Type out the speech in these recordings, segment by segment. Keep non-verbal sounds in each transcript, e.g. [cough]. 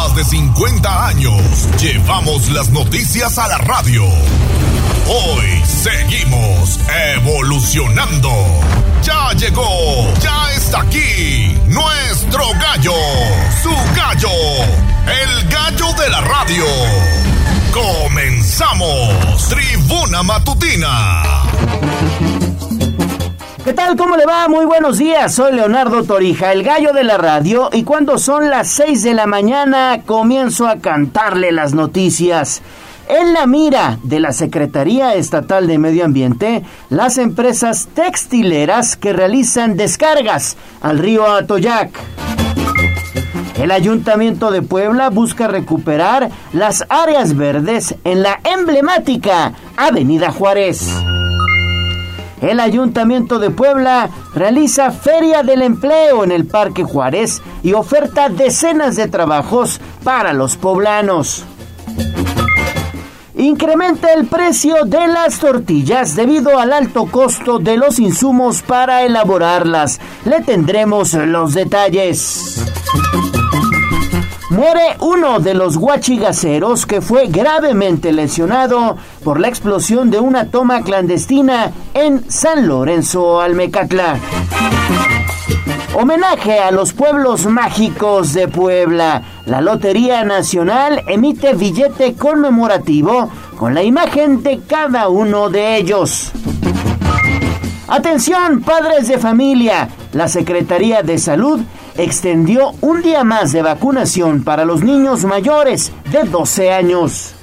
más de 50 años llevamos las noticias a la radio. Hoy seguimos evolucionando. Ya llegó, ya está aquí nuestro gallo, su gallo, el gallo de la radio. Comenzamos, tribuna matutina. ¿Qué tal? ¿Cómo le va? Muy buenos días. Soy Leonardo Torija, el gallo de la radio, y cuando son las 6 de la mañana comienzo a cantarle las noticias. En la mira de la Secretaría Estatal de Medio Ambiente, las empresas textileras que realizan descargas al río Atoyac. El Ayuntamiento de Puebla busca recuperar las áreas verdes en la emblemática Avenida Juárez. El Ayuntamiento de Puebla realiza Feria del Empleo en el Parque Juárez y oferta decenas de trabajos para los poblanos. Incrementa el precio de las tortillas debido al alto costo de los insumos para elaborarlas. Le tendremos los detalles. Muere uno de los guachigaceros que fue gravemente lesionado por la explosión de una toma clandestina en San Lorenzo Almecatla. Homenaje a los pueblos mágicos de Puebla. La Lotería Nacional emite billete conmemorativo con la imagen de cada uno de ellos. Atención, padres de familia. La Secretaría de Salud extendió un día más de vacunación para los niños mayores de 12 años.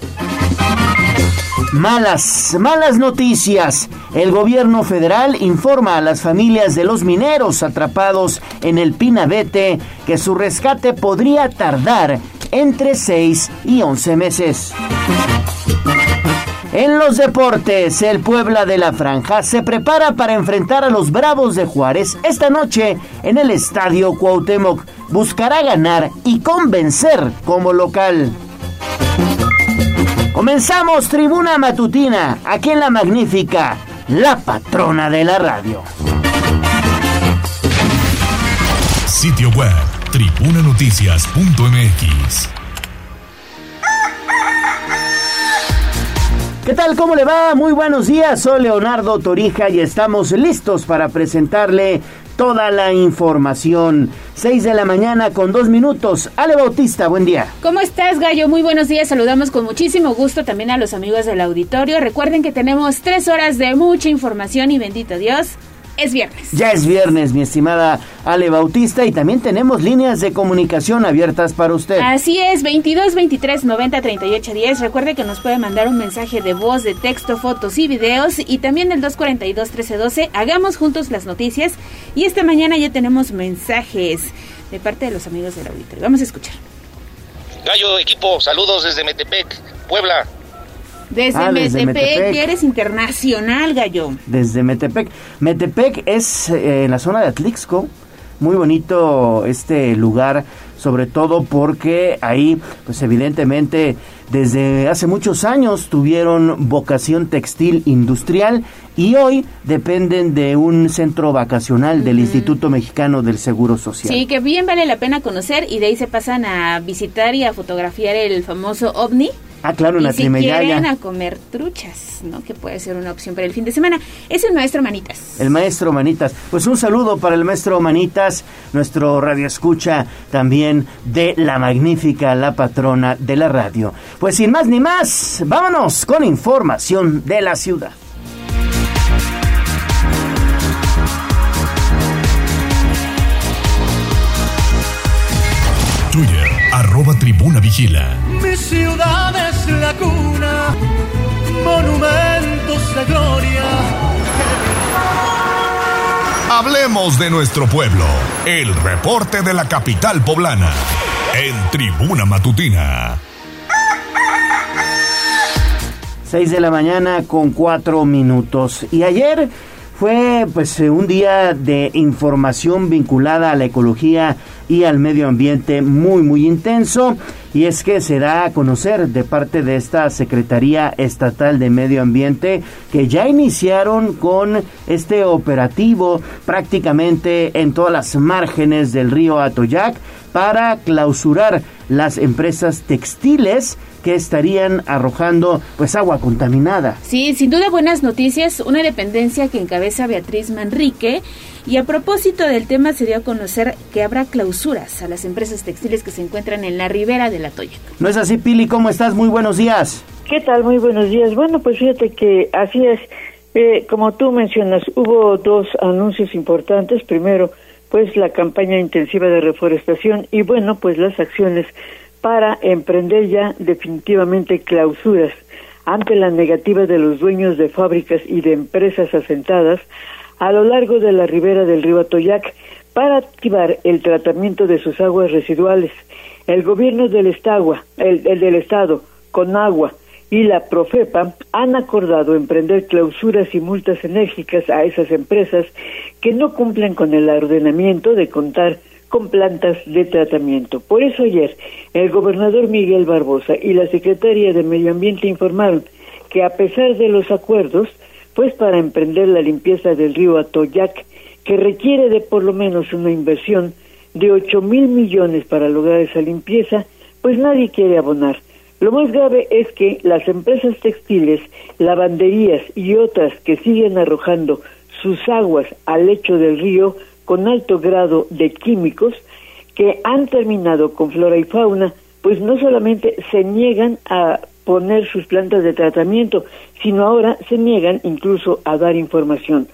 Malas, malas noticias. El gobierno federal informa a las familias de los mineros atrapados en el Pinabete que su rescate podría tardar entre 6 y 11 meses. En los deportes, el Puebla de la Franja se prepara para enfrentar a los Bravos de Juárez esta noche en el Estadio Cuauhtémoc. Buscará ganar y convencer como local. Comenzamos Tribuna Matutina, aquí en la magnífica, la patrona de la radio. Sitio web, tribunanoticias.mx. ¿Qué tal? ¿Cómo le va? Muy buenos días. Soy Leonardo Torija y estamos listos para presentarle toda la información. 6 de la mañana con dos minutos. Ale Bautista, buen día. ¿Cómo estás, Gallo? Muy buenos días. Saludamos con muchísimo gusto también a los amigos del auditorio. Recuerden que tenemos tres horas de mucha información y bendito Dios es viernes. Ya es viernes, mi estimada Ale Bautista, y también tenemos líneas de comunicación abiertas para usted. Así es, 22 23 90 38 10. Recuerde que nos puede mandar un mensaje de voz, de texto, fotos y videos, y también el 242 13 12. Hagamos juntos las noticias, y esta mañana ya tenemos mensajes de parte de los amigos del auditorio. Vamos a escuchar. Gallo, equipo, saludos desde Metepec, Puebla. Desde, Ah, Metepec, desde Metepec. eres internacional, Gallo. Desde Metepec. Metepec es eh, en la zona de Atlixco. Muy bonito este lugar, sobre todo porque ahí, pues evidentemente, desde hace muchos años tuvieron vocación textil industrial y hoy dependen de un centro vacacional del Instituto Mexicano del Seguro Social. Sí, que bien vale la pena conocer y de ahí se pasan a visitar y a fotografiar el famoso ovni. Ah, claro, en la y si quieren a comer truchas, ¿no? Que puede ser una opción para el fin de semana. Es el maestro Manitas. El maestro Manitas. Pues un saludo para el maestro Manitas, nuestro radio escucha también de la magnífica, la patrona de la radio. Pues sin más ni más, vámonos con información de la ciudad. Tribuna vigila. Mi ciudad es la cuna, monumentos de gloria. Hablemos de nuestro pueblo. El reporte de la capital poblana. En Tribuna Matutina. 6 de la mañana con 4 minutos. Y ayer fue pues un día de información vinculada a la ecología y al medio ambiente muy muy intenso y es que se da a conocer de parte de esta Secretaría Estatal de Medio Ambiente que ya iniciaron con este operativo prácticamente en todas las márgenes del río Atoyac para clausurar las empresas textiles que estarían arrojando pues agua contaminada. Sí, sin duda buenas noticias, una dependencia que encabeza Beatriz Manrique y a propósito del tema se dio a conocer que habrá clausuras a las empresas textiles que se encuentran en la ribera de la Toya. ¿No es así, Pili? ¿Cómo estás? Muy buenos días. ¿Qué tal? Muy buenos días. Bueno, pues fíjate que así es. Eh, como tú mencionas, hubo dos anuncios importantes. Primero, pues la campaña intensiva de reforestación y bueno, pues las acciones para emprender ya definitivamente clausuras ante la negativa de los dueños de fábricas y de empresas asentadas a lo largo de la ribera del río Atoyac para activar el tratamiento de sus aguas residuales. El gobierno del estado, el, el del estado, con agua y la Profepa han acordado emprender clausuras y multas enérgicas a esas empresas que no cumplen con el ordenamiento de contar con plantas de tratamiento. Por eso ayer el gobernador Miguel Barbosa y la secretaria de Medio Ambiente informaron que a pesar de los acuerdos, pues para emprender la limpieza del río Atoyac, que requiere de por lo menos una inversión de ocho mil millones para lograr esa limpieza, pues nadie quiere abonar. Lo más grave es que las empresas textiles, lavanderías y otras que siguen arrojando sus aguas al lecho del río con alto grado de químicos que han terminado con flora y fauna, pues no solamente se niegan a poner sus plantas de tratamiento, sino ahora se niegan incluso a dar información.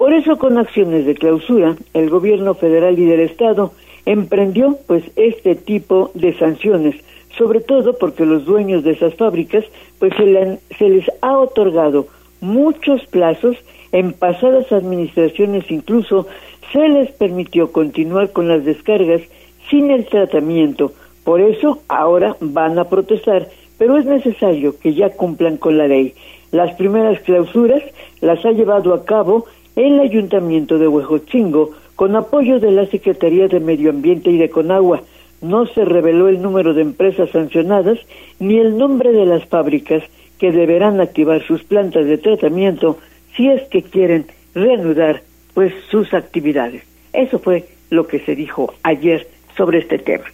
Por eso, con acciones de clausura, el gobierno federal y del Estado emprendió pues este tipo de sanciones sobre todo porque los dueños de esas fábricas pues se, se les ha otorgado muchos plazos en pasadas administraciones incluso se les permitió continuar con las descargas sin el tratamiento. Por eso ahora van a protestar, pero es necesario que ya cumplan con la ley. Las primeras clausuras las ha llevado a cabo el Ayuntamiento de Huejotzingo con apoyo de la Secretaría de Medio Ambiente y de Conagua no se reveló el número de empresas sancionadas ni el nombre de las fábricas que deberán activar sus plantas de tratamiento si es que quieren reanudar pues sus actividades. Eso fue lo que se dijo ayer sobre este tema.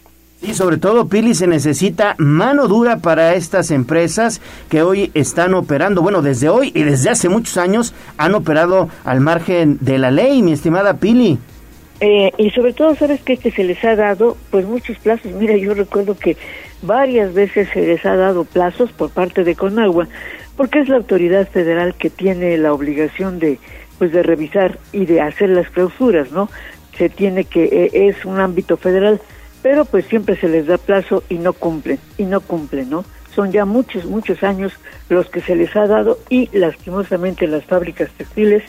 Y sobre todo, Pili, se necesita mano dura para estas empresas que hoy están operando, bueno, desde hoy y desde hace muchos años han operado al margen de la ley, mi estimada Pili. Eh, y sobre todo, ¿sabes? Que se les ha dado, pues, muchos plazos. Mira, yo recuerdo que varias veces se les ha dado plazos por parte de Conagua, porque es la autoridad federal que tiene la obligación de, pues, de revisar y de hacer las clausuras, ¿no? Se tiene que, eh, es un ámbito federal, pero pues siempre se les da plazo y no cumplen, y no cumplen, ¿no? son ya muchos, muchos años los que se les ha dado y lastimosamente las fábricas textiles,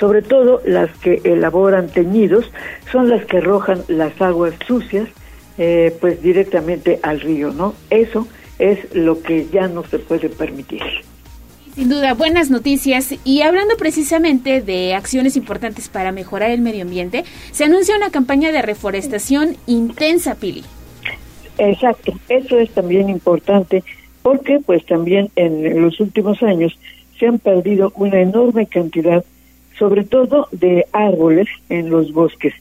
sobre todo las que elaboran teñidos, son las que arrojan las aguas sucias eh, pues directamente al río, ¿no? Eso es lo que ya no se puede permitir. Sin duda, buenas noticias. Y hablando precisamente de acciones importantes para mejorar el medio ambiente, se anuncia una campaña de reforestación intensa, Pili. Exacto, eso es también importante porque pues también en los últimos años se han perdido una enorme cantidad, sobre todo de árboles en los bosques.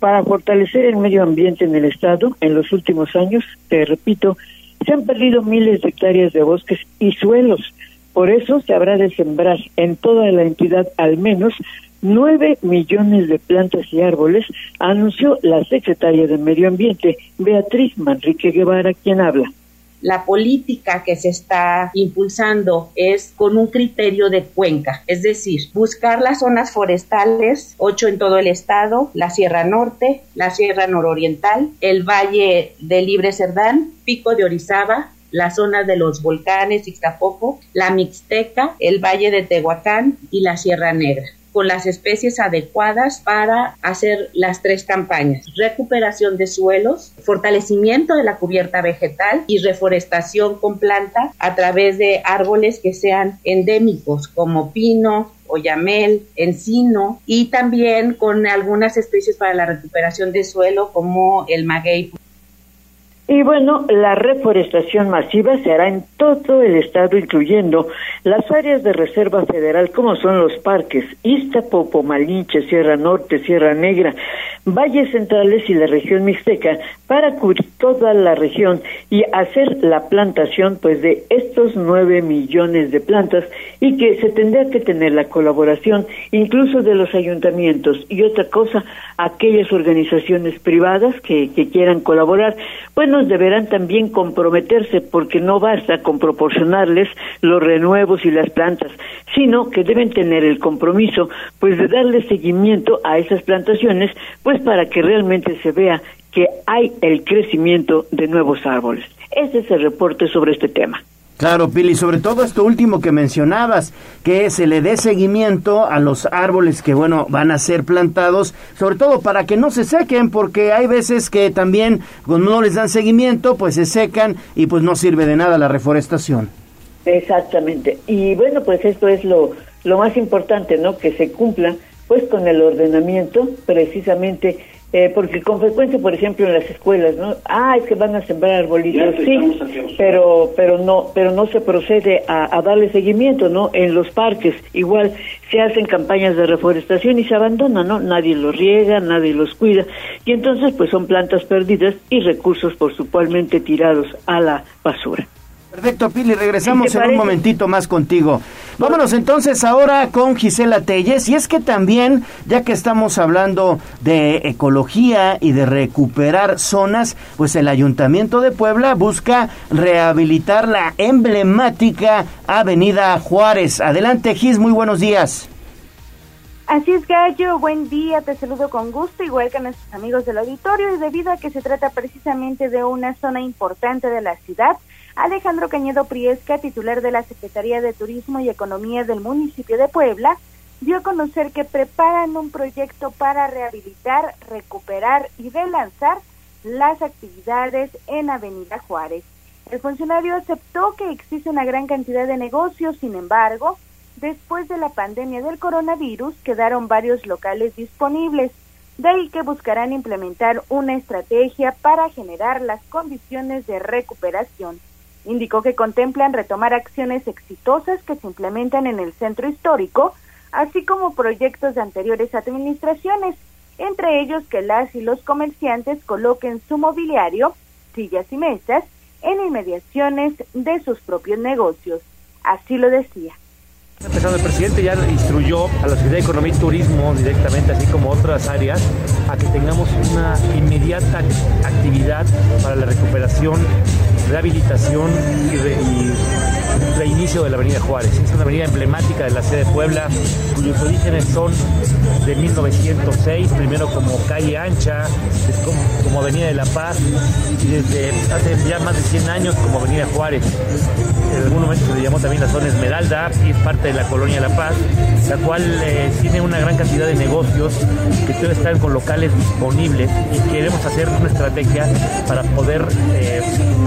Para fortalecer el medio ambiente en el estado, en los últimos años, te repito, se han perdido miles de hectáreas de bosques y suelos. Por eso se habrá de sembrar en toda la entidad al menos nueve millones de plantas y árboles, anunció la secretaria de Medio Ambiente, Beatriz Manrique Guevara, quien habla. La política que se está impulsando es con un criterio de cuenca, es decir, buscar las zonas forestales, ocho en todo el estado, la Sierra Norte, la Sierra Nororiental, el Valle de Libre Cerdán, Pico de Orizaba, la zona de los volcanes Ixtapopo, la Mixteca, el Valle de Tehuacán y la Sierra Negra con las especies adecuadas para hacer las tres campañas. Recuperación de suelos, fortalecimiento de la cubierta vegetal y reforestación con planta a través de árboles que sean endémicos como pino, oyamel, encino y también con algunas especies para la recuperación de suelo como el maguey. Y bueno, la reforestación masiva se hará en todo el estado, incluyendo Las áreas de reserva federal, como son los parques Iztapopo, Malinche, Sierra Norte, Sierra Negra, valles centrales y la región mixteca, para cubrir toda la región y hacer la plantación pues de estos nueve millones de plantas y que se tendría que tener la colaboración incluso de los ayuntamientos y otra cosa, aquellas organizaciones privadas que, quieran colaborar, bueno, deberán también comprometerse porque no basta con proporcionarles los renuevos y las plantas, sino que deben tener el compromiso pues de darle seguimiento a esas plantaciones pues para que realmente se vea que hay el crecimiento de nuevos árboles. Ese es el reporte sobre este tema. Claro, Pili, sobre todo esto último que mencionabas, que se le dé seguimiento a los árboles que, bueno, van a ser plantados, sobre todo para que no se sequen, porque hay veces que también cuando no les dan seguimiento, pues se secan y pues no sirve de nada la reforestación. Exactamente. Y bueno, pues esto es lo, lo más importante, ¿no? Que se cumpla pues con el ordenamiento precisamente eh, porque con frecuencia, por ejemplo, en las escuelas, ¿no? Ah, es que van a sembrar arbolitos, sí, pero pero no pero no se procede a, darle seguimiento, ¿no? En los parques igual se hacen campañas de reforestación y se abandonan, ¿no? Nadie los riega, nadie los cuida y entonces pues son plantas perdidas y recursos por supuestamente tirados a la basura. Perfecto, Pili, regresamos en un momentito más contigo. Vámonos entonces ahora con Gisela Telles. Y es que también, ya que estamos hablando de ecología y de recuperar zonas, pues el Ayuntamiento de Puebla busca rehabilitar la emblemática Avenida Juárez. Adelante, Gis, muy buenos días. Así es, Gallo, buen día, te saludo con gusto, igual que a nuestros amigos del auditorio, y debido a que se trata precisamente de una zona importante de la ciudad, Alejandro Cañedo Priesca, titular de la Secretaría de Turismo y Economía del municipio de Puebla, dio a conocer que preparan un proyecto para rehabilitar, recuperar y relanzar las actividades en Avenida Juárez. El funcionario aceptó que existe una gran cantidad de negocios, sin embargo, después de la pandemia del coronavirus quedaron varios locales disponibles, de ahí que buscarán implementar una estrategia para generar las condiciones de recuperación. Indicó que contemplan retomar acciones exitosas que se implementan en el centro histórico, así como proyectos de anteriores administraciones, entre ellos que las y los comerciantes coloquen su mobiliario, sillas y mesas, en inmediaciones de sus propios negocios. Así lo decía. Empezando el presidente ya instruyó a la Secretaría de Economía y Turismo directamente, así como otras áreas, a que tengamos una inmediata actividad para la recuperación rehabilitación y, reinicio de la Avenida Juárez. Es una avenida emblemática de la ciudad de Puebla, cuyos orígenes son de 1906, primero como calle ancha, como, Avenida de la Paz, y desde hace ya más de 100 años como Avenida Juárez. En algún momento se llamó también la zona Esmeralda y es parte de la colonia La Paz, la cual eh, tiene una gran cantidad de negocios que deben estar con locales disponibles y queremos hacer una estrategia para poder eh,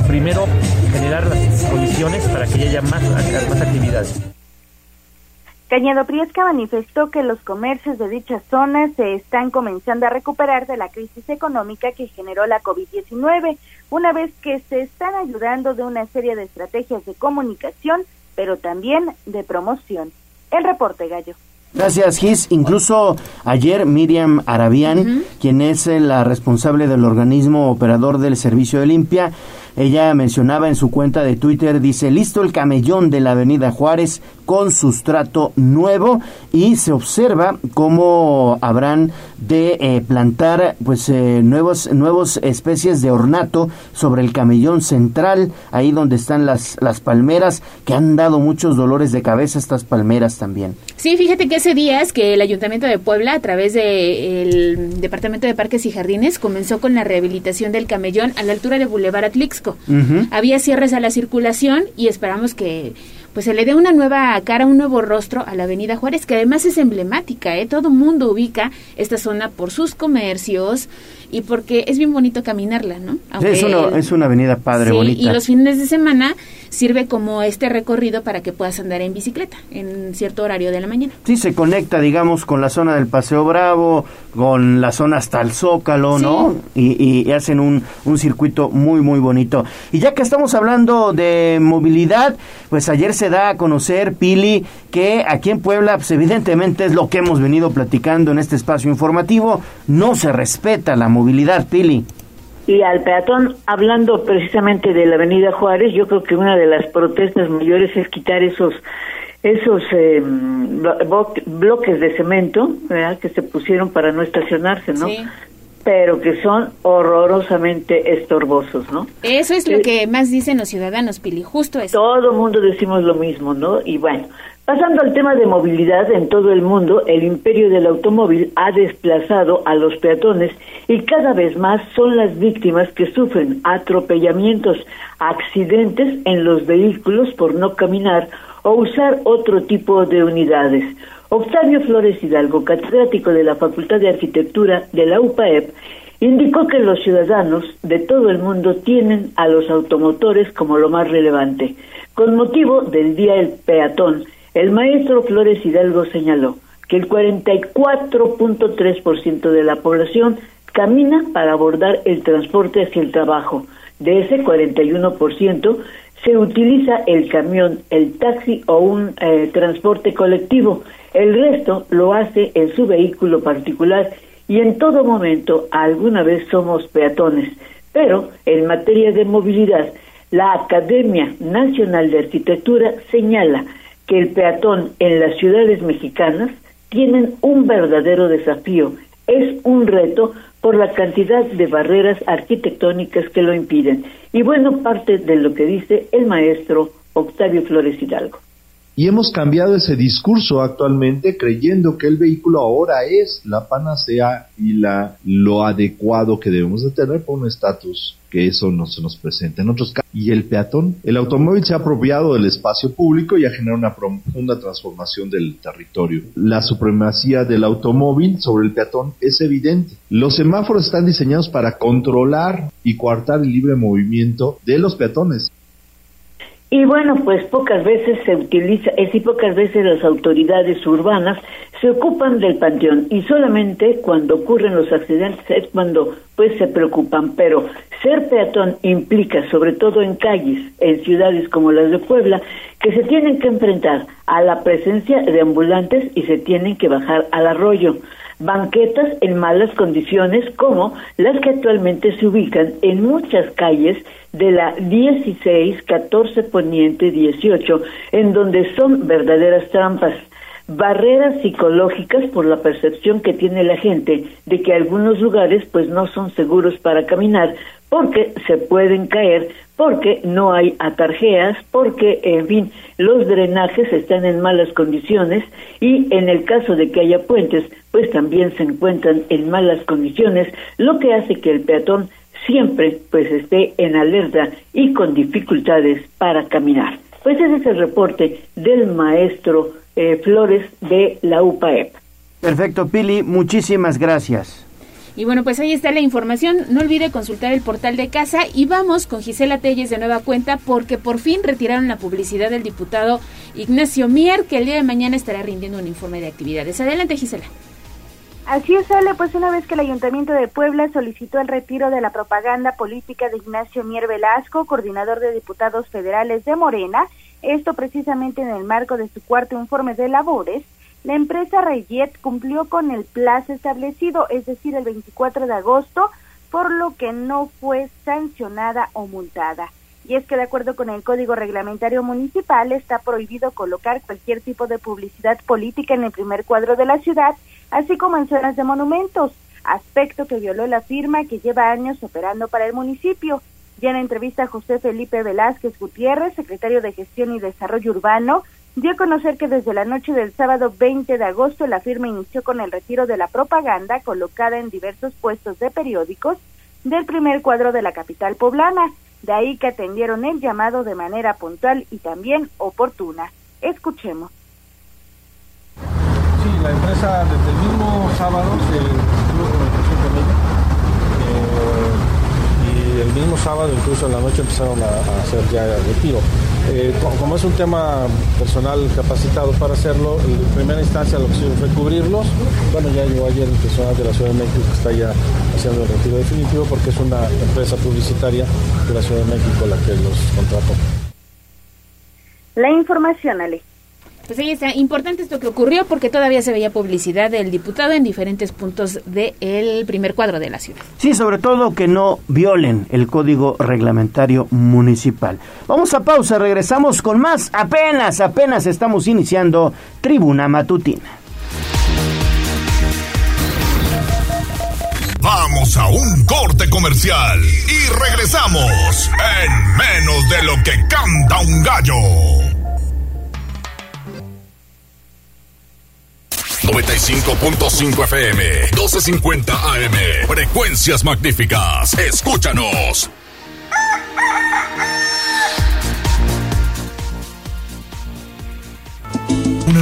primero generar condiciones para que haya más, más actividades. Cañado Priesca manifestó que los comercios de dichas zonas se están comenzando a recuperar de la crisis económica que generó la COVID-19, una vez que se están ayudando de una serie de estrategias de comunicación, pero también de promoción. El reporte, Gallo. Gracias, Gis. Incluso ayer Miriam Arabián, quien es la responsable del organismo operador del servicio de limpia, ella mencionaba en su cuenta de Twitter, dice, listo el camellón de la Avenida Juárez con sustrato nuevo y se observa cómo habrán de eh, plantar pues eh, nuevos, nuevos especies de ornato sobre el camellón central, ahí donde están las, las palmeras, que han dado muchos dolores de cabeza estas palmeras también. Sí, fíjate que ese día es que el Ayuntamiento de Puebla, a través del Departamento de Parques y Jardines, comenzó con la rehabilitación del camellón a la altura de Boulevard Había cierres a la circulación y esperamos que pues se le dé una nueva cara, un nuevo rostro a la Avenida Juárez, que además es emblemática, ¿eh? Todo mundo ubica esta zona por sus comercios y porque es bien bonito caminarla, ¿no? es, una, es una avenida padre, bonita. Y los fines de semana sirve como este recorrido para que puedas andar en bicicleta en cierto horario de la mañana. Sí, se conecta, digamos, con la zona del Paseo Bravo, con la zona hasta el Zócalo, ¿no? Y, y hacen un, un circuito muy, muy bonito. Y ya que estamos hablando de movilidad, pues ayer se da a conocer, Pili, que aquí en Puebla, pues evidentemente es lo que hemos venido platicando en este espacio informativo, no se respeta la movilidad, Pili. Y al peatón, hablando precisamente de la Avenida Juárez, yo creo que una de las protestas mayores es quitar esos esos eh, bloques de cemento ¿verdad? que se pusieron para no estacionarse, ¿no? Pero que son horrorosamente estorbosos, ¿no? Eso es lo eh, que más dicen los ciudadanos, Pili, justo eso. Todo mundo decimos lo mismo, ¿no? Y bueno, Pasando al tema de movilidad en todo el mundo, el imperio del automóvil ha desplazado a los peatones y cada vez más son las víctimas que sufren atropellamientos, accidentes en los vehículos por no caminar o usar otro tipo de unidades. Octavio Flores Hidalgo, catedrático de la Facultad de Arquitectura de la UPAEP, indicó que los ciudadanos de todo el mundo tienen a los automotores como lo más relevante. Con motivo del Día del Peatón, el maestro Flores Hidalgo señaló que el 44.3% de la población camina para abordar el transporte hacia el trabajo. De ese 41% se utiliza el camión, el taxi o un eh, transporte colectivo. El resto lo hace en su vehículo particular y en todo momento alguna vez somos peatones. Pero en materia de movilidad, la Academia Nacional de Arquitectura señala que el peatón en las ciudades mexicanas tienen un verdadero desafío. Es un reto por la cantidad de barreras arquitectónicas que lo impiden. Y bueno, parte de lo que dice el maestro Octavio Flores Hidalgo. Y hemos cambiado ese discurso actualmente creyendo que el vehículo ahora es la panacea y la, lo adecuado que debemos de tener por un estatus que eso no se nos presenta en otros casos. Y el peatón, el automóvil se ha apropiado del espacio público y ha generado una profunda transformación del territorio. La supremacía del automóvil sobre el peatón es evidente. Los semáforos están diseñados para controlar y coartar el libre movimiento de los peatones. Y bueno, pues pocas veces se utiliza, es y pocas veces las autoridades urbanas se ocupan del panteón y solamente cuando ocurren los accidentes es cuando pues se preocupan, pero ser peatón implica, sobre todo en calles, en ciudades como las de Puebla, que se tienen que enfrentar a la presencia de ambulantes y se tienen que bajar al arroyo. Banquetas en malas condiciones como las que actualmente se ubican en muchas calles de la 16, 14 Poniente, 18, en donde son verdaderas trampas barreras psicológicas por la percepción que tiene la gente de que algunos lugares pues no son seguros para caminar porque se pueden caer, porque no hay atarjeas, porque en fin, los drenajes están en malas condiciones y en el caso de que haya puentes, pues también se encuentran en malas condiciones, lo que hace que el peatón siempre pues esté en alerta y con dificultades para caminar. Pues ese es el reporte del maestro eh, Flores de la UPAEP. Perfecto, Pili, muchísimas gracias. Y bueno, pues ahí está la información. No olvide consultar el portal de casa y vamos con Gisela Telles de nueva cuenta porque por fin retiraron la publicidad del diputado Ignacio Mier, que el día de mañana estará rindiendo un informe de actividades. Adelante, Gisela. Así es, Ale, pues una vez que el Ayuntamiento de Puebla solicitó el retiro de la propaganda política de Ignacio Mier Velasco, coordinador de diputados federales de Morena, esto precisamente en el marco de su cuarto informe de labores, la empresa Reyet cumplió con el plazo establecido, es decir, el 24 de agosto, por lo que no fue sancionada o multada. Y es que de acuerdo con el Código Reglamentario Municipal está prohibido colocar cualquier tipo de publicidad política en el primer cuadro de la ciudad, así como en zonas de monumentos, aspecto que violó la firma que lleva años operando para el municipio. Ya en entrevista José Felipe Velázquez Gutiérrez, secretario de Gestión y Desarrollo Urbano, dio a conocer que desde la noche del sábado 20 de agosto la firma inició con el retiro de la propaganda colocada en diversos puestos de periódicos del primer cuadro de la capital poblana. De ahí que atendieron el llamado de manera puntual y también oportuna. Escuchemos. La empresa desde el mismo sábado se estuvo con ella el mismo sábado, incluso en la noche, empezaron a, hacer ya el retiro. Eh, como es un tema personal capacitado para hacerlo, en primera instancia lo que se fue cubrirlos. Bueno, ya llegó ayer el personal de la Ciudad de México que está ya haciendo el retiro definitivo porque es una empresa publicitaria de la Ciudad de México la que los contrató. La información, Ale. Pues ahí está, importante esto que ocurrió porque todavía se veía publicidad del diputado en diferentes puntos del primer cuadro de la ciudad. Sí, sobre todo que no violen el código reglamentario municipal. Vamos a pausa, regresamos con más. Apenas, apenas estamos iniciando Tribuna Matutina. Vamos a un corte comercial y regresamos en menos de lo que canta un gallo. 95.5 FM, 12.50 AM. Frecuencias magníficas. Escúchanos. Una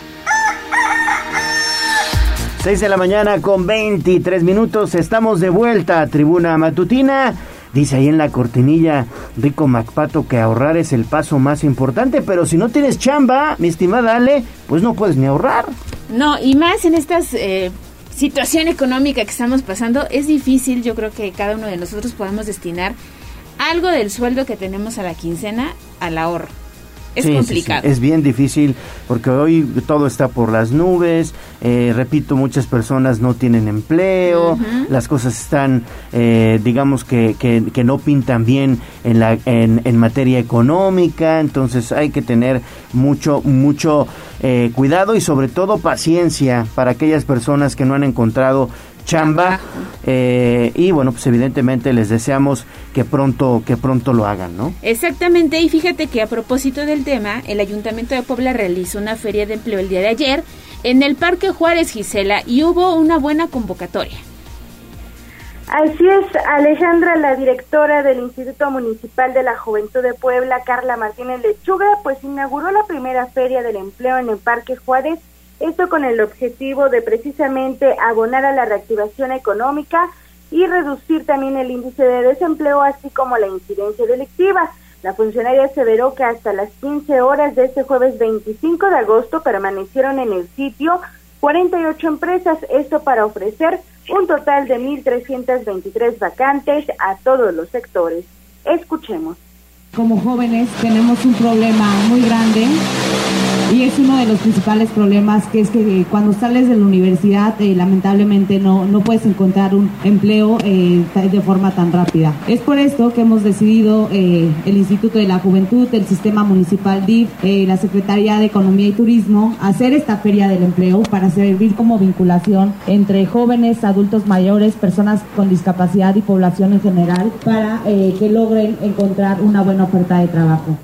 6 de la mañana con 23 minutos. Estamos de vuelta a Tribuna Matutina. Dice ahí en la cortinilla Rico Macpato que ahorrar es el paso más importante, pero si no tienes chamba, mi estimada Ale, pues no puedes ni ahorrar. No, y más en esta eh, situación económica que estamos pasando, es difícil, yo creo que cada uno de nosotros podemos destinar algo del sueldo que tenemos a la quincena al ahorro es complicado. Es bien difícil porque hoy todo está por las nubes, eh, repito, muchas personas no tienen empleo, las cosas están, eh, digamos que, que, no pintan bien en, la, en, en, materia económica, entonces hay que tener mucho, mucho eh, cuidado y sobre todo paciencia para aquellas personas que no han encontrado chamba eh, y bueno pues evidentemente les deseamos que pronto que pronto lo hagan no exactamente y fíjate que a propósito del tema el ayuntamiento de Puebla realizó una feria de empleo el día de ayer en el Parque Juárez Gisela y hubo una buena convocatoria. Así es, Alejandra, la directora del Instituto Municipal de la Juventud de Puebla, Carla Martínez Lechuga, pues inauguró la primera feria del empleo en el Parque Juárez esto con el objetivo de precisamente abonar a la reactivación económica y reducir también el índice de desempleo, así como la incidencia delictiva. La funcionaria aseveró que hasta las 15 horas de este jueves 25 de agosto permanecieron en el sitio 48 empresas, esto para ofrecer un total de 1.323 vacantes a todos los sectores. Escuchemos. Como jóvenes tenemos un problema muy grande y es uno de los principales problemas que es que cuando sales de la universidad eh, lamentablemente no, no puedes encontrar un empleo eh, de forma tan rápida. Es por esto que hemos decidido eh, el Instituto de la Juventud, el Sistema Municipal DIF, la Secretaría de Economía y Turismo hacer esta feria del empleo para servir como vinculación entre jóvenes, adultos mayores, personas con discapacidad y población en general para que logren encontrar una buena oferta de trabajo.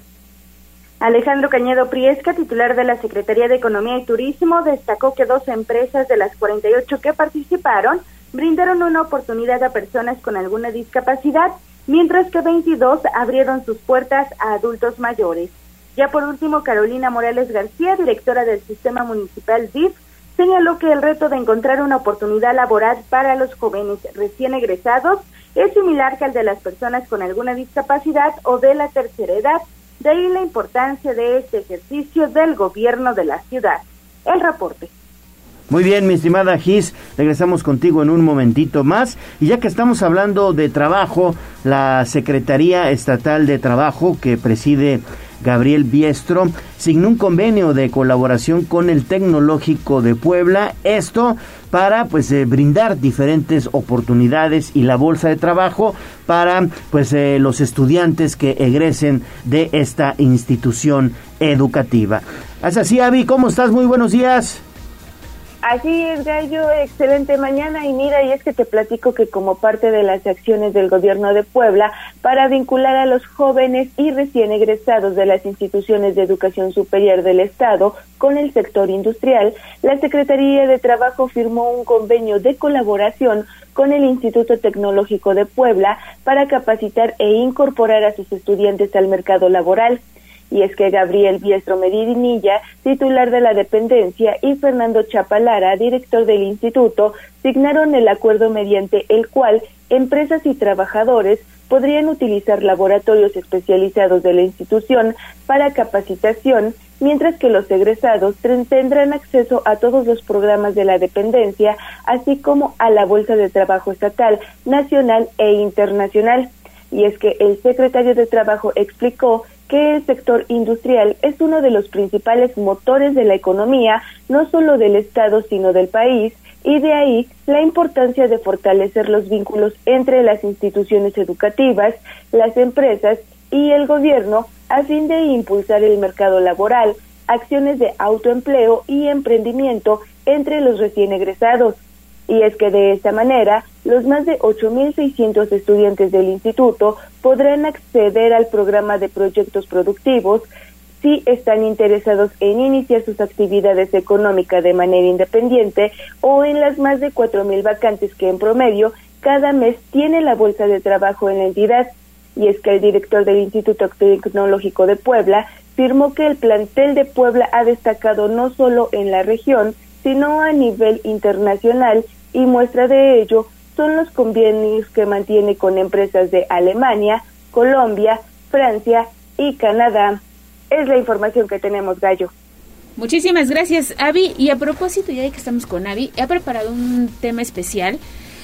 Alejandro Cañedo Priesca, titular de la Secretaría de Economía y Turismo, destacó que dos empresas de las 48 que participaron brindaron una oportunidad a personas con alguna discapacidad, mientras que 22 abrieron sus puertas a adultos mayores. Ya por último, Carolina Morales García, directora del Sistema Municipal DIF, señaló que el reto de encontrar una oportunidad laboral para los jóvenes recién egresados es similar que al de las personas con alguna discapacidad o de la tercera edad de ahí la importancia de este ejercicio del gobierno de la ciudad. El reporte. Muy bien, mi estimada Gis, regresamos contigo en un momentito más. Y ya que estamos hablando de trabajo, la Secretaría Estatal de Trabajo que preside Gabriel Biestro signó un convenio de colaboración con el Tecnológico de Puebla. Esto para pues eh, brindar diferentes oportunidades y la bolsa de trabajo para pues eh, los estudiantes que egresen de esta institución educativa. Así, Avi, ¿cómo estás? Muy buenos días. Así es, Gallo, excelente mañana. Y mira, y es que te platico que como parte de las acciones del gobierno de Puebla para vincular a los jóvenes y recién egresados de las instituciones de educación superior del Estado con el sector industrial, la Secretaría de Trabajo firmó un convenio de colaboración con el Instituto Tecnológico de Puebla para capacitar e incorporar a sus estudiantes al mercado laboral y es que Gabriel Biestro Medinilla, titular de la dependencia, y Fernando Chapalara, director del instituto, signaron el acuerdo mediante el cual empresas y trabajadores podrían utilizar laboratorios especializados de la institución para capacitación, mientras que los egresados tendrán acceso a todos los programas de la dependencia, así como a la Bolsa de Trabajo Estatal, Nacional e Internacional. Y es que el secretario de Trabajo explicó que el sector industrial es uno de los principales motores de la economía, no solo del Estado, sino del país, y de ahí la importancia de fortalecer los vínculos entre las instituciones educativas, las empresas y el gobierno a fin de impulsar el mercado laboral, acciones de autoempleo y emprendimiento entre los recién egresados. Y es que de esta manera, los más de 8.600 estudiantes del instituto podrán acceder al programa de proyectos productivos si están interesados en iniciar sus actividades económicas de manera independiente o en las más de 4.000 vacantes que en promedio cada mes tiene la bolsa de trabajo en la entidad. Y es que el director del Instituto Tecnológico de Puebla firmó que el plantel de Puebla ha destacado no solo en la región, sino a nivel internacional y muestra de ello son los convenios que mantiene con empresas de Alemania, Colombia, Francia y Canadá. Es la información que tenemos, Gallo. Muchísimas gracias, Avi. Y a propósito, ya que estamos con Avi, he preparado un tema especial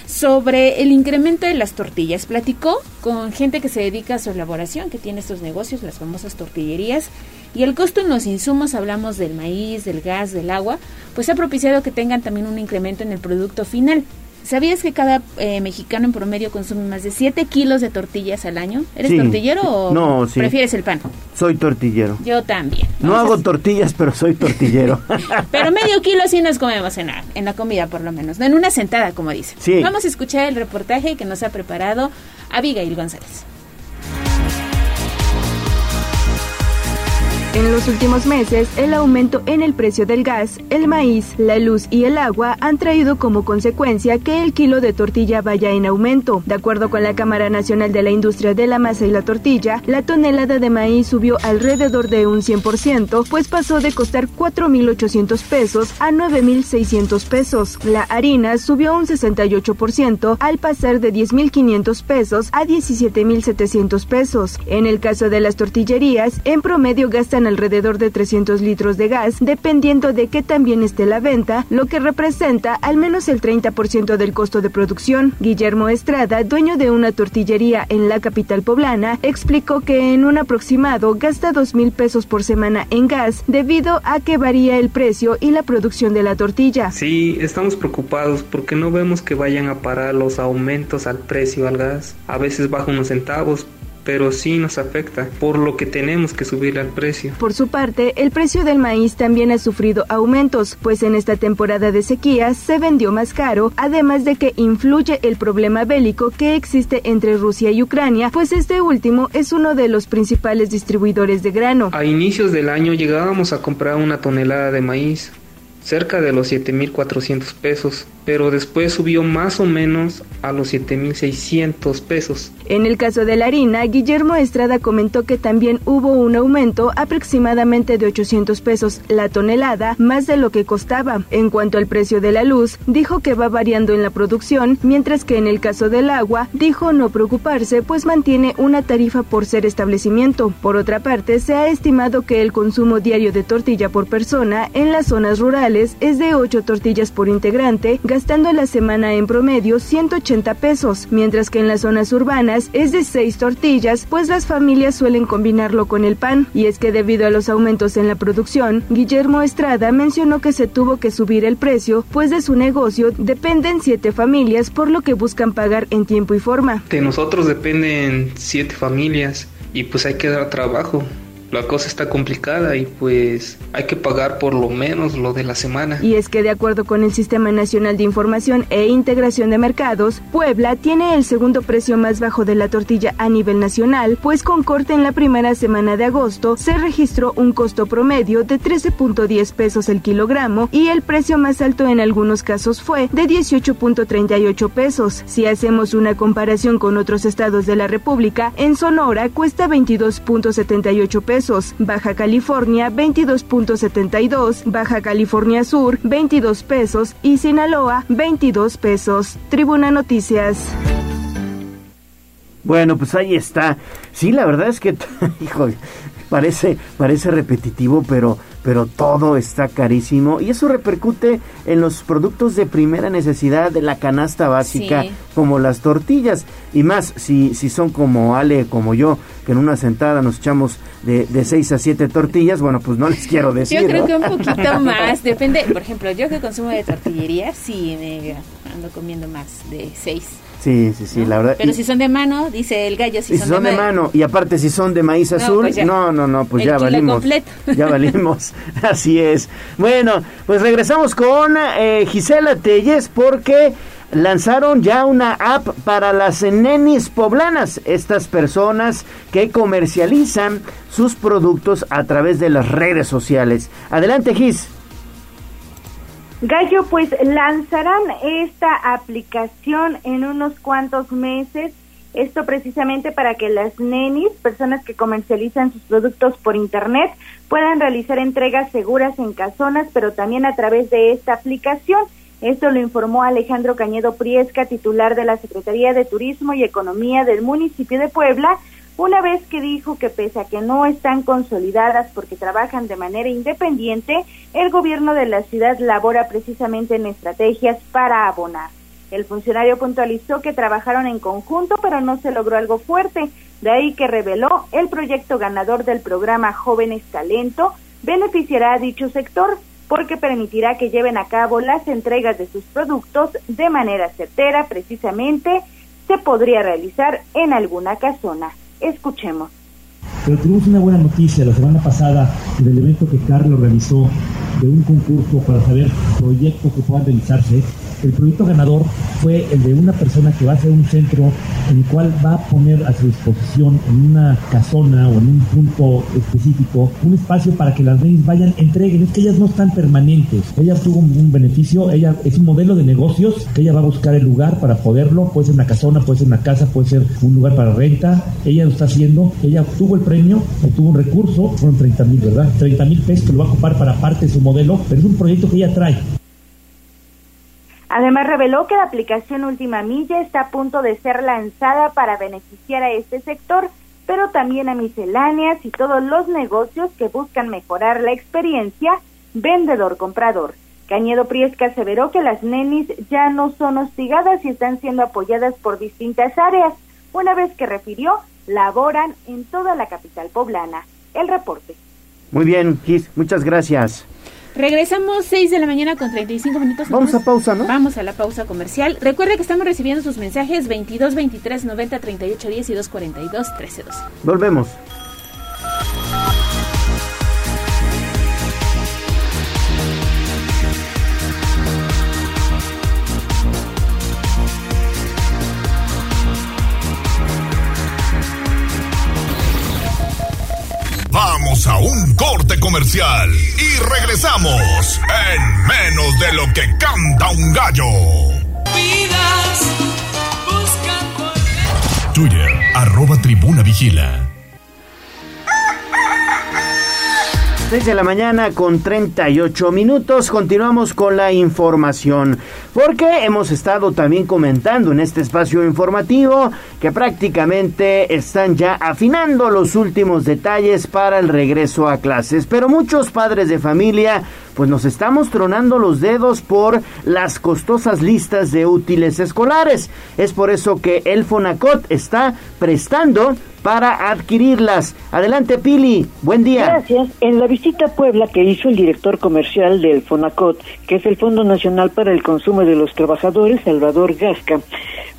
sobre el incremento de las tortillas. Platicó con gente que se dedica a su elaboración, que tiene estos negocios, las famosas tortillerías, y el costo en los insumos, hablamos del maíz, del gas, del agua, pues ha propiciado que tengan también un incremento en el producto final. ¿Sabías que cada eh, mexicano en promedio consume más de 7 kilos de tortillas al año? ¿Eres tortillero o no, prefieres el pan? Soy tortillero. Yo también. No hago tortillas, pero soy tortillero. [laughs] pero medio kilo sí nos comemos en la, en la comida, por lo menos. No en una sentada, como dice. Sí. Vamos a escuchar el reportaje que nos ha preparado Abigail González. En los últimos meses, el aumento en el precio del gas, el maíz, la luz y el agua han traído como consecuencia que el kilo de tortilla vaya en aumento. De acuerdo con la Cámara Nacional de la Industria de la Masa y la Tortilla, la tonelada de maíz subió alrededor de un 100%, pues pasó de costar 4.800 pesos a 9.600 pesos. La harina subió un 68% al pasar de 10.500 pesos a 17.700 pesos. En el caso de las tortillerías, en promedio gastan alrededor de 300 litros de gas, dependiendo de qué también esté la venta, lo que representa al menos el 30% del costo de producción. Guillermo Estrada, dueño de una tortillería en la capital poblana, explicó que en un aproximado gasta 2 mil pesos por semana en gas debido a que varía el precio y la producción de la tortilla. Sí, estamos preocupados porque no vemos que vayan a parar los aumentos al precio al gas. A veces baja unos centavos, pero sí nos afecta, por lo que tenemos que subir al precio. Por su parte, el precio del maíz también ha sufrido aumentos, pues en esta temporada de sequía se vendió más caro, además de que influye el problema bélico que existe entre Rusia y Ucrania, pues este último es uno de los principales distribuidores de grano. A inicios del año llegábamos a comprar una tonelada de maíz, cerca de los 7.400 pesos, pero después subió más o menos a los 7.600 pesos. En el caso de la harina, Guillermo Estrada comentó que también hubo un aumento aproximadamente de 800 pesos la tonelada, más de lo que costaba. En cuanto al precio de la luz, dijo que va variando en la producción, mientras que en el caso del agua, dijo no preocuparse, pues mantiene una tarifa por ser establecimiento. Por otra parte, se ha estimado que el consumo diario de tortilla por persona en las zonas rurales es de 8 tortillas por integrante, gastando la semana en promedio 180 pesos, mientras que en las zonas urbanas es de 6 tortillas, pues las familias suelen combinarlo con el pan. Y es que debido a los aumentos en la producción, Guillermo Estrada mencionó que se tuvo que subir el precio, pues de su negocio dependen 7 familias, por lo que buscan pagar en tiempo y forma. De nosotros dependen 7 familias y pues hay que dar trabajo la cosa está complicada y pues hay que pagar por lo menos lo de la semana. Y es que de acuerdo con el Sistema Nacional de Información e Integración de Mercados, Puebla tiene el segundo precio más bajo de la tortilla a nivel nacional, pues con corte en la primera semana de agosto se registró un costo promedio de 13.10 pesos el kilogramo y el precio más alto en algunos casos fue de 18.38 pesos. Si hacemos una comparación con otros estados de la República, en Sonora cuesta 22.78 pesos Baja California 22.72, Baja California Sur 22 pesos y Sinaloa 22 pesos. Tribuna Noticias. Bueno, pues ahí está. Sí, la verdad es que, [laughs] hijo, parece, parece repetitivo, pero, pero todo está carísimo y eso repercute en los productos de primera necesidad de la canasta básica, como las tortillas y más si, si son como Ale, como yo, que en una sentada nos echamos de, de seis a siete tortillas, bueno, pues no les quiero decir. Yo creo que un poquito [laughs] más, depende, por ejemplo, yo que consumo de tortillería, sí me ando comiendo más de seis. Sí, sí, sí, la verdad. Pero si son de mano, dice el gallo, si, si son, de, mano. Y aparte, si son de maíz azul, pues no, no, no, pues [laughs] ya valimos. Ya valimos. [laughs] Así es. Bueno, pues regresamos con eh, Gisela Telles porque lanzaron ya una app para las nenis poblanas, estas personas que comercializan sus productos a través de las redes sociales. Adelante, Gis. Gallo, pues lanzarán esta aplicación en unos cuantos meses. Esto precisamente para que las nenis, personas que comercializan sus productos por internet, puedan realizar entregas seguras en casonas, pero también a través de esta aplicación. Esto lo informó Alejandro Cañedo Priesca, titular de la Secretaría de Turismo y Economía del municipio de Puebla, una vez que dijo que pese a que no están consolidadas porque trabajan de manera independiente, el gobierno de la ciudad labora precisamente en estrategias para abonar. El funcionario puntualizó que trabajaron en conjunto, pero no se logró algo fuerte, de ahí que reveló el proyecto ganador del programa Jóvenes Talento beneficiará a dicho sector porque permitirá que lleven a cabo las entregas de sus productos de manera certera, precisamente se podría realizar en alguna casona. Escuchemos. Pero tuvimos una buena noticia la semana pasada en el evento que Carlos realizó de un concurso para saber proyectos que puedan realizarse el proyecto ganador fue el de una persona que va a hacer un centro en el cual va a poner a su disposición en una casona o en un punto específico un espacio para que las leyes vayan, entreguen. Es que ellas no están permanentes. Ella tuvo un beneficio, ella es un modelo de negocios que ella va a buscar el lugar para poderlo. Puede ser una casona, puede ser una casa, puede ser un lugar para renta. Ella lo está haciendo. Ella obtuvo el premio, obtuvo un recurso, fueron 30 mil, ¿verdad? 30 mil pesos que lo va a ocupar para parte de su modelo, pero es un proyecto que ella trae. Además, reveló que la aplicación Última Milla está a punto de ser lanzada para beneficiar a este sector, pero también a misceláneas y todos los negocios que buscan mejorar la experiencia vendedor-comprador. Cañedo Priesca aseveró que las nenis ya no son hostigadas y están siendo apoyadas por distintas áreas, una vez que refirió, laboran en toda la capital poblana. El reporte. Muy bien, Gis, muchas gracias. Regresamos 6 de la mañana con 35 minutos. Vamos a pausa, ¿no? Vamos a la pausa comercial. Recuerde que estamos recibiendo sus mensajes 22 23 90 38 10 y 242 13 12. Volvemos. Vamos a un corte comercial y regresamos en menos de lo que canta un gallo. Twitter, arroba tribuna vigila. 6 de la mañana con 38 minutos. Continuamos con la información. Porque hemos estado también comentando en este espacio informativo que prácticamente están ya afinando los últimos detalles para el regreso a clases. Pero muchos padres de familia pues nos estamos tronando los dedos por las costosas listas de útiles escolares. Es por eso que el Fonacot está prestando para adquirirlas. Adelante, Pili. Buen día. Gracias. En la visita a Puebla que hizo el director comercial del FONACOT, que es el Fondo Nacional para el Consumo de los Trabajadores, Salvador Gasca,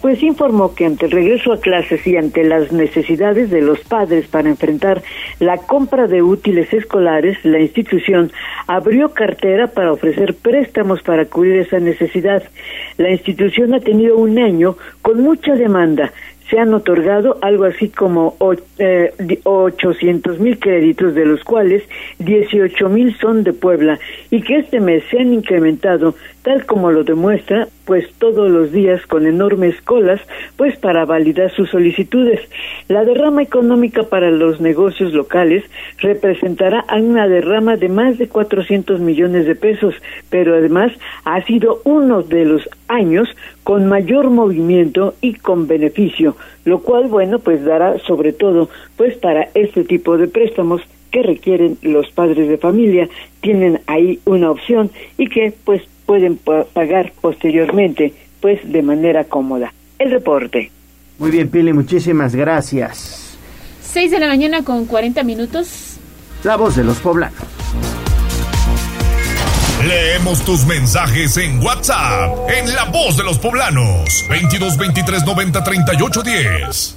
pues informó que ante el regreso a clases y ante las necesidades de los padres para enfrentar la compra de útiles escolares, la institución abrió cartera para ofrecer préstamos para cubrir esa necesidad. La institución ha tenido un año con mucha demanda se han otorgado algo así como 800 mil créditos, de los cuales 18 mil son de Puebla, y que este mes se han incrementado, tal como lo demuestra, pues todos los días con enormes colas, pues para validar sus solicitudes. La derrama económica para los negocios locales representará una derrama de más de 400 millones de pesos, pero además ha sido uno de los años con mayor movimiento y con beneficio, lo cual, bueno, pues dará sobre todo, pues para este tipo de préstamos que requieren los padres de familia, tienen ahí una opción y que pues pueden pagar posteriormente, pues de manera cómoda. El reporte. Muy bien, Pili, muchísimas gracias. 6 de la mañana con 40 minutos. La voz de los poblanos. Leemos tus mensajes en WhatsApp en La Voz de los Poblanos 22 23 90 38 10.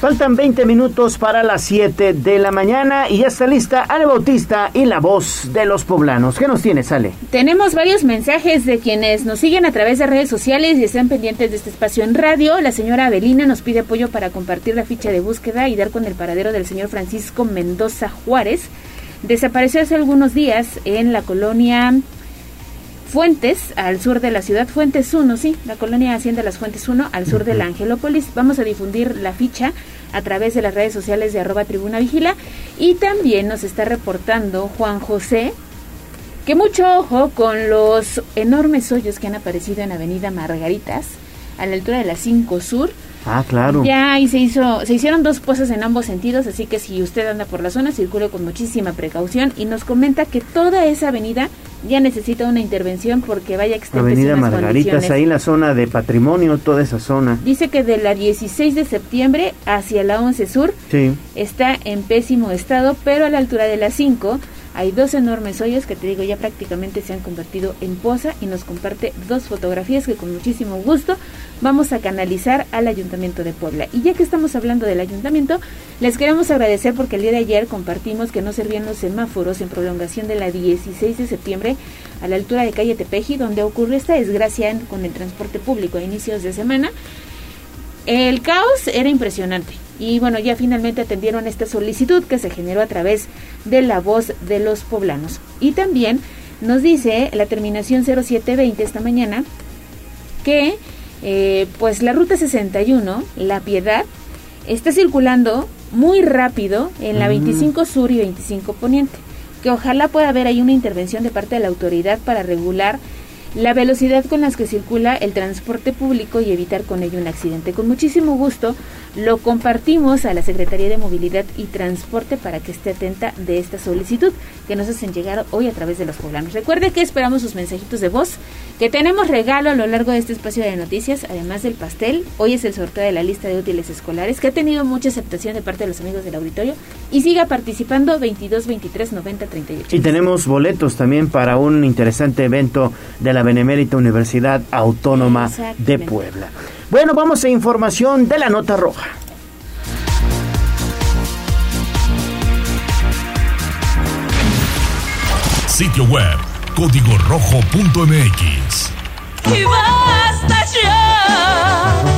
Faltan 20 minutos para las 7 de la mañana y ya está lista Ale Bautista y la voz de los poblanos. ¿Qué nos tiene, Ale? Tenemos varios mensajes de quienes nos siguen a través de redes sociales y están pendientes de este espacio en radio. La señora Avelina nos pide apoyo para compartir la ficha de búsqueda y dar con el paradero del señor Francisco Mendoza Juárez. Desapareció hace algunos días en la colonia Fuentes, al sur de la ciudad, Fuentes 1, sí, la colonia Hacienda Las Fuentes 1, al sur de la Angelópolis. Vamos a difundir la ficha a través de las redes sociales de arroba tribuna vigila. Y también nos está reportando Juan José que mucho ojo con los enormes hoyos que han aparecido en Avenida Margaritas a la altura de la 5 Sur Ah, claro. Ya ahí se hizo, se hicieron dos pozas en ambos sentidos, así que si usted anda por la zona, circule con muchísima precaución y nos comenta que toda esa avenida ya necesita una intervención porque vaya que Avenida Margaritas, ahí la zona de patrimonio, toda esa zona. Dice que de la 16 de septiembre hacia la 11 Sur está en pésimo estado, pero a la altura de la 5 hay dos enormes hoyos que te digo ya prácticamente se han convertido en poza y nos comparte dos fotografías que con muchísimo gusto vamos a canalizar al Ayuntamiento de Puebla. Y ya que estamos hablando del Ayuntamiento, les queremos agradecer porque el día de ayer compartimos que no servían los semáforos en prolongación de la 16 de septiembre a la altura de calle Tepeji, donde ocurrió esta desgracia con el transporte público a inicios de semana. El caos era impresionante y bueno, ya finalmente atendieron esta solicitud que se generó a través de la voz de los poblanos. Y también nos dice la terminación 0720 esta mañana que eh, pues la ruta 61, La Piedad, está circulando muy rápido en la 25 Sur y 25 Poniente, que ojalá pueda haber ahí una intervención de parte de la autoridad para regular la velocidad con las que circula el transporte público y evitar con ello un accidente. Con muchísimo gusto lo compartimos a la Secretaría de Movilidad y Transporte para que esté atenta de esta solicitud que nos hacen llegar hoy a través de los poblanos. Recuerde que esperamos sus mensajitos de voz, que tenemos regalo a lo largo de este espacio de noticias, además del pastel. Hoy es el sorteo de la lista de útiles escolares, que ha tenido mucha aceptación de parte de los amigos del auditorio. Y siga participando 22 23 90 38. Y tenemos boletos también para un interesante evento de la Benemérita Universidad Autónoma de Puebla. Bueno, vamos a información de la nota roja. Sitio web código rojo.mx. Y basta ya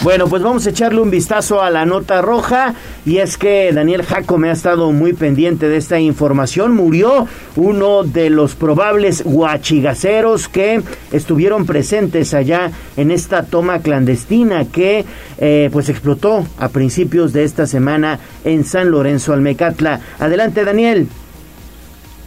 Bueno, pues vamos a echarle un vistazo a la nota roja y es que Daniel Jaco me ha estado muy pendiente de esta información. Murió uno de los probables guachigaceros que estuvieron presentes allá en esta toma clandestina que eh, pues explotó a principios de esta semana en San Lorenzo Almecatla. Adelante Daniel.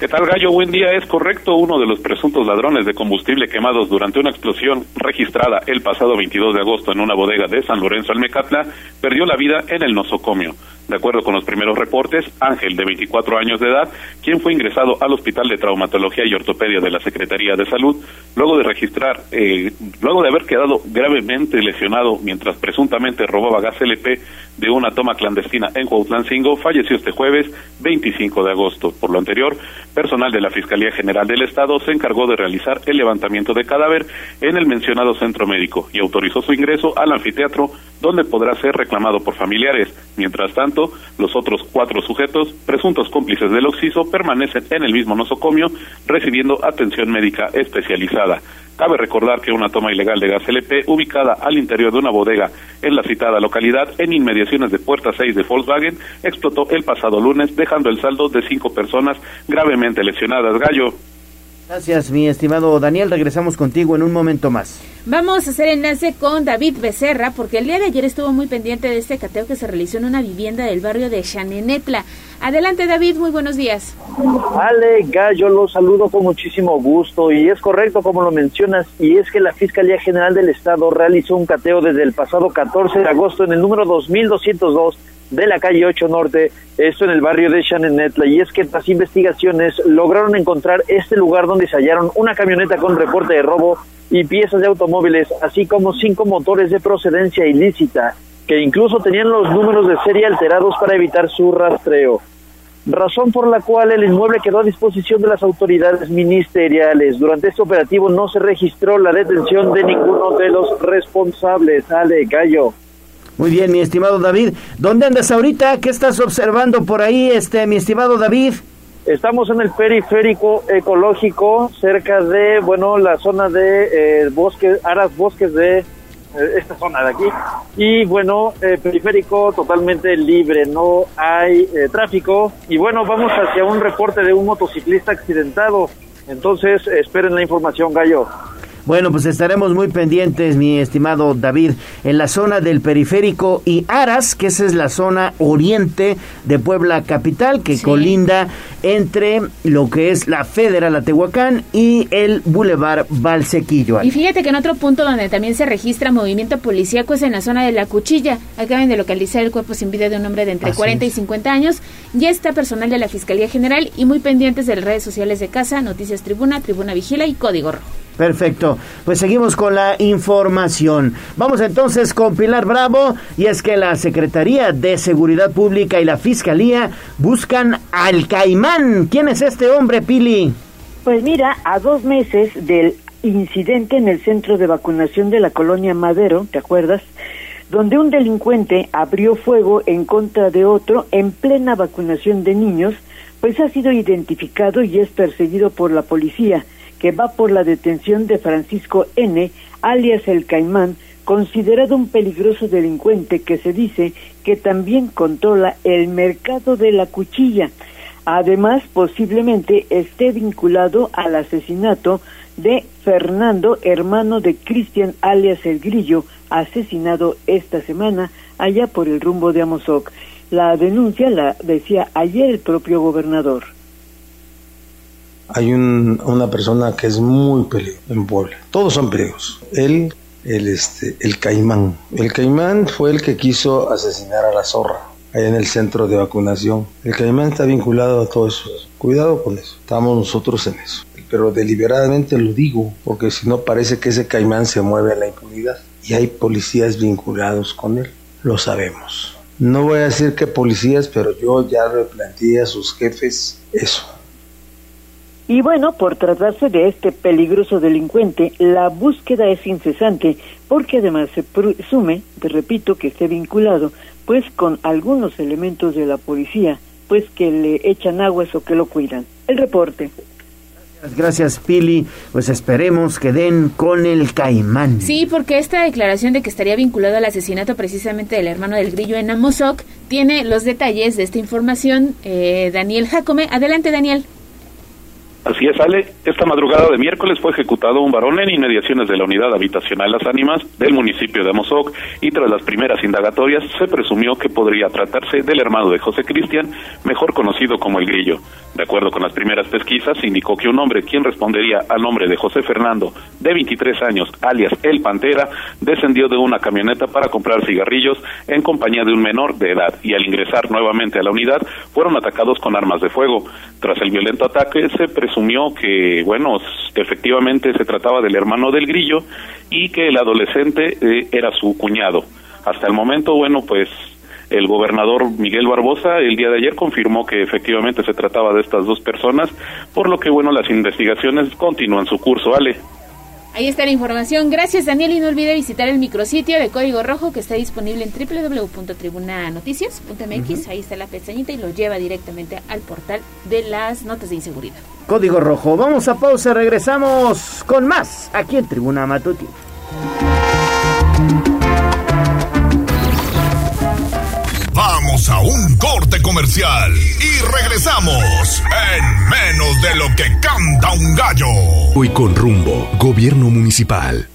¿Qué tal, Gallo? Buen día. Es correcto, uno de los presuntos ladrones de combustible quemados durante una explosión registrada el pasado 22 de agosto en una bodega de San Lorenzo Almecatla perdió la vida en el nosocomio. De acuerdo con los primeros reportes, Ángel, de 24 años de edad, quien fue ingresado al Hospital de Traumatología y Ortopedia de la Secretaría de Salud, luego de registrar, eh, luego de haber quedado gravemente lesionado mientras presuntamente robaba gas LP de una toma clandestina en Cuautlancingo, falleció este jueves 25 de agosto. Por lo anterior, personal de la Fiscalía General del Estado se encargó de realizar el levantamiento de cadáver en el mencionado centro médico y autorizó su ingreso al anfiteatro, donde podrá ser reclamado por familiares. Mientras tanto, los otros cuatro sujetos, presuntos cómplices del occiso, permanecen en el mismo nosocomio, recibiendo atención médica especializada. Cabe recordar que una toma ilegal de gas LP ubicada al interior de una bodega en la citada localidad en inmediaciones de Puerta 6 de Volkswagen explotó el pasado lunes dejando el saldo de cinco personas gravemente lesionadas. Gallo. Gracias, mi estimado Daniel. Regresamos contigo en un momento más. Vamos a hacer enlace con David Becerra, porque el día de ayer estuvo muy pendiente de este cateo que se realizó en una vivienda del barrio de Chanenetla. Adelante, David, muy buenos días. Ale Gallo, lo saludo con muchísimo gusto y es correcto como lo mencionas, y es que la Fiscalía General del Estado realizó un cateo desde el pasado 14 de agosto en el número 2202 de la calle 8 Norte, esto en el barrio de Chanenetla, y es que las investigaciones lograron encontrar este lugar donde se hallaron una camioneta con reporte de robo y piezas de automóviles, así como cinco motores de procedencia ilícita, que incluso tenían los números de serie alterados para evitar su rastreo. Razón por la cual el inmueble quedó a disposición de las autoridades ministeriales. Durante este operativo no se registró la detención de ninguno de los responsables. Ale Gallo. Muy bien, mi estimado David. ¿Dónde andas ahorita? ¿Qué estás observando por ahí, este, mi estimado David? Estamos en el periférico ecológico, cerca de, bueno, la zona de eh, bosques, aras bosques de eh, esta zona de aquí. Y bueno, eh, periférico totalmente libre, no hay eh, tráfico. Y bueno, vamos hacia un reporte de un motociclista accidentado. Entonces, esperen la información, Gallo. Bueno, pues estaremos muy pendientes, mi estimado David, en la zona del periférico y Aras, que esa es la zona oriente de Puebla capital, que colinda entre lo que es la Federal Atehuacán y el Boulevard Valsequillo. Y fíjate que en otro punto donde también se registra movimiento policíaco es en la zona de La Cuchilla. Acaban de localizar el cuerpo sin vida de un hombre de entre Así 40 y es. 50 años. Ya está personal de la Fiscalía General y muy pendientes de las redes sociales de casa, Noticias Tribuna, Tribuna Vigila y Código Rojo. Perfecto, pues seguimos con la información. Vamos entonces con Pilar Bravo y es que la Secretaría de Seguridad Pública y la Fiscalía buscan al caimán. ¿Quién es este hombre, Pili? Pues mira, a dos meses del incidente en el centro de vacunación de la colonia Madero, ¿te acuerdas? Donde un delincuente abrió fuego en contra de otro en plena vacunación de niños, pues ha sido identificado y es perseguido por la policía, que va por la detención de Francisco N., alias el Caimán, considerado un peligroso delincuente que se dice que también controla el mercado de la cuchilla. Además, posiblemente esté vinculado al asesinato de Fernando, hermano de Cristian alias El Grillo, asesinado esta semana allá por el rumbo de Amozoc. La denuncia la decía ayer el propio gobernador. Hay un- una persona que es muy peligrosa en Puebla. Todos son peligrosos. Él, el, este, el caimán. El caimán fue el que quiso asesinar a la zorra, allá en el centro de vacunación. El caimán está vinculado a todo eso. Cuidado con eso. Estamos nosotros en eso. Pero deliberadamente lo digo, porque si no parece que ese caimán se mueve a la impunidad. Y hay policías vinculados con él. Lo sabemos. No voy a decir que policías, pero yo ya le planteé a sus jefes eso. Y bueno, por tratarse de este peligroso delincuente, la búsqueda es incesante, porque además se presume, te repito, que esté vinculado, pues con algunos elementos de la policía, pues que le echan aguas o que lo cuidan. El reporte. Gracias, Pili. Pues esperemos que den con el caimán. Sí, porque esta declaración de que estaría vinculado al asesinato precisamente del hermano del grillo en Amozoc tiene los detalles de esta información eh, Daniel Jacome. Adelante, Daniel. Así es, Ale. Esta madrugada de miércoles fue ejecutado un varón en inmediaciones de la unidad habitacional Las Ánimas del municipio de Amozoc y tras las primeras indagatorias se presumió que podría tratarse del hermano de José Cristian, mejor conocido como el Grillo. De acuerdo con las primeras pesquisas, indicó que un hombre quien respondería al nombre de José Fernando, de 23 años, alias El Pantera, descendió de una camioneta para comprar cigarrillos en compañía de un menor de edad y al ingresar nuevamente a la unidad fueron atacados con armas de fuego. Tras el violento ataque se presumió que, bueno, efectivamente se trataba del hermano del grillo y que el adolescente eh, era su cuñado. Hasta el momento, bueno, pues el gobernador Miguel Barbosa el día de ayer confirmó que efectivamente se trataba de estas dos personas, por lo que, bueno, las investigaciones continúan su curso. Ale. Ahí está la información. Gracias, Daniel. Y no olvide visitar el micrositio de Código Rojo que está disponible en www.tribunanoticias.mx. Ahí está la pestañita y lo lleva directamente al portal de las notas de inseguridad. Código Rojo. Vamos a pausa, regresamos con más aquí en Tribuna Matutina. Vamos a un corte comercial y regresamos en menos de lo que canta un gallo. Hoy con rumbo, gobierno municipal.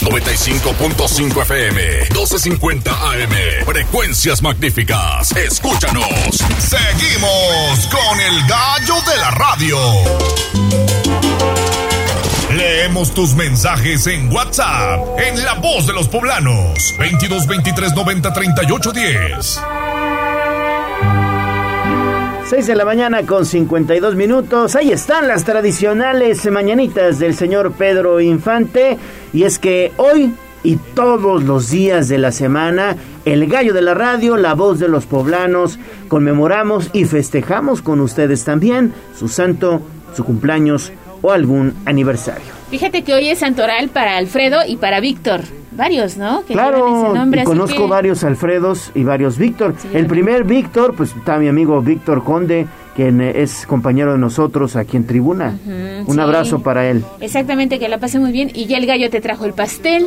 95.5 FM, 12.50 AM. Frecuencias magníficas. Escúchanos. Seguimos con el gallo de la radio. Leemos tus mensajes en WhatsApp, en La Voz de los Poblanos, 22 23 90 38 10. 6 de la mañana con 52 minutos. Ahí están las tradicionales mañanitas del señor Pedro Infante. Y es que hoy y todos los días de la semana, el gallo de la radio, la voz de los poblanos, conmemoramos y festejamos con ustedes también su santo, su cumpleaños o algún aniversario. Fíjate que hoy es santoral para Alfredo y para Víctor. Varios, ¿no? Que claro, ese nombre, y conozco que- varios Alfredos y varios Víctor. el primer Víctor, pues está mi amigo Víctor Conde, quien es compañero de nosotros aquí en Tribuna. Un sí. abrazo para él. Exactamente, que la pase muy bien. Y ya el gallo te trajo el pastel.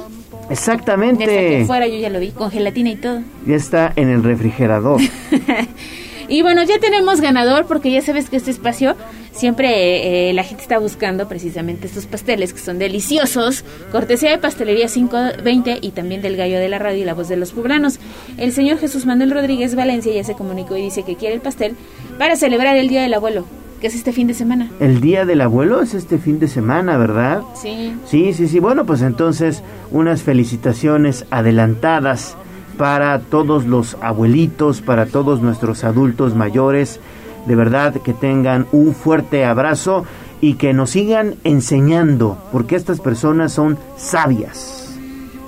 Exactamente. Desde fuera yo ya lo vi, con gelatina y todo. Ya está en el refrigerador. [laughs] Y bueno, ya tenemos ganador porque ya sabes que este espacio siempre eh, la gente está buscando precisamente estos pasteles que son deliciosos. Cortesía de Pastelería 520 y también del Gallo de la Radio y la Voz de los Poblanos. El señor Jesús Manuel Rodríguez Valencia ya se comunicó y dice que quiere el pastel para celebrar el Día del Abuelo, que es este fin de semana. el Día del Abuelo es este fin de semana, ¿verdad? Sí. Sí, sí, sí. Bueno, pues entonces unas felicitaciones adelantadas para todos los abuelitos, para todos nuestros adultos mayores. De verdad que tengan un fuerte abrazo y que nos sigan enseñando, porque estas personas son sabias.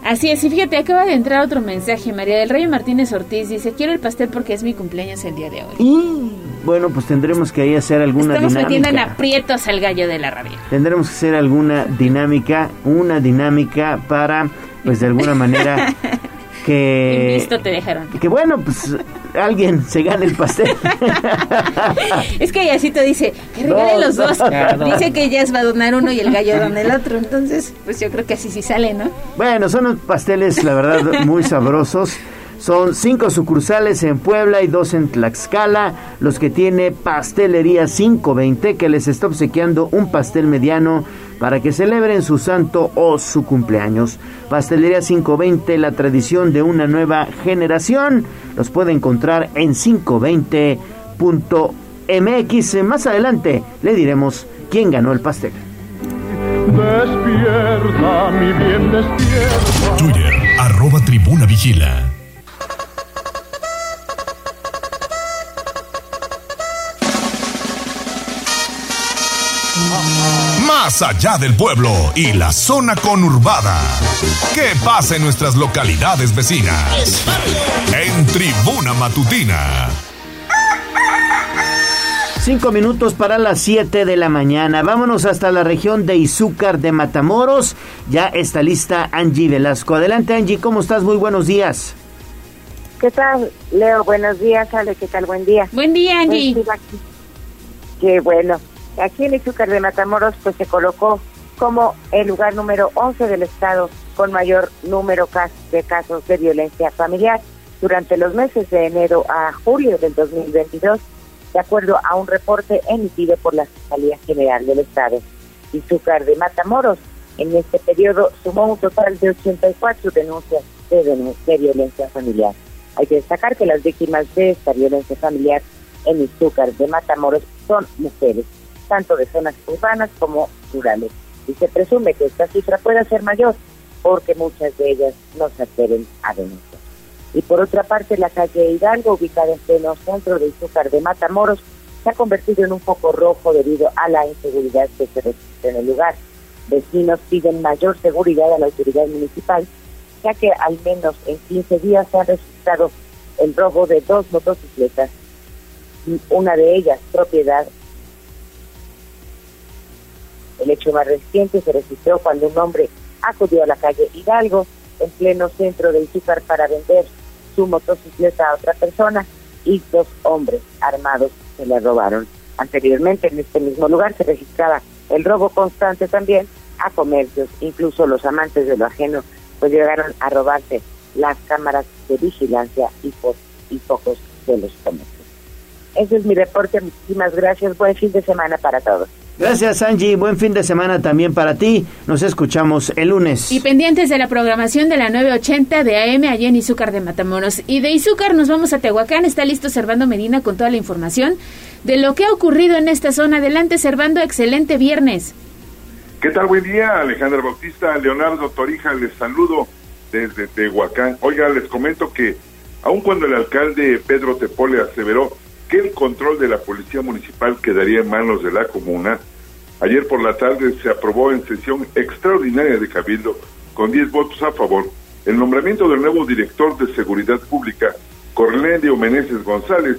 Así es, y fíjate, acaba de entrar otro mensaje. María del Rey Martínez Ortiz dice, quiero el pastel porque es mi cumpleaños el día de hoy. Y bueno, pues tendremos que ahí hacer alguna Estamos metiendo en dinámica. aprietos al gallo de la radio. Tendremos que hacer alguna dinámica, una dinámica para, pues de alguna manera, [laughs] que... Listo te dejaron. Que bueno, pues alguien se gane el pastel. [laughs] Es que Yacito dice que regale los dos. Dice que Jazz va a donar uno y el gallo dona el otro. Entonces, pues yo creo que así sí sale, ¿no? Bueno, son pasteles, la verdad, muy sabrosos. Son cinco sucursales en Puebla y dos en Tlaxcala, los que tiene Pastelería 520, que les está obsequiando un pastel mediano para que celebren su santo o su cumpleaños. Pastelería 520, la tradición de una nueva generación. Los puede encontrar en 520.mx. Más adelante le diremos quién ganó el pastel. Despierta, mi bien, despierta. Twitter, arroba tribuna vigila. Más allá del pueblo y la zona conurbada. ¿Qué pasa en nuestras localidades vecinas? En Tribuna Matutina. Cinco minutos para las 7 de la mañana. Vámonos hasta la región de Izúcar de Matamoros. Ya está lista Angie Velasco. Adelante Angie, ¿cómo estás? Muy buenos días. ¿Qué tal, Leo? Buenos días, Ale, ¿qué tal? Buen día. Buen día, Angie. Pues, Qué bueno. Aquí en Izúcar de Matamoros pues se colocó como el lugar número 11 del estado con mayor número de casos de violencia familiar durante los meses de enero a julio del 2022, de acuerdo a un reporte emitido por la Fiscalía General del Estado. Izúcar de Matamoros en este periodo sumó un total de 84 denuncias de, de violencia familiar. Hay que destacar que las víctimas de esta violencia familiar en Izúcar de Matamoros son mujeres, tanto de zonas urbanas como rurales. Y se presume que esta cifra pueda ser mayor porque muchas de ellas no se atreven a denunciar. Y por otra parte, la calle Hidalgo, ubicada en pleno centro de Izúcar de Matamoros, se ha convertido en un foco rojo debido a la inseguridad que se registra en el lugar. Vecinos piden mayor seguridad a la autoridad municipal, ya que al menos en 15 días se ha registrado el robo de dos motocicletas, una de ellas propiedad. El hecho más reciente se registró cuando un hombre acudió a la calle Hidalgo, en pleno centro de Izúcar, para vender su motocicleta a otra persona y dos hombres armados se le robaron. Anteriormente en este mismo lugar se registraba el robo constante también a comercios, incluso los amantes de lo ajeno pues llegaron a robarse las cámaras de vigilancia y, y focos de los comercios. Ese es mi reporte, muchísimas gracias, buen fin de semana para todos. Gracias Angie, buen fin de semana también para ti. Nos escuchamos el lunes. Y pendientes de la programación de la 980 de AM allá en Izúcar de Matamoros. Y de Izúcar nos vamos a Tehuacán. Está listo Servando Medina con toda la información de lo que ha ocurrido en esta zona. Adelante Servando, excelente viernes. ¿Qué tal? Buen día, Alejandra Bautista, Leonardo Torija, les saludo desde Tehuacán. Oiga, les comento que aun cuando el alcalde Pedro Tepole aseveró que el control de la policía municipal quedaría en manos de la comuna. Ayer por la tarde se aprobó en sesión extraordinaria de Cabildo, con 10 votos a favor, el nombramiento del nuevo director de Seguridad Pública, Cornelio Meneses González,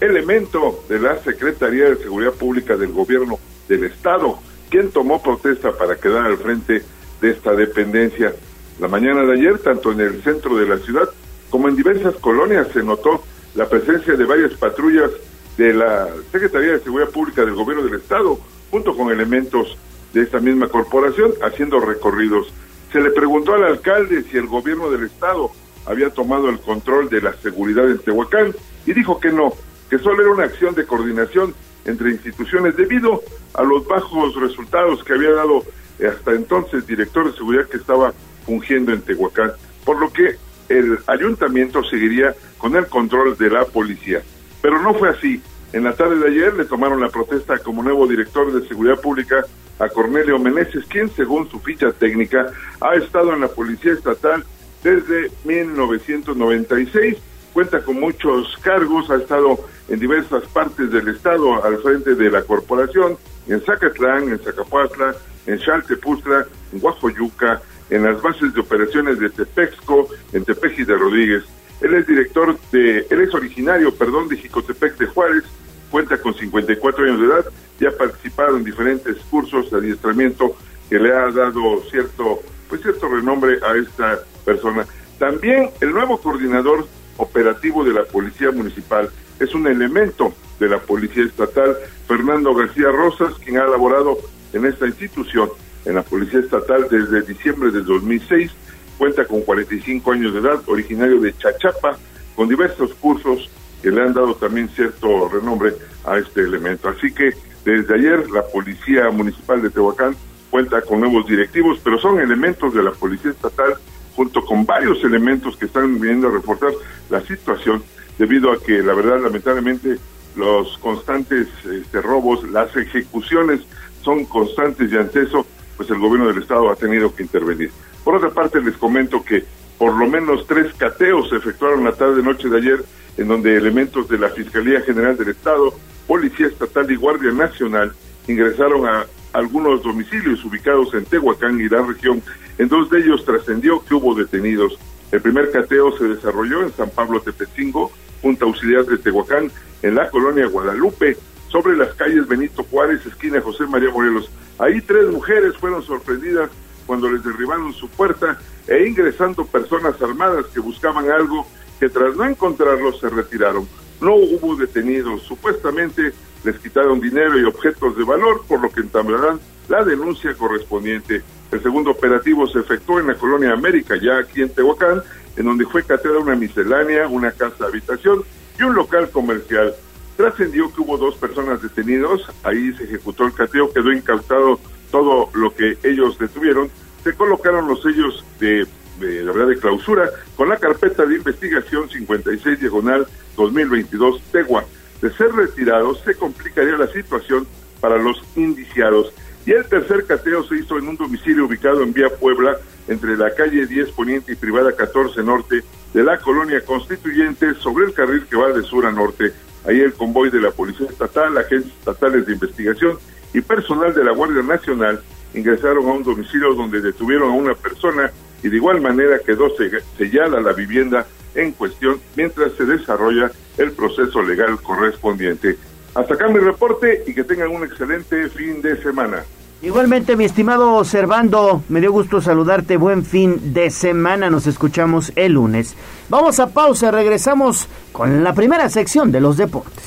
elemento de la Secretaría de Seguridad Pública del Gobierno del Estado, quien tomó protesta para quedar al frente de esta dependencia. La mañana de ayer, tanto en el centro de la ciudad como en diversas colonias, se notó la presencia de varias patrullas de la Secretaría de Seguridad Pública del Gobierno del Estado, junto con elementos de esta misma corporación, haciendo recorridos. Se le preguntó al alcalde si el gobierno del Estado había tomado el control de la seguridad en Tehuacán y dijo que no, que solo era una acción de coordinación entre instituciones debido a los bajos resultados que había dado hasta entonces director de seguridad que estaba fungiendo en Tehuacán, por lo que el ayuntamiento seguiría con el control de la policía. Pero no fue así. En la tarde de ayer le tomaron la protesta como nuevo director de seguridad pública a Cornelio Meneses, quien según su ficha técnica ha estado en la policía estatal desde 1996, cuenta con muchos cargos, ha estado en diversas partes del estado al frente de la corporación, en Zacatlán, en Zacapuatla, en Chaltepustra, en Guajoyuca, en las bases de operaciones de Tepexco, en Tepeji de Rodríguez. Él es director de, él es originario, perdón, de Jicotepec de Juárez, cuenta con 54 años de edad y ha participado en diferentes cursos de adiestramiento que le ha dado cierto, pues cierto renombre a esta persona. También el nuevo coordinador operativo de la Policía Municipal es un elemento de la Policía Estatal, Fernando García Rosas, quien ha elaborado en esta institución en la Policía Estatal desde diciembre del 2006. Cuenta con 45 años de edad, originario de Chachapa, con diversos cursos que le han dado también cierto renombre a este elemento. Así que desde ayer la Policía Municipal de Tehuacán cuenta con nuevos directivos, pero son elementos de la Policía Estatal junto con varios elementos que están viniendo a reforzar la situación debido a que la verdad lamentablemente los constantes este, robos, las ejecuciones son constantes y ante eso pues el gobierno del estado ha tenido que intervenir. Por otra parte, les comento que por lo menos tres cateos se efectuaron la tarde noche de ayer, en donde elementos de la Fiscalía General del Estado, Policía Estatal y Guardia Nacional ingresaron a algunos domicilios ubicados en Tehuacán y la región. En dos de ellos trascendió que hubo detenidos. El primer cateo se desarrolló en San Pablo Tepecingo, Junta Auxiliar de Tehuacán, en la colonia Guadalupe, sobre las calles Benito Juárez, esquina José María Morelos. Ahí tres mujeres fueron sorprendidas cuando les derribaron su puerta e ingresando personas armadas que buscaban algo que tras no encontrarlo se retiraron. No hubo detenidos. Supuestamente les quitaron dinero y objetos de valor, por lo que entablarán la denuncia correspondiente. El segundo operativo se efectuó en la colonia América, ya aquí en Tehuacán, en donde fue cateada una miscelánea, una casa habitación y un local comercial. Trascendió que hubo dos personas detenidos, ahí se ejecutó el cateo, quedó incautado todo lo que ellos detuvieron, se colocaron los sellos de, la verdad de clausura con la carpeta de investigación 56 diagonal 2022 Tegua. De ser retirados, se complicaría la situación para los indiciados. Y el tercer cateo se hizo en un domicilio ubicado en Vía Puebla, entre la calle 10 Poniente y Privada 14 Norte de la colonia constituyente, sobre el carril que va de sur a norte. Ahí el convoy de la Policía Estatal, agentes estatales de investigación y personal de la Guardia Nacional ingresaron a un domicilio donde detuvieron a una persona y de igual manera quedó sellada la vivienda en cuestión mientras se desarrolla el proceso legal correspondiente. Hasta acá mi reporte y que tengan un excelente fin de semana. Igualmente, mi estimado Servando, me dio gusto saludarte. Buen fin de semana. Nos escuchamos el lunes. Vamos a pausa. Regresamos con la primera sección de los deportes.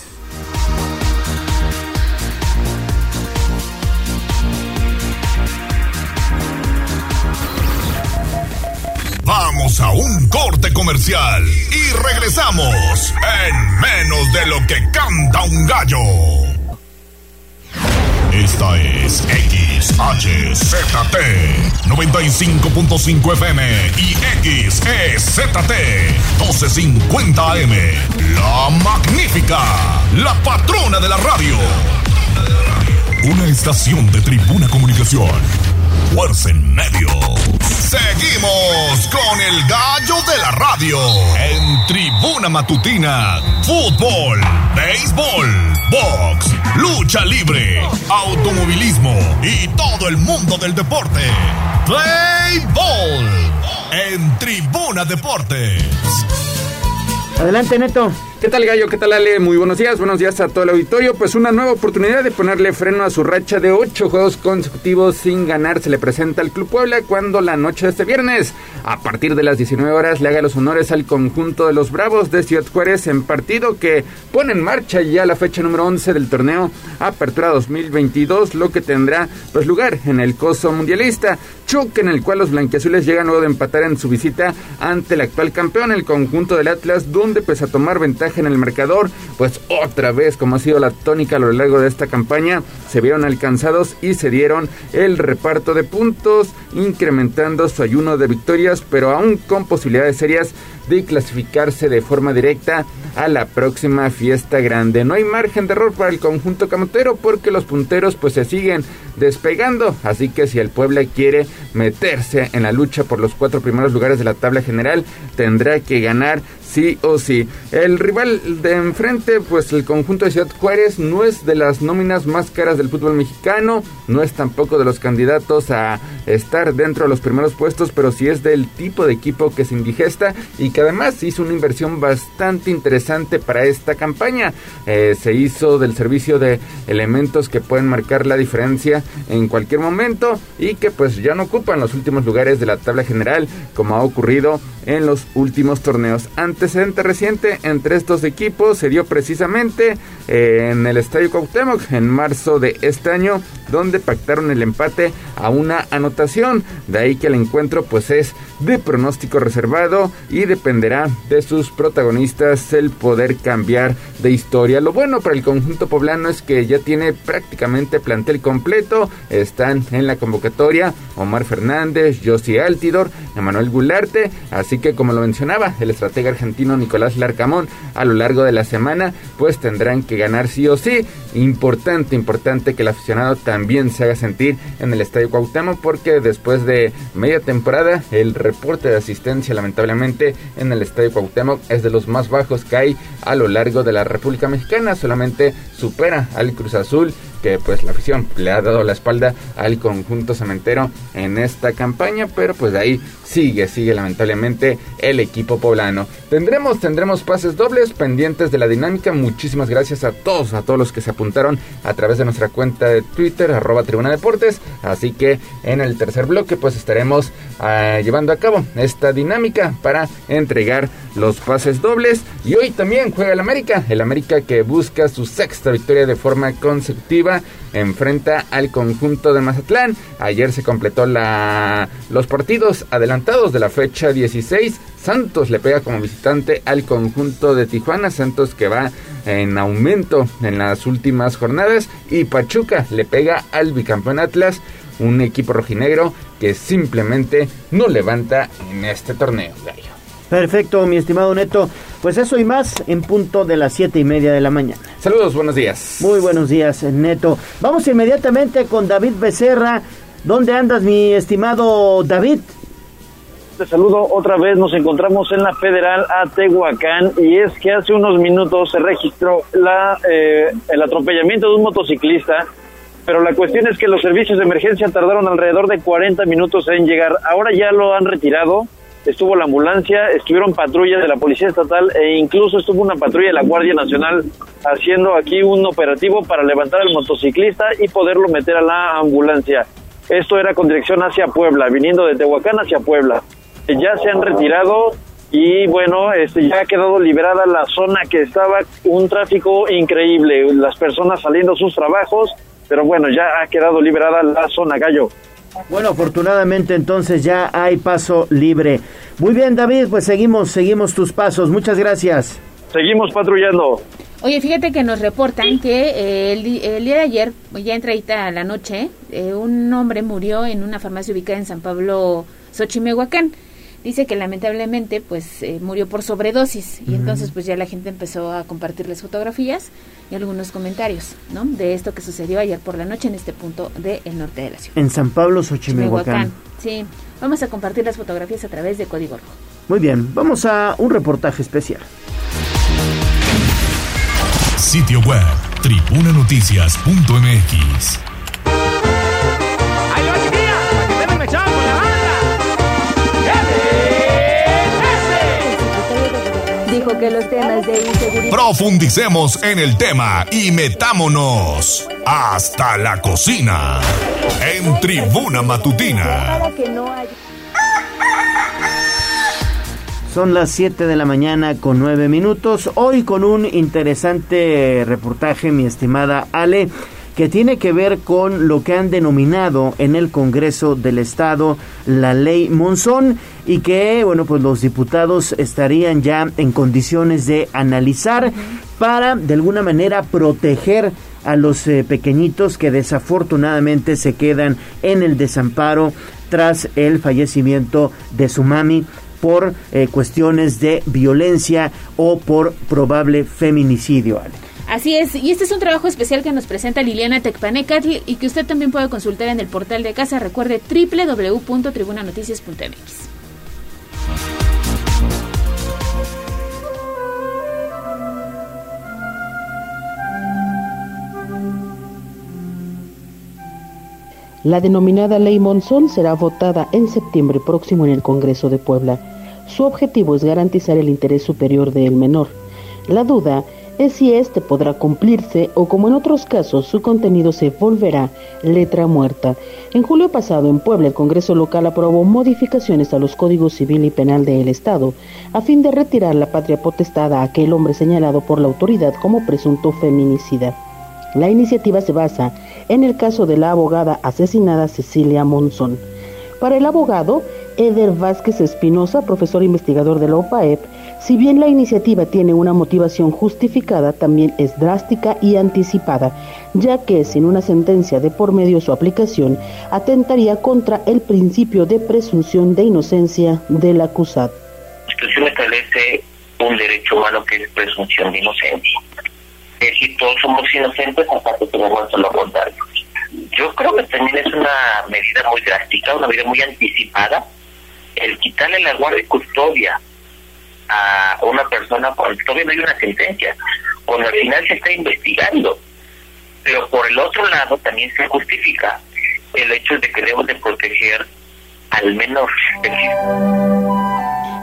Vamos a un corte comercial y regresamos en menos de lo que canta un gallo. Esta es XHZT 95.5 FM y XEZT 1250 AM. La magnífica, la patrona de la radio. Una estación de tribuna comunicación fuerza en medio. Seguimos con el gallo de la radio en Tribuna Matutina. Fútbol, béisbol, box, lucha libre, automovilismo y todo el mundo del deporte. Play Ball en Tribuna Deportes. Adelante, Neto. ¿Qué tal Gallo? ¿Qué tal Ale? Muy buenos días, buenos días a todo el auditorio. Pues una nueva oportunidad de ponerle freno a su racha de ocho juegos consecutivos sin ganar se le presenta al Club Puebla cuando la noche de este viernes, a partir de las 19 horas, le haga los honores al conjunto de los Bravos de Ciudad Juárez en partido que pone en marcha ya la fecha número 11 del torneo Apertura 2022, lo que tendrá pues lugar en el Coso Mundialista, choque en el cual los blanquiazules llegan luego de empatar en su visita ante el actual campeón, el conjunto del Atlas, donde pues a tomar ventaja en el marcador, pues otra vez, como ha sido la tónica a lo largo de esta campaña, se vieron alcanzados y se dieron el reparto de puntos, incrementando su ayuno de victorias, pero aún con posibilidades serias de clasificarse de forma directa a la próxima fiesta grande. No hay margen de error para el conjunto camotero porque los punteros pues se siguen despegando, así que si el Puebla quiere meterse en la lucha por los cuatro primeros lugares de la tabla general, tendrá que ganar sí o sí. El rival de enfrente, pues el conjunto de Ciudad Juárez no es de las nóminas más caras del fútbol mexicano, no es tampoco de los candidatos a estar dentro de los primeros puestos, pero sí es del tipo de equipo que se indigesta y que además hizo una inversión bastante interesante para esta campaña. Eh, se hizo del servicio de elementos que pueden marcar la diferencia en cualquier momento y que pues ya no ocupan los últimos lugares de la tabla general como ha ocurrido en los últimos torneos. Antecedente reciente entre estos equipos se dio precisamente eh, en el Estadio Cuauhtémoc en marzo de este año donde pactaron el empate a una anotación. De ahí que el encuentro pues es de pronóstico reservado y dependerá de sus protagonistas el poder cambiar de historia. Lo bueno para el conjunto poblano es que ya tiene prácticamente plantel completo. Están en la convocatoria Omar Fernández, Josi Altidor, Emanuel Gularte. Así que como lo mencionaba el estratega argentino Nicolás Larcamón a lo largo de la semana pues tendrán que ganar sí o sí. Importante, importante que el aficionado también se haga sentir en el Estadio Cuauhtémoc porque después de media temporada el reporte de asistencia lamentablemente en el Estadio Cuauhtémoc es de los más bajos que hay a lo largo de la República Mexicana, solamente supera al Cruz Azul que pues la afición le ha dado la espalda al conjunto cementero en esta campaña, pero pues de ahí sigue, sigue lamentablemente el equipo poblano. tendremos, tendremos pases dobles pendientes de la dinámica. Muchísimas gracias a todos, a todos los que se apuntaron a través de nuestra cuenta de Twitter, arroba Tribuna Deportes. Así que en el tercer bloque pues estaremos uh, llevando a cabo esta dinámica para entregar los pases dobles. Y hoy también juega el América, el América que busca su sexta victoria de forma consecutiva, enfrenta al conjunto de Mazatlán. Ayer se completó la, los partidos adelantados de la fecha 16. Santos le pega como visitante al conjunto de Tijuana, Santos que va en aumento en las últimas jornadas y Pachuca le pega al bicampeón Atlas, un equipo rojinegro que simplemente no levanta en este torneo. Gallo. Perfecto, mi estimado Neto. Pues eso y más en punto de las siete y media de la mañana. Saludos, buenos días. Muy buenos días, Neto. Vamos inmediatamente con David Becerra. ¿Dónde andas, mi estimado David? Te saludo otra vez, nos encontramos en la Federal a Tehuacán y es que hace unos minutos se registró la, eh, el atropellamiento de un motociclista, pero la cuestión es que los servicios de emergencia tardaron alrededor de 40 minutos en llegar, ahora ya lo han retirado, estuvo la ambulancia, estuvieron patrullas de la Policía Estatal e incluso estuvo una patrulla de la Guardia Nacional haciendo aquí un operativo para levantar al motociclista y poderlo meter a la ambulancia. Esto era con dirección hacia Puebla, viniendo de Tehuacán hacia Puebla. Ya se han retirado y bueno, este, ya ha quedado liberada la zona que estaba un tráfico increíble, las personas saliendo a sus trabajos, pero bueno, ya ha quedado liberada la zona, Gallo. Bueno, afortunadamente entonces ya hay paso libre. Muy bien, David, pues seguimos, seguimos tus pasos. Muchas gracias. Seguimos patrullando. Oye, fíjate que nos reportan que eh, el, el, día de ayer, ya entradita a la noche, eh, un hombre murió en una farmacia ubicada en San Pablo, Xochimehuacán. Dice que lamentablemente pues eh, murió por sobredosis y entonces pues ya la gente empezó a compartirles fotografías y algunos comentarios, ¿no? De esto que sucedió ayer por la noche en este punto del norte de la ciudad. En San Pablo, Xochimehuacán. Sí, vamos a compartir las fotografías a través de Código Rojo. Muy bien, vamos a un reportaje especial. Sitio web, tribunanoticias.mx. Dijo que los temas de inseguridad. Profundicemos en el tema y metámonos hasta la cocina. En Tribuna Matutina. Son las 7 de la mañana con 9 minutos. Hoy con un interesante reportaje, mi estimada Ale, que tiene que ver con lo que han denominado en el Congreso del Estado la ley Monzón y que, bueno, pues los diputados estarían ya en condiciones de analizar para, de alguna manera, proteger a los eh, pequeñitos que desafortunadamente se quedan en el desamparo tras el fallecimiento de su mami por eh, cuestiones de violencia o por probable feminicidio. Así es, y este es un trabajo especial que nos presenta Liliana Tecpanecatl y que usted también puede consultar en el portal de casa. Recuerde www.tribunanoticias.mx. La denominada Ley Monzón será votada en septiembre próximo en el Congreso de Puebla. Su objetivo es garantizar el interés superior del menor. La duda es si éste podrá cumplirse o como en otros casos su contenido se volverá letra muerta. En julio pasado en Puebla el Congreso local aprobó modificaciones a los códigos civil y penal del Estado a fin de retirar la patria potestad a aquel hombre señalado por la autoridad como presunto feminicida. La iniciativa se basa en el caso de la abogada asesinada Cecilia Monzón. Para el abogado, Eder Vázquez Espinosa, profesor investigador de la OPAEP, si bien la iniciativa tiene una motivación justificada, también es drástica y anticipada, ya que sin una sentencia de por medio su aplicación atentaría contra el principio de presunción de inocencia del acusado. La Constitución establece un derecho humano que es presunción de inocencia. Es decir, todos somos inocentes hasta que tenemos lo contrario. Yo creo que también es una medida muy drástica, una medida muy anticipada, el quitarle la guardia y custodia a una persona cuando todavía no hay una sentencia, cuando al final se está investigando. Pero por el otro lado también se justifica el hecho de que debemos de proteger al menor.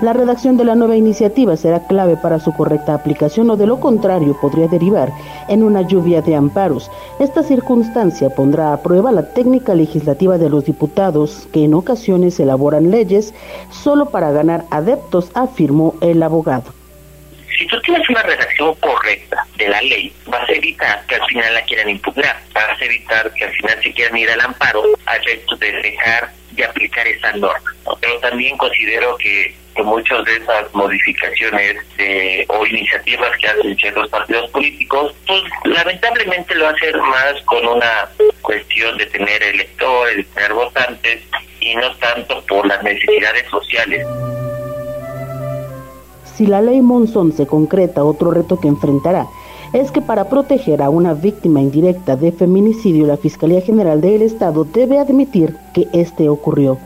La redacción de la nueva iniciativa será clave para su correcta aplicación o de lo contrario podría derivar en una lluvia de amparos. Esta circunstancia pondrá a prueba la técnica legislativa de los diputados que en ocasiones elaboran leyes solo para ganar adeptos, afirmó el abogado si tú tienes una redacción correcta de la ley, vas a evitar que al final la quieran impugnar, vas a evitar que al final se quieran ir al amparo al efecto de dejar de aplicar esa norma. Pero también considero que, muchas de esas modificaciones o iniciativas que hacen ciertos partidos políticos, pues lamentablemente lo hacen más con una cuestión de tener electores, de tener votantes, y no tanto por las necesidades sociales. Si la ley Monzón se concreta, otro reto que enfrentará es que para proteger a una víctima indirecta de feminicidio, la Fiscalía General del Estado debe admitir que este ocurrió.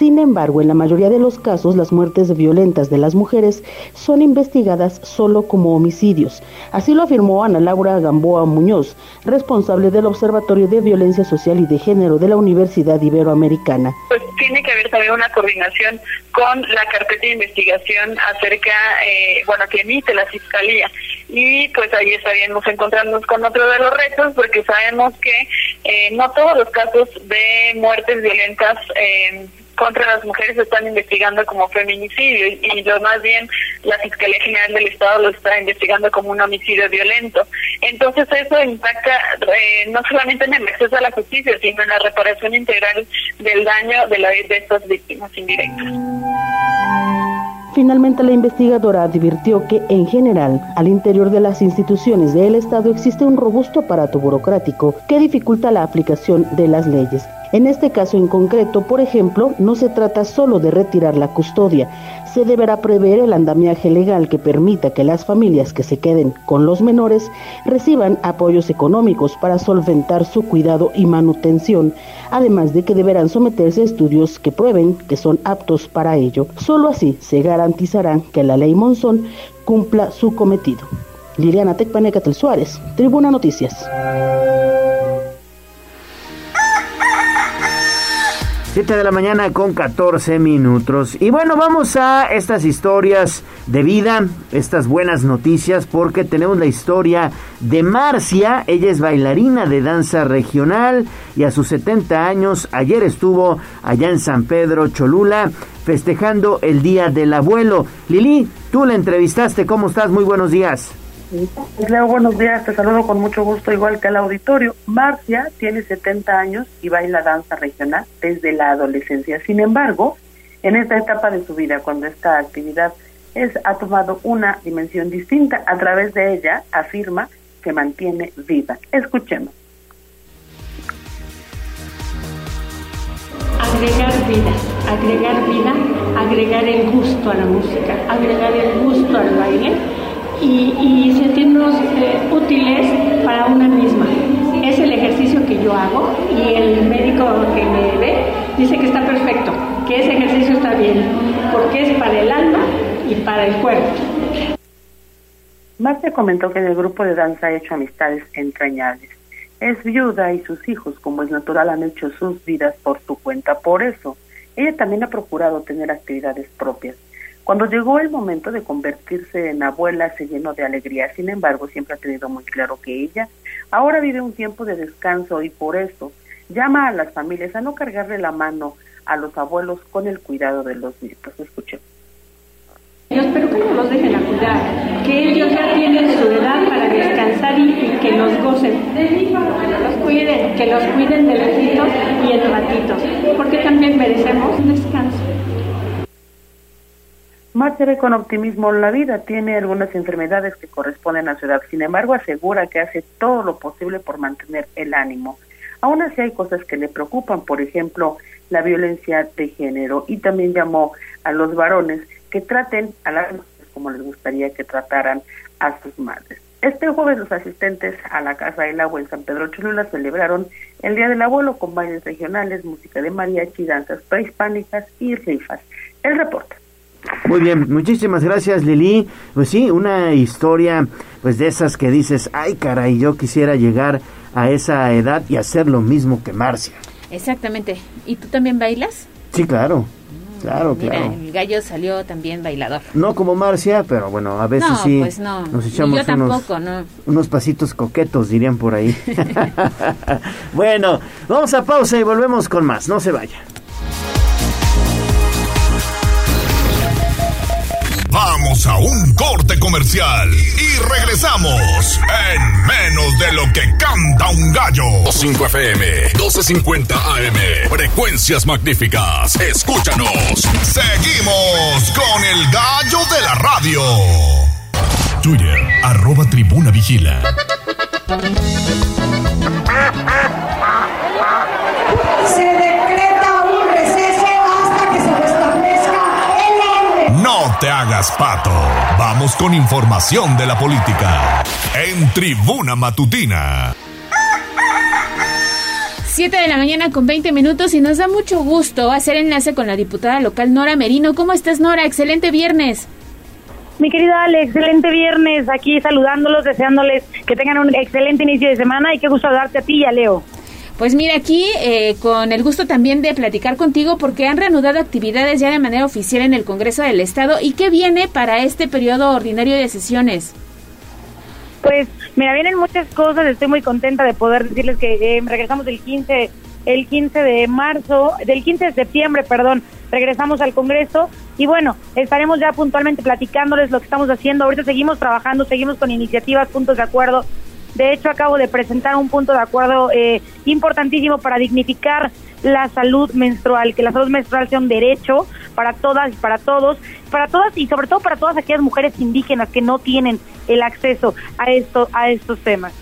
Sin embargo, en la mayoría de los casos, las muertes violentas de las mujeres son investigadas solo como homicidios. Así lo afirmó Ana Laura Gamboa Muñoz, responsable del Observatorio de Violencia Social y de Género de la Universidad Iberoamericana. Pues tiene que haber también una coordinación con la carpeta de investigación acerca, eh, bueno, que emite la Fiscalía. Y pues ahí estaríamos encontrándonos con otro de los retos, porque sabemos que eh, no todos los casos de muertes violentas eh, contra las mujeres están investigando como feminicidio y, yo más bien la Fiscalía General del Estado lo está investigando como un homicidio violento. Entonces eso impacta eh, no solamente en el acceso a la justicia, sino en la reparación integral del daño de la vida de estas víctimas indirectas. Finalmente, la investigadora advirtió que, en general, al interior de las instituciones del Estado existe un robusto aparato burocrático que dificulta la aplicación de las leyes. En este caso en concreto, por ejemplo, no se trata solo de retirar la custodia, se deberá prever el andamiaje legal que permita que las familias que se queden con los menores reciban apoyos económicos para solventar su cuidado y manutención, además de que deberán someterse a estudios que prueben que son aptos para ello. Solo así se garantizará que la ley Monzón cumpla su cometido. Liliana Tecpanecatel Suárez, Tribuna Noticias. 7 de la mañana con 14 minutos. Y bueno, vamos a estas historias de vida, estas buenas noticias, porque tenemos la historia de Marcia. Ella es bailarina de danza regional y a sus 70 años, ayer estuvo allá en San Pedro Cholula festejando el Día del Abuelo. Lili, tú la entrevistaste, ¿cómo estás? Muy buenos días. Leo, buenos días, te saludo con mucho gusto, igual que al auditorio. Marcia tiene 70 años y baila danza regional desde la adolescencia. Sin embargo, en esta etapa de su vida, cuando esta actividad es, ha tomado una dimensión distinta, a través de ella afirma que mantiene viva. Escuchemos. Agregar vida, agregar vida, agregar el gusto a la música, agregar el gusto al baile y, sentirnos eh, útiles para una misma. Es el ejercicio que yo hago y el médico que me ve dice que está perfecto, que ese ejercicio está bien, porque es para el alma y para el cuerpo. Marta comentó que en el grupo de danza ha hecho amistades entrañables. Es viuda y sus hijos, como es natural, han hecho sus vidas por su cuenta. Por eso, ella también ha procurado tener actividades propias cuando llegó el momento de convertirse en abuela, se llenó de alegría. Sin embargo, siempre ha tenido muy claro que ella ahora vive un tiempo de descanso y por eso llama a las familias a no cargarle la mano a los abuelos con el cuidado de los nietos. Escuchemos. Yo espero que no los dejen a cuidar, que ellos ya tienen su edad para descansar y, que los gocen, los cuiden, que los cuiden de lejitos y en ratitos, porque también merecemos descanso. Marta ve con optimismo la vida, tiene algunas enfermedades que corresponden a su edad, sin embargo asegura que hace todo lo posible por mantener el ánimo. Aún así hay cosas que le preocupan, por ejemplo, la violencia de género y también llamó a los varones que traten a las mujeres como les gustaría que trataran a sus madres. Este jueves los asistentes a la Casa del Agua en San Pedro Cholula celebraron el Día del Abuelo con bailes regionales, música de mariachi, danzas prehispánicas y rifas. El reporte. Muy bien, muchísimas gracias Lili. Pues sí, una historia pues de esas que dices, ay caray, yo quisiera llegar a esa edad y hacer lo mismo que Marcia. Exactamente. ¿Y tú también bailas? Sí, claro. Claro, Mira, claro. el gallo salió también bailador. No como Marcia, pero bueno, a veces No, sí pues no. nos echamos yo unos, tampoco, no. unos pasitos coquetos, dirían por ahí. [laughs] [laughs] bueno, vamos a pausa y volvemos con más. No se vaya. Vamos a un corte comercial y regresamos en menos de lo que canta un gallo. 5 FM, 1250 AM, frecuencias magníficas. Escúchanos. Seguimos con el gallo de la radio. Twitter, arroba tribuna vigila. Se te hagas pato. Vamos con información de la política. En Tribuna Matutina. 7 de la mañana con 20 minutos y nos da mucho gusto hacer enlace con la diputada local Nora Merino. ¿Cómo estás, Nora? Excelente viernes. Mi querida Ale, excelente viernes aquí saludándolos, deseándoles que tengan un excelente inicio de semana y qué gusto darte a ti y a Leo. Pues mira, aquí eh, con el gusto también de platicar contigo porque han reanudado actividades ya de manera oficial en el Congreso del Estado. ¿Y qué viene para este periodo ordinario de sesiones? Pues mira, vienen muchas cosas, estoy muy contenta de poder decirles que eh, regresamos el 15, el 15 de marzo, del 15 de septiembre, perdón, regresamos al Congreso y bueno, estaremos ya puntualmente platicándoles lo que estamos haciendo. Ahorita seguimos trabajando, seguimos con iniciativas, puntos de acuerdo. De hecho, acabo de presentar un punto de acuerdo eh, importantísimo para dignificar la salud menstrual, que la salud menstrual sea un derecho para todas y para todos, para todas y sobre todo para todas aquellas mujeres indígenas que no tienen el acceso a esto a estos temas.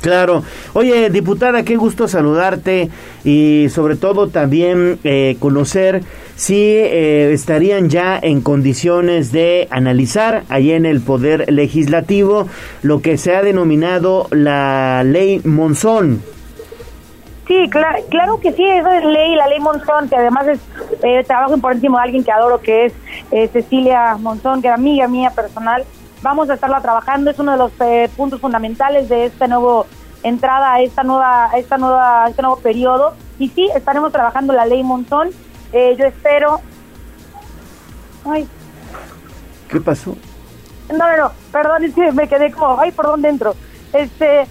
Claro. Oye, diputada, qué gusto saludarte y sobre todo también eh, conocer si eh, estarían ya en condiciones de analizar allí en el Poder Legislativo lo que se ha denominado la ley Monzón. Sí, cla- claro que sí, esa es ley, la ley Monzón, que además es eh, trabajo importantísimo de alguien que adoro, que es eh, Cecilia Monzón, que amiga mía personal. Vamos a estarla trabajando, es uno de los eh, puntos fundamentales de esta nuevo entrada a esta nueva, a esta nueva, a este nuevo periodo. Y sí, estaremos trabajando la ley Monzón. Eh, yo espero. Ay, ¿Qué pasó? no, no, no, perdón, es que me quedé como, ay, perdón, dentro. Este,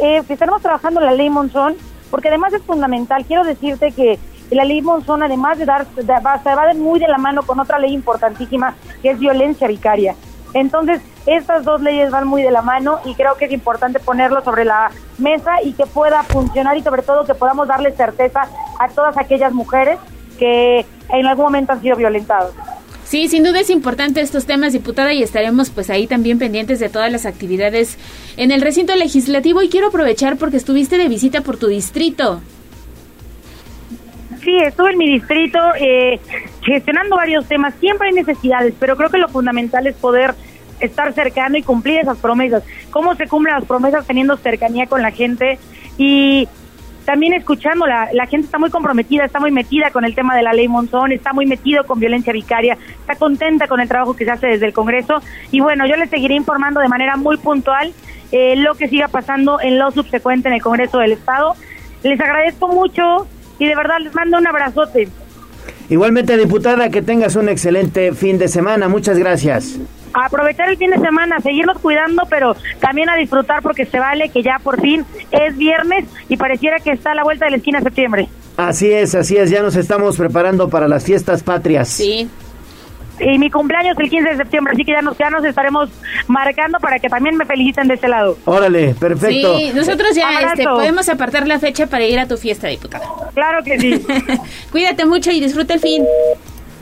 eh, estaremos trabajando la ley Monzón, porque además es fundamental. Quiero decirte que la ley Monzón, además de dar, de- va, se va de muy de la mano con otra ley importantísima, que es violencia vicaria. Entonces, estas dos leyes van muy de la mano y creo que es importante ponerlo sobre la mesa y que pueda funcionar y sobre todo que podamos darle certeza a todas aquellas mujeres que en algún momento han sido violentadas. Sí, sin duda es importante estos temas, diputada, y estaremos pues ahí también pendientes de todas las actividades en el recinto legislativo. Y quiero aprovechar porque estuviste de visita por tu distrito. Sí, estuve en mi distrito eh, gestionando varios temas. Siempre hay necesidades, pero creo que lo fundamental es poder estar cercano y cumplir esas promesas. ¿Cómo se cumplen las promesas teniendo cercanía con la gente? Y también escuchando, la, la gente está muy comprometida, está muy metida con el tema de la ley Monzón, está muy metido con violencia vicaria, está contenta con el trabajo que se hace desde el Congreso. Y bueno, yo les seguiré informando de manera muy puntual eh, lo que siga pasando en lo subsecuente en el Congreso del Estado. Les agradezco mucho y de verdad les mando un abrazote. Igualmente, diputada, que tengas un excelente fin de semana. Muchas gracias. A aprovechar el fin de semana, seguirnos cuidando, pero también a disfrutar porque se vale que ya por fin es viernes y pareciera que está a la vuelta de la esquina septiembre. Así es, así es. Ya nos estamos preparando para las fiestas patrias. Sí. Y mi cumpleaños el 15 de septiembre, así que ya nos, ya nos estaremos marcando para que también me feliciten de este lado. Órale, perfecto. Sí, nosotros ya este, podemos apartar la fecha para ir a tu fiesta, diputada. Claro que sí. [laughs] Cuídate mucho y disfruta el fin.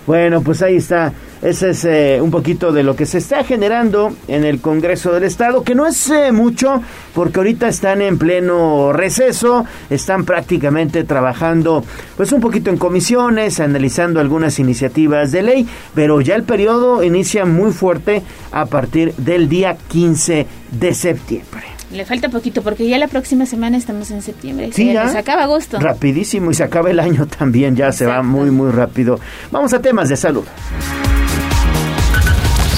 Bueno, pues ahí está. Ese es eh, un poquito de lo que se está generando en el Congreso del Estado, que no es eh, mucho, porque ahorita están en pleno receso, están prácticamente trabajando pues un poquito en comisiones, analizando algunas iniciativas de ley, pero ya el periodo inicia muy fuerte a partir del día 15 de septiembre. Le falta poquito porque ya la próxima semana estamos en septiembre. Sí, Se ya. acaba agosto. Rapidísimo y se acaba el año también, ya se va muy muy rápido. Vamos a temas de salud.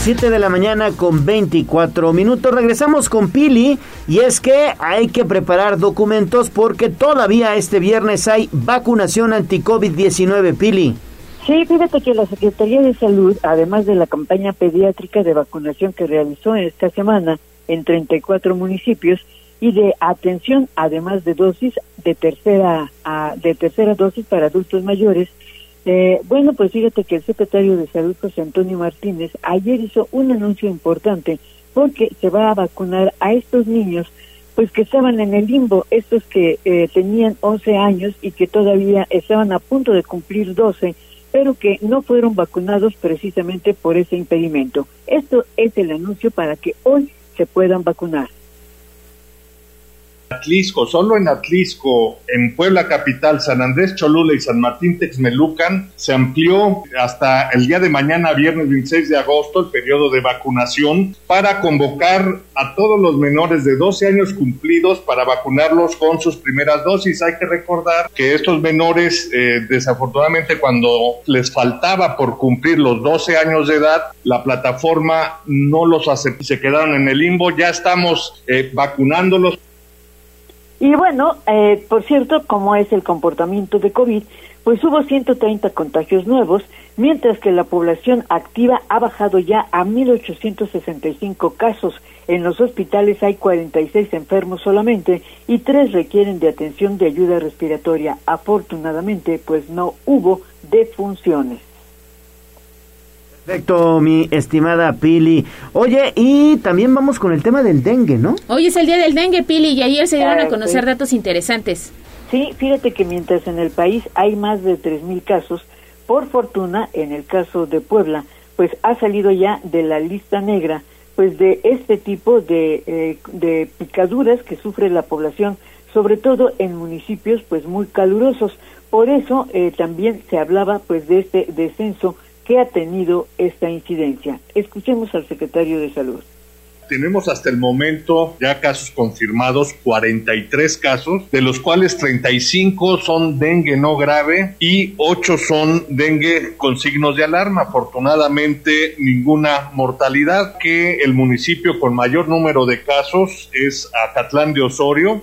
7 de la mañana con 24 minutos. Regresamos con Pili y es que hay que preparar documentos porque todavía este viernes hay vacunación anti-COVID-19, Pili. Sí, fíjate que la Secretaría de Salud, además de la campaña pediátrica de vacunación que realizó esta semana en 34 municipios y de atención, además de dosis de tercera de tercera dosis para adultos mayores, eh, bueno, pues fíjate que el secretario de Salud, José Antonio Martínez, ayer hizo un anuncio importante porque se va a vacunar a estos niños, pues que estaban en el limbo, estos que eh, tenían 11 años y que todavía estaban a punto de cumplir 12, pero que no fueron vacunados precisamente por ese impedimento. Esto es el anuncio para que hoy se puedan vacunar. Atlisco, solo en Atlisco, en Puebla Capital, San Andrés Cholula y San Martín Texmelucan, se amplió hasta el día de mañana, viernes 26 de agosto, el periodo de vacunación para convocar a todos los menores de 12 años cumplidos para vacunarlos con sus primeras dosis. Hay que recordar que estos menores, eh, desafortunadamente, cuando les faltaba por cumplir los 12 años de edad, la plataforma no los aceptó, se quedaron en el limbo. Ya estamos eh, vacunándolos. Y bueno, eh, por cierto, como es el comportamiento de COVID, pues hubo 130 contagios nuevos, mientras que la población activa ha bajado ya a 1.865 casos. En los hospitales hay 46 enfermos solamente y tres requieren de atención de ayuda respiratoria. Afortunadamente, pues no hubo defunciones. Perfecto, mi estimada Pili. Oye, y también vamos con el tema del dengue, ¿no? Hoy es el día del dengue, Pili, y ayer se dieron a conocer datos interesantes. Sí, fíjate que mientras en el país hay más de 3.000 casos, por fortuna, en el caso de Puebla, pues ha salido ya de la lista negra, pues de este tipo de, eh, de picaduras que sufre la población, sobre todo en municipios pues muy calurosos. Por eso eh, también se hablaba pues de este descenso que ha tenido esta incidencia. Escuchemos al secretario de Salud. Tenemos hasta el momento ya casos confirmados, 43 casos, de los cuales 35 son dengue no grave y 8 son dengue con signos de alarma. Afortunadamente, ninguna mortalidad. Que el municipio con mayor número de casos es Acatlán de Osorio,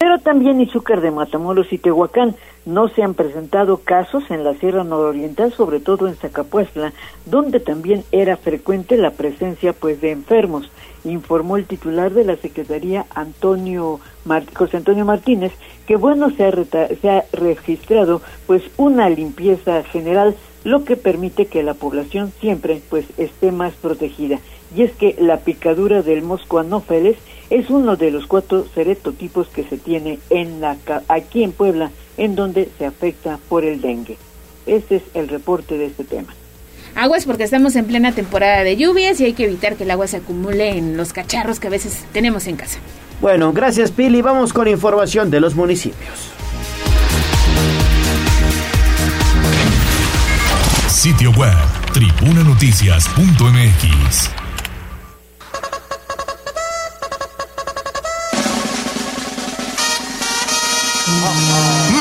pero también Izúcar de Matamoros y Tehuacán. No se han presentado casos en la Sierra Nororiental, sobre todo en Zacapuestla, donde también era frecuente la presencia pues de enfermos, informó el titular de la Secretaría Antonio José Antonio Martínez, que bueno se ha, se ha registrado pues una limpieza general, lo que permite que la población siempre pues esté más protegida. Y es que la picadura del mosco anófeles es uno de los cuatro seretotipos que se tiene en la, aquí en Puebla, en donde se afecta por el dengue. Este es el reporte de este tema. Aguas porque estamos en plena temporada de lluvias y hay que evitar que el agua se acumule en los cacharros que a veces tenemos en casa. Bueno, gracias Pili. Vamos con información de los municipios. Sitio web, tribunanoticias.mx.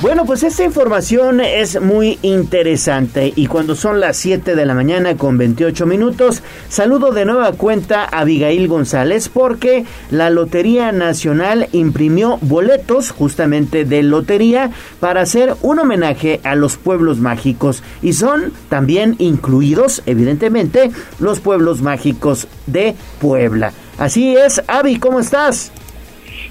Bueno, pues esta información es muy interesante y cuando son las 7 de la mañana con 28 minutos, saludo de nueva cuenta a Abigail González porque la Lotería Nacional imprimió boletos justamente de lotería para hacer un homenaje a los pueblos mágicos y son también incluidos, evidentemente, los pueblos mágicos de Puebla. Así es, Avi, ¿cómo estás?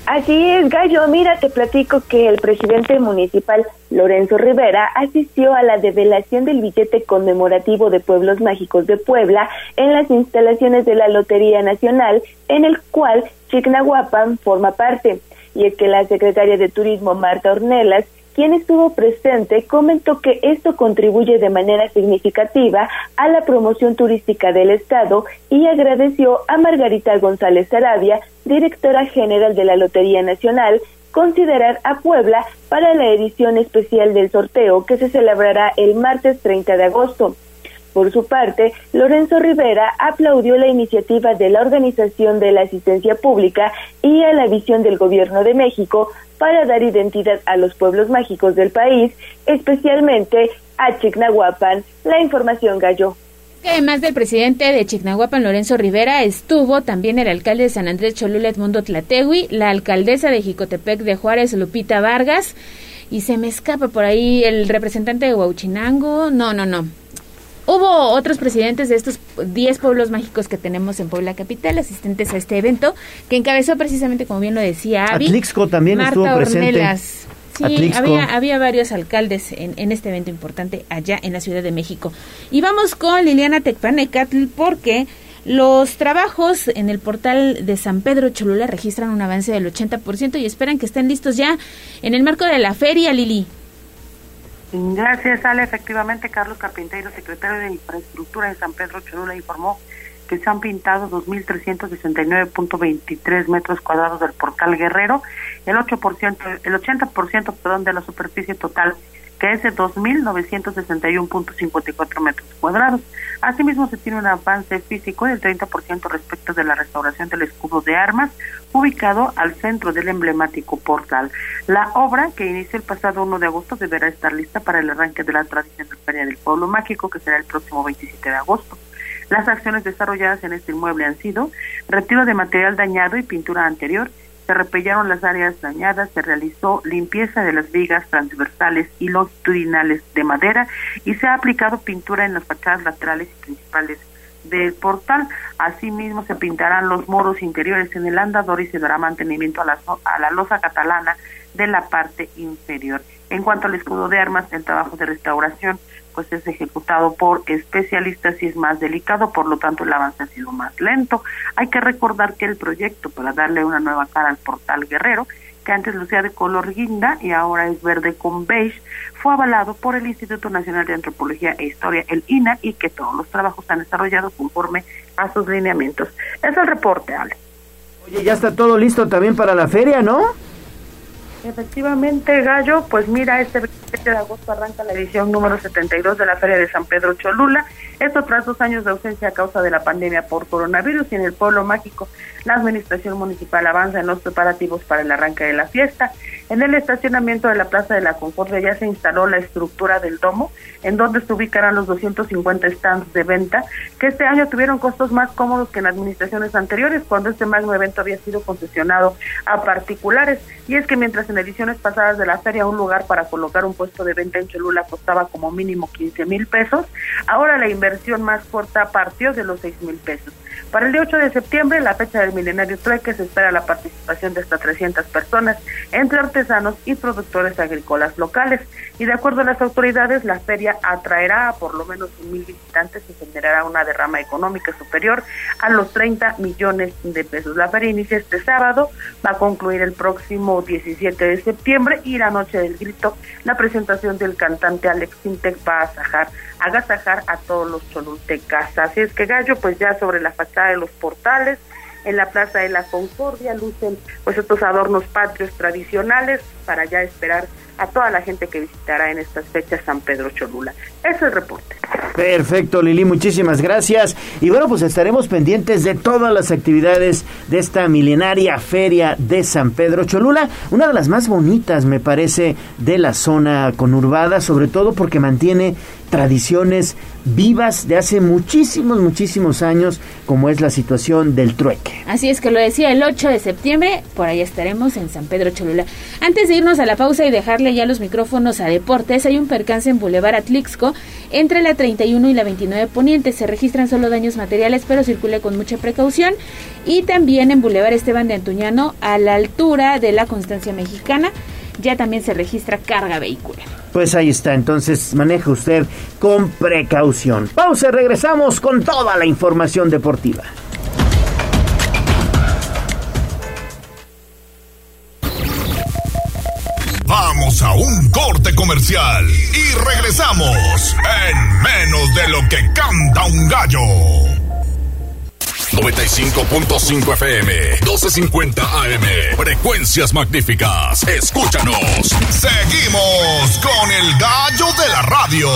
Así es, Gallo. Mira, te platico que el presidente municipal Lorenzo Rivera asistió a la develación del billete conmemorativo de Pueblos Mágicos de Puebla en las instalaciones de la Lotería Nacional, en el cual Chignahuapan forma parte. Y es que la secretaria de Turismo, Marta Ornelas, quien estuvo presente, comentó que esto contribuye de manera significativa a la promoción turística del Estado y agradeció a Margarita González Arabia, directora general de la Lotería Nacional, considerar a Puebla para la edición especial del sorteo que se celebrará el martes 30 de agosto. Por su parte, Lorenzo Rivera aplaudió la iniciativa de la Organización de la Asistencia Pública y a la visión del Gobierno de México para dar identidad a los pueblos mágicos del país, especialmente a Chignahuapan. La información Gallo. Además del presidente de Chignahuapan, Lorenzo Rivera, estuvo también el alcalde de San Andrés Cholula, Edmundo Tlategui, la alcaldesa de Jicotepec de Juárez, Lupita Vargas, y se me escapa por ahí el representante de Huauchinango. No, no, no. Hubo otros presidentes de estos 10 pueblos mágicos que tenemos en Puebla Capital, asistentes a este evento, que encabezó precisamente, como bien lo decía Avi, Atlixco también Marta estuvo presente. Ornelas. Sí, había, había varios alcaldes en, en este evento importante allá en la Ciudad de México. Y vamos con Liliana Tecpanecatl porque los trabajos en el portal de San Pedro Cholula registran un avance del 80% y esperan que estén listos ya en el marco de la feria, Lili. Gracias, Ale. Efectivamente, Carlos Carpintero, secretario de Infraestructura de San Pedro Cholula, informó que se han pintado 2.369.23 metros cuadrados del portal Guerrero, el 8%, el 80% perdón, de la superficie total, que es de 2.961.54 metros cuadrados. Asimismo, se tiene un avance físico del 30% respecto de la restauración del escudo de armas, ubicado al centro del emblemático portal. La obra, que inició el pasado 1 de agosto, deberá estar lista para el arranque de la tradicional Feria del Pueblo Mágico, que será el próximo 27 de agosto. Las acciones desarrolladas en este inmueble han sido retiro de material dañado y pintura anterior, se repellaron las áreas dañadas, se realizó limpieza de las vigas transversales y longitudinales de madera y se ha aplicado pintura en las fachadas laterales y principales del portal. Asimismo, se pintarán los moros interiores en el andador y se dará mantenimiento a la, a la losa catalana de la parte inferior. En cuanto al escudo de armas, el trabajo de restauración pues es ejecutado por especialistas y es más delicado, por lo tanto el avance ha sido más lento. Hay que recordar que el proyecto para darle una nueva cara al portal Guerrero, que antes lucía de color guinda y ahora es verde con beige, fue avalado por el Instituto Nacional de Antropología e Historia, el INA, y que todos los trabajos están desarrollados conforme a sus lineamientos. Es el reporte, Ale. Oye, ya está todo listo también para la feria, ¿no? Efectivamente, Gallo, pues mira, este 27 de agosto arranca la edición número 72 de la Feria de San Pedro Cholula. Esto tras dos años de ausencia a causa de la pandemia por coronavirus y en el pueblo mágico la administración municipal avanza en los preparativos para el arranque de la fiesta. En el estacionamiento de la Plaza de la Concordia ya se instaló la estructura del domo, en donde se ubicarán los 250 stands de venta, que este año tuvieron costos más cómodos que en administraciones anteriores, cuando este magno evento había sido concesionado a particulares. Y es que mientras en ediciones pasadas de la feria un lugar para colocar un puesto de venta en Cholula costaba como mínimo 15 mil pesos, ahora la inversión más corta partió de los 6 mil pesos. Para el día 8 de septiembre, la fecha del milenario trueque, se espera la participación de hasta 300 personas, entre artesanos y productores agrícolas locales. Y de acuerdo a las autoridades, la feria atraerá a por lo menos mil visitantes y generará una derrama económica superior a los 30 millones de pesos. La feria inicia este sábado, va a concluir el próximo 17 de septiembre y la noche del grito, la presentación del cantante Alex Sintec va a asajar, agasajar a todos los cholultecas. Así es que Gallo, pues ya sobre la fachada de los portales, en la Plaza de la Concordia lucen pues estos adornos patrios tradicionales para ya esperar a toda la gente que visitará en estas fechas San Pedro Cholula. Ese es el reporte. Perfecto, Lili, muchísimas gracias. Y bueno, pues estaremos pendientes de todas las actividades de esta milenaria feria de San Pedro Cholula, una de las más bonitas, me parece, de la zona conurbada, sobre todo porque mantiene tradiciones vivas de hace muchísimos, muchísimos años, como es la situación del trueque. Así es que lo decía el 8 de septiembre, por ahí estaremos en San Pedro Cholula. Antes de irnos a la pausa y dejarle ya los micrófonos a deportes, hay un percance en Boulevard Atlixco entre la 31 y la 29 Poniente. Se registran solo daños materiales, pero circule con mucha precaución. Y también en Boulevard Esteban de Antuñano, a la altura de la Constancia Mexicana, ya también se registra carga vehicular. Pues ahí está, entonces maneja usted con precaución. Pausa, regresamos con toda la información deportiva. Vamos a un corte comercial y regresamos en menos de lo que canta un gallo. 95.5 FM, 1250 AM. Frecuencias magníficas. Escúchanos. Seguimos con el gallo de la radio.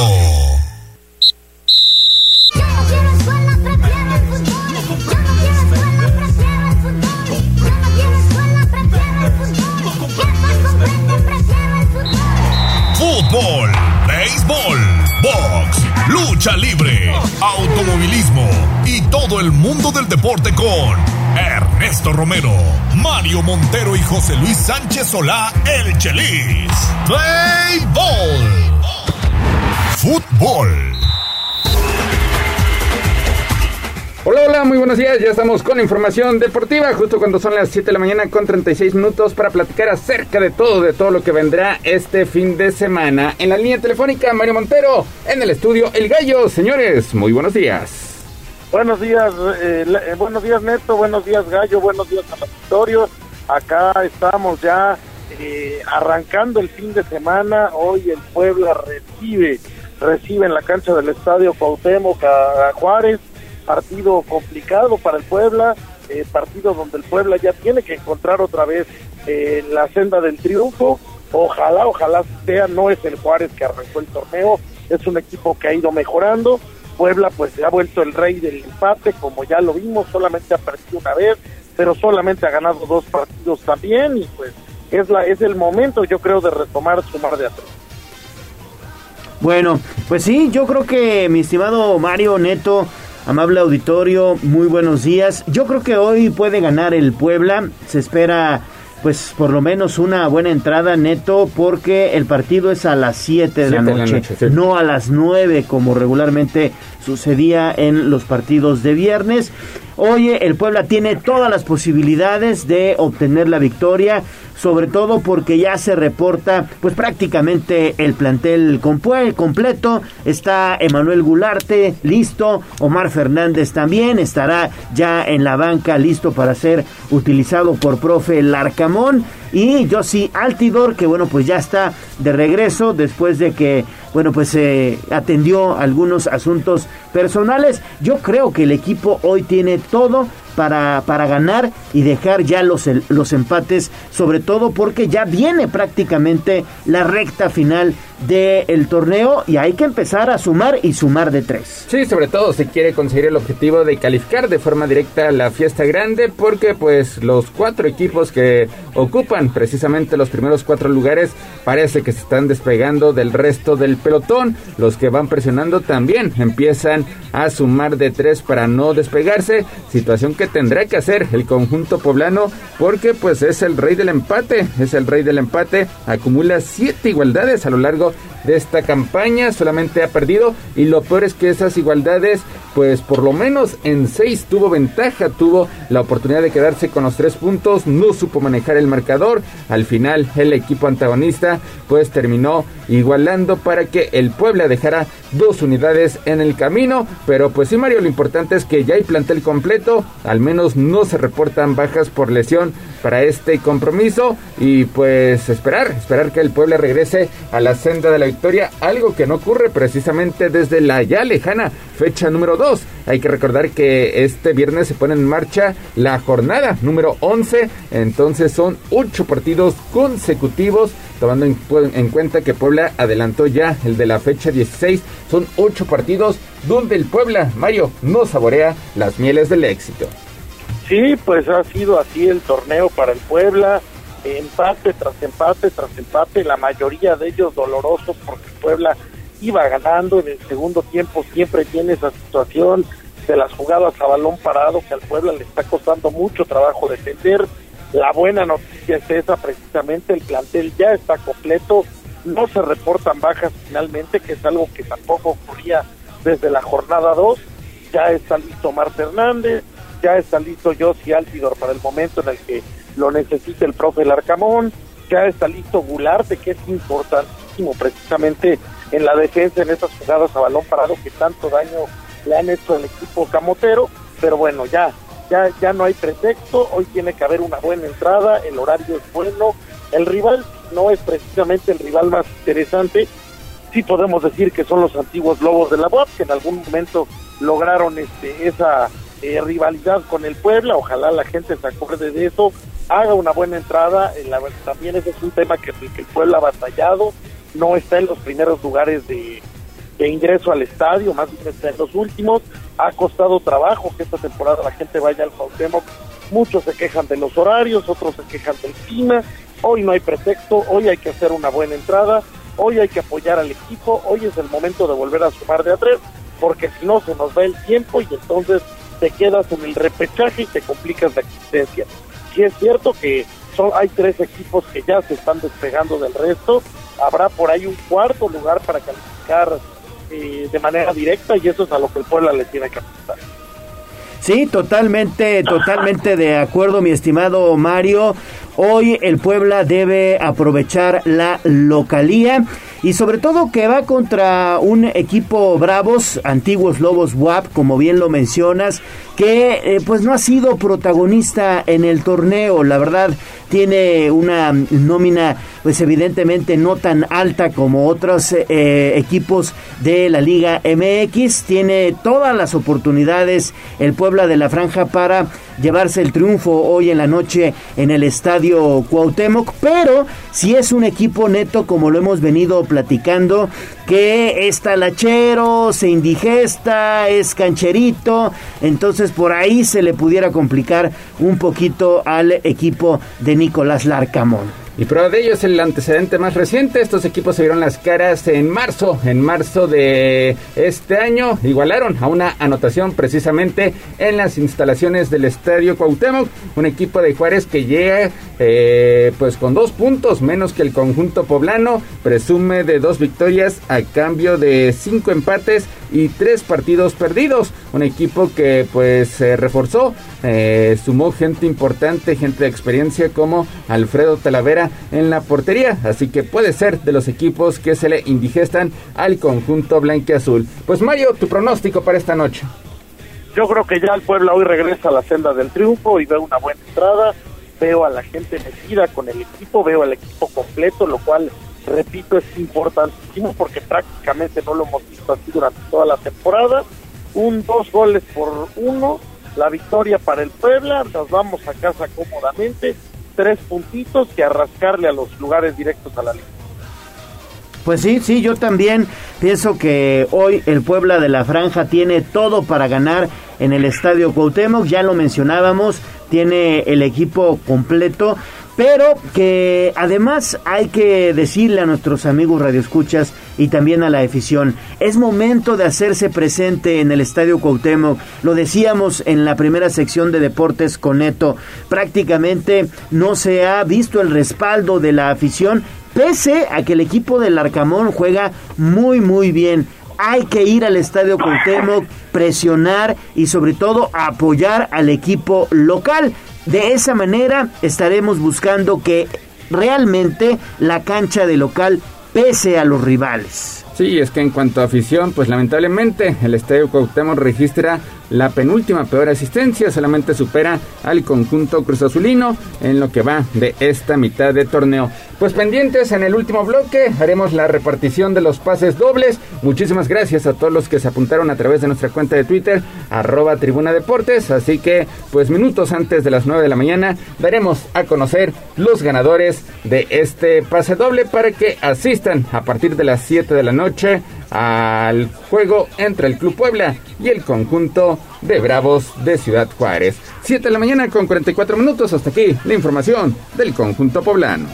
Fútbol, béisbol, box, lucha libre, automovilismo todo el mundo del deporte con Ernesto Romero, Mario Montero y José Luis Sánchez Solá, el Chelis. Béisbol. Fútbol. Hola, hola, muy buenos días. Ya estamos con información deportiva, justo cuando son las 7 de la mañana con 36 minutos para platicar acerca de todo, de todo lo que vendrá este fin de semana. En la línea telefónica, Mario Montero, en el estudio El Gallo. Señores, muy buenos días. Buenos días, eh, eh, buenos días Neto, buenos días Gallo, buenos días al auditorio. Acá estamos ya eh, arrancando el fin de semana. Hoy el Puebla recibe, recibe en la cancha del Estadio Cuauhtémoc a Juárez partido complicado para el Puebla, eh, partido donde el Puebla ya tiene que encontrar otra vez eh, la senda del triunfo. Ojalá, ojalá sea, no es el Juárez que arrancó el torneo, es un equipo que ha ido mejorando. Puebla pues se ha vuelto el rey del empate, como ya lo vimos, solamente ha perdido una vez, pero solamente ha ganado dos partidos también y pues es la es el momento yo creo de retomar su mar de atrás. Bueno, pues sí, yo creo que mi estimado Mario Neto Amable auditorio, muy buenos días. Yo creo que hoy puede ganar el Puebla. Se espera pues por lo menos una buena entrada neto porque el partido es a las 7 de la noche, no a las 9 como regularmente sucedía en los partidos de viernes. Oye, el Puebla tiene todas las posibilidades de obtener la victoria sobre todo porque ya se reporta pues prácticamente el plantel completo, está Emanuel Gularte listo, Omar Fernández también estará ya en la banca listo para ser utilizado por profe Larcamón. Y Josi Altidor que bueno pues ya está de regreso después de que bueno pues se atendió algunos asuntos personales. Yo creo que el equipo hoy tiene todo para, para ganar y dejar ya los, los empates, sobre todo porque ya viene prácticamente la recta final del torneo y hay que empezar a sumar y sumar de tres. Sí, sobre todo se quiere conseguir el objetivo de calificar de forma directa la fiesta grande porque pues los cuatro equipos que ocupan precisamente los primeros cuatro lugares parece que se están despegando del resto del pelotón. Los que van presionando también empiezan a sumar de tres para no despegarse, situación que tendrá que hacer el conjunto poblano porque pues es el rey del empate, es el rey del empate, acumula siete igualdades a lo largo de esta campaña, solamente ha perdido y lo peor es que esas igualdades pues por lo menos en seis tuvo ventaja, tuvo la oportunidad de quedarse con los tres puntos, no supo manejar el marcador, al final el equipo antagonista pues terminó igualando para que el Puebla dejara dos unidades en el camino, pero pues sí Mario, lo importante es que ya hay plantel completo, al menos no se reportan bajas por lesión para este compromiso y pues esperar, esperar que el Puebla regrese a la senda de la victoria, algo que no ocurre precisamente desde la ya lejana fecha número 2. Hay que recordar que este viernes se pone en marcha la jornada número 11, entonces son ocho partidos consecutivos, tomando en, en cuenta que Puebla adelantó ya el de la fecha 16, son ocho partidos donde el Puebla, Mario, no saborea las mieles del éxito. Sí, pues ha sido así el torneo para el Puebla, empate tras empate tras empate, la mayoría de ellos dolorosos porque Puebla iba ganando en el segundo tiempo, siempre tiene esa situación de las jugadas a balón parado que al Puebla le está costando mucho trabajo defender. La buena noticia es esa, precisamente el plantel ya está completo, no se reportan bajas finalmente, que es algo que tampoco ocurría desde la jornada 2. Ya está listo Mar Hernández, ya está listo Josi Altidor para el momento en el que lo necesite el profe Larcamón, ya está listo Gularte, que es importantísimo precisamente en la defensa en esas jugadas a balón parado que tanto daño le han hecho al equipo camotero, pero bueno, ya, ya, ya no hay pretexto, hoy tiene que haber una buena entrada, el horario es bueno, el rival no es precisamente el rival más interesante, sí podemos decir que son los antiguos lobos de la voz que en algún momento lograron este esa eh, rivalidad con el Puebla, ojalá la gente se acuerde de eso, haga una buena entrada, eh, la, también ese es un tema que, el Puebla ha batallado, no está en los primeros lugares de, de ingreso al estadio, más bien está en los últimos, ha costado trabajo que esta temporada la gente vaya al Cuauhtémoc, muchos se quejan de los horarios, otros se quejan del clima, hoy no hay pretexto, hoy hay que hacer una buena entrada, hoy hay que apoyar al equipo, hoy es el momento de volver a sumar de a tres, porque si no se nos va el tiempo y entonces te quedas en el repechaje y te complicas la existencia. Sí es cierto que son, hay tres equipos que ya se están despegando del resto, habrá por ahí un cuarto lugar para calificar eh, de manera directa y eso es a lo que el pueblo le tiene que apuntar. Sí, totalmente, totalmente de acuerdo, mi estimado Mario. Hoy el Puebla debe aprovechar la localía y sobre todo que va contra un equipo Bravos, antiguos Lobos WAP, como bien lo mencionas, que eh, pues no ha sido protagonista en el torneo, la verdad tiene una nómina pues evidentemente no tan alta como otros eh, equipos de la Liga MX, tiene todas las oportunidades el Puebla de la Franja para llevarse el triunfo hoy en la noche en el estadio Cuauhtémoc, pero si es un equipo neto como lo hemos venido platicando, que es talachero, se indigesta, es cancherito, entonces por ahí se le pudiera complicar un poquito al equipo de Nicolás Larcamón. Y prueba de ello es el antecedente más reciente. Estos equipos se vieron las caras en marzo, en marzo de este año. Igualaron a una anotación precisamente en las instalaciones del Estadio Cuauhtémoc. Un equipo de Juárez que llega eh, pues con dos puntos menos que el conjunto poblano. Presume de dos victorias a cambio de cinco empates y tres partidos perdidos. Un equipo que pues se reforzó, eh, sumó gente importante, gente de experiencia como Alfredo Talavera en la portería. Así que puede ser de los equipos que se le indigestan al conjunto blanqueazul. Pues Mario, tu pronóstico para esta noche. Yo creo que ya el Puebla hoy regresa a la senda del triunfo y veo una buena entrada. Veo a la gente metida con el equipo, veo al equipo completo, lo cual repito, es importantísimo porque prácticamente no lo hemos visto así durante toda la temporada. Un dos goles por uno, la victoria para el Puebla, nos vamos a casa cómodamente, tres puntitos que arrascarle a los lugares directos a la liga. Pues sí, sí, yo también pienso que hoy el Puebla de la Franja tiene todo para ganar en el Estadio Cuauhtémoc, ya lo mencionábamos, tiene el equipo completo pero que además hay que decirle a nuestros amigos radioescuchas y también a la afición, es momento de hacerse presente en el Estadio Cuauhtémoc. Lo decíamos en la primera sección de Deportes con Neto, prácticamente no se ha visto el respaldo de la afición pese a que el equipo del Arcamón juega muy muy bien hay que ir al estadio Cuauhtémoc, presionar y sobre todo apoyar al equipo local. De esa manera estaremos buscando que realmente la cancha de local pese a los rivales. Sí, es que en cuanto a afición, pues lamentablemente el Estadio Cuauhtémoc registra la penúltima peor asistencia, solamente supera al conjunto Cruz Azulino en lo que va de esta mitad de torneo. Pues pendientes en el último bloque, haremos la repartición de los pases dobles. Muchísimas gracias a todos los que se apuntaron a través de nuestra cuenta de Twitter, arroba Tribuna Deportes. Así que, pues minutos antes de las 9 de la mañana, daremos a conocer los ganadores de este pase doble para que asistan a partir de las 7 de la noche al juego entre el Club Puebla y el conjunto de Bravos de Ciudad Juárez. 7 de la mañana con 44 minutos. Hasta aquí la información del conjunto poblano.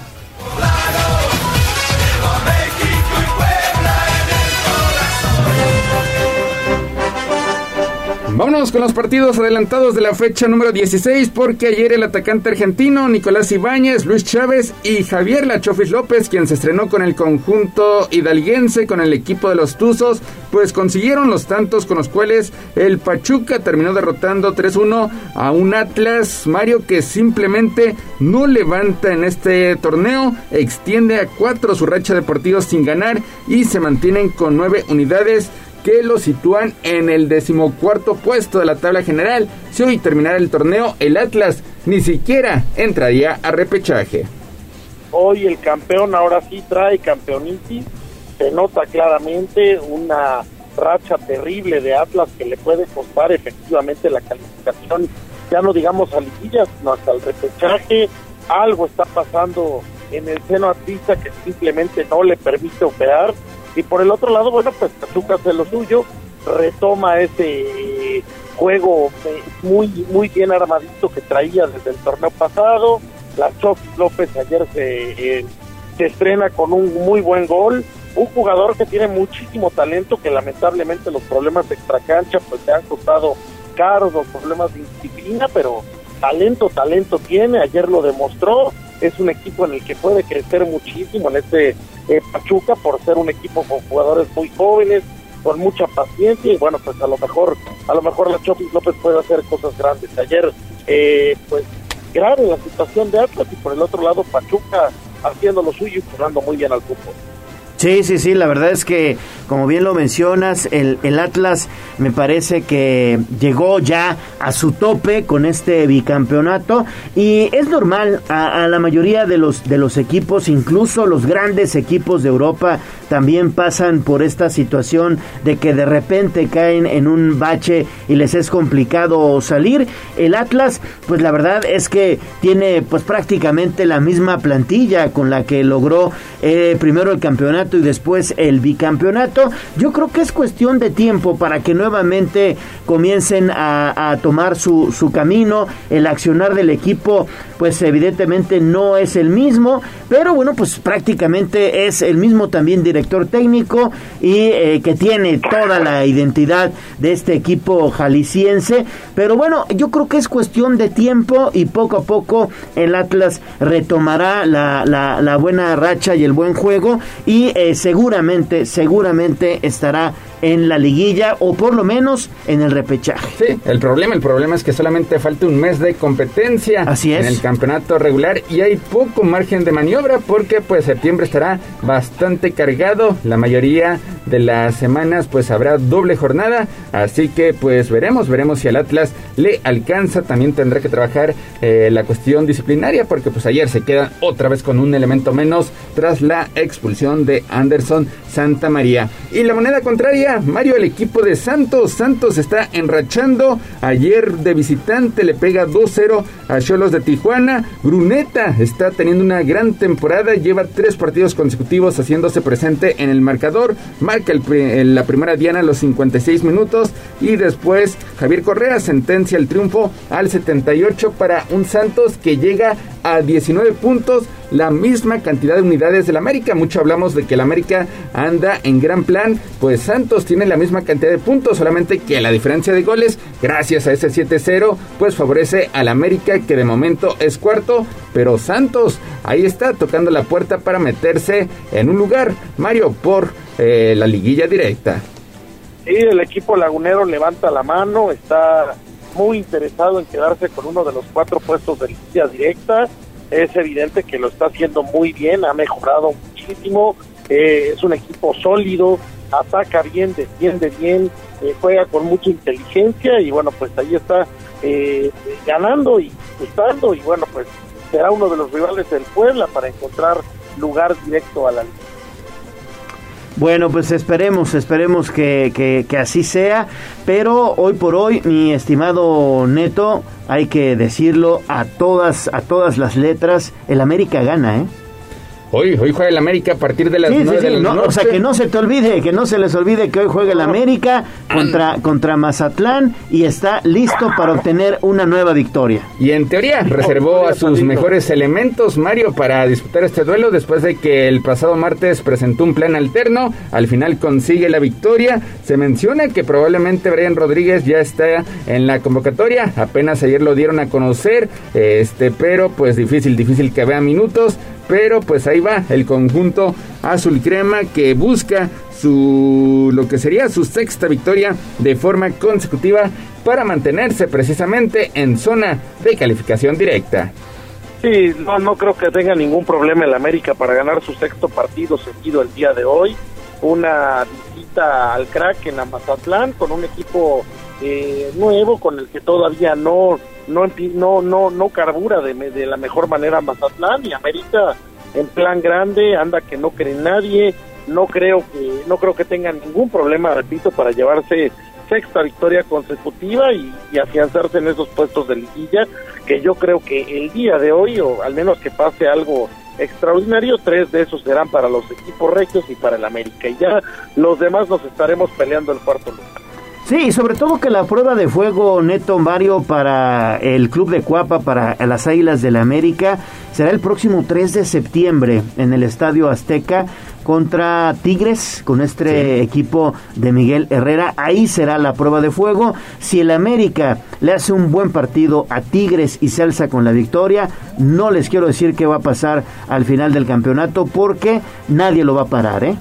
Vámonos con los partidos adelantados de la fecha número 16 porque ayer el atacante argentino Nicolás Ibáñez, Luis Chávez y Javier Lachofis López, quien se estrenó con el conjunto hidalguense con el equipo de los Tuzos, pues consiguieron los tantos con los cuales el Pachuca terminó derrotando 3-1 a un Atlas. Mario que simplemente no levanta en este torneo, extiende a cuatro su racha de partidos sin ganar y se mantienen con nueve unidades que lo sitúan en el decimocuarto puesto de la tabla general. Si hoy terminara el torneo, el Atlas ni siquiera entraría a repechaje. Hoy el campeón ahora sí trae campeonitis, se nota claramente una racha terrible de Atlas que le puede costar efectivamente la calificación, ya no digamos a liguillas, sino hasta el repechaje. Algo está pasando en el seno atlista que simplemente no le permite operar. Y por el otro lado, bueno, pues Pachuca hace lo suyo, retoma ese juego muy muy bien armadito que traía desde el torneo pasado. La Chofis López ayer se, eh, se estrena con un muy buen gol. Un jugador que tiene muchísimo talento, que lamentablemente los problemas de extracancha pues le han costado caros, los problemas de disciplina, pero talento, talento tiene, ayer lo demostró, es un equipo en el que puede crecer muchísimo en este eh, Pachuca por ser un equipo con jugadores muy jóvenes, con mucha paciencia y bueno, pues a lo mejor, a lo mejor la Chofis López puede hacer cosas grandes. Ayer, eh, pues grave la situación de Atlas y por el otro lado Pachuca haciendo lo suyo y jugando muy bien al fútbol. Sí, sí, sí, la verdad es que, como bien lo mencionas, el, el, Atlas me parece que llegó ya a su tope con este bicampeonato y es normal a, la mayoría de los, de los equipos, incluso los grandes equipos de Europa, también pasan por esta situación de que de repente caen en un bache y les es complicado salir. El Atlas, pues la verdad es que tiene pues prácticamente la misma plantilla con la que logró eh, primero el campeonato y después el bicampeonato. Yo creo que es cuestión de tiempo para que nuevamente comiencen a, tomar su, su, camino. El accionar del equipo, pues evidentemente no es el mismo, pero bueno, pues prácticamente es el mismo también director técnico y eh, que tiene toda la identidad de este equipo jalisciense. Pero bueno, yo creo que es cuestión de tiempo y poco a poco el Atlas retomará la, la, la buena racha y el buen juego y eh, seguramente, seguramente estará en la liguilla o por lo menos en el repechaje. Sí, el problema, el problema es que solamente falta un mes de competencia Así es. en el campeonato regular y hay poco margen de maniobra porque pues septiembre estará bastante cargado, la mayoría de las semanas pues habrá doble jornada, así que pues veremos, veremos si al Atlas le alcanza, también tendrá que trabajar eh, la cuestión disciplinaria porque pues ayer se queda otra vez con un elemento menos tras la expulsión de Anderson Santa María. Y la moneda contraria, Mario, el equipo de Santos. Santos está enrachando. Ayer de visitante le pega 2-0 a Cholos de Tijuana. Bruneta está teniendo una gran temporada. Lleva tres partidos consecutivos haciéndose presente en el marcador. Marca el, la primera diana a los 56 minutos. Y después Javier Correa sentencia el triunfo al 78 para un Santos que llega a 19 puntos, la misma cantidad de unidades del América. Mucho hablamos de que el América anda en gran plan, pues Santos tiene la misma cantidad de puntos, solamente que la diferencia de goles, gracias a ese 7-0, pues favorece al América que de momento es cuarto, pero Santos ahí está tocando la puerta para meterse en un lugar, Mario, por eh, la liguilla directa. Sí, el equipo lagunero levanta la mano, está muy interesado en quedarse con uno de los cuatro puestos de liguilla directa. Es evidente que lo está haciendo muy bien, ha mejorado muchísimo. Eh, es un equipo sólido, ataca bien, defiende bien, eh, juega con mucha inteligencia y bueno, pues ahí está eh, ganando y gustando y bueno, pues será uno de los rivales del Puebla para encontrar lugar directo a la liga. Bueno, pues esperemos, esperemos que, que, que, así sea, pero hoy por hoy, mi estimado Neto, hay que decirlo a todas, a todas las letras, el América gana, ¿eh? Hoy, hoy juega el América a partir de las sí, 9 sí, sí, de la no, noche. O sea, que no se te olvide, que no se les olvide que hoy juega el América contra, contra Mazatlán y está listo para obtener una nueva victoria. Y en teoría reservó a sus mejores elementos, Mario, para disputar este duelo después de que el pasado martes presentó un plan alterno. Al final consigue la victoria. Se menciona que probablemente Brian Rodríguez ya está en la convocatoria. Apenas ayer lo dieron a conocer, este, pero pues difícil, difícil que vea minutos pero pues ahí va el conjunto azul crema que busca su lo que sería su sexta victoria de forma consecutiva para mantenerse precisamente en zona de calificación directa. Sí, no, no creo que tenga ningún problema el América para ganar su sexto partido seguido el día de hoy. Una visita al crack en la con un equipo eh, nuevo con el que todavía no no no no, no carbura de, de, la mejor manera Mazatlán y América en plan grande anda que no cree nadie no creo que no creo que tengan ningún problema, repito, para llevarse sexta victoria consecutiva y, y, afianzarse en esos puestos de liguilla, que yo creo que el día de hoy, o al menos que pase algo extraordinario, tres de esos serán para los equipos rectos y para el América, y ya los demás nos estaremos peleando el cuarto lugar. Sí, sobre todo que la prueba de fuego neto Mario para el Club de Cuapa, para las Águilas del la América, será el próximo 3 de septiembre en el Estadio Azteca contra Tigres, con este equipo de Miguel Herrera. Ahí será la prueba de fuego. Si el América le hace un buen partido a Tigres y se alza con la victoria, no les quiero decir qué va a pasar al final del campeonato porque nadie lo va a parar, ¿eh?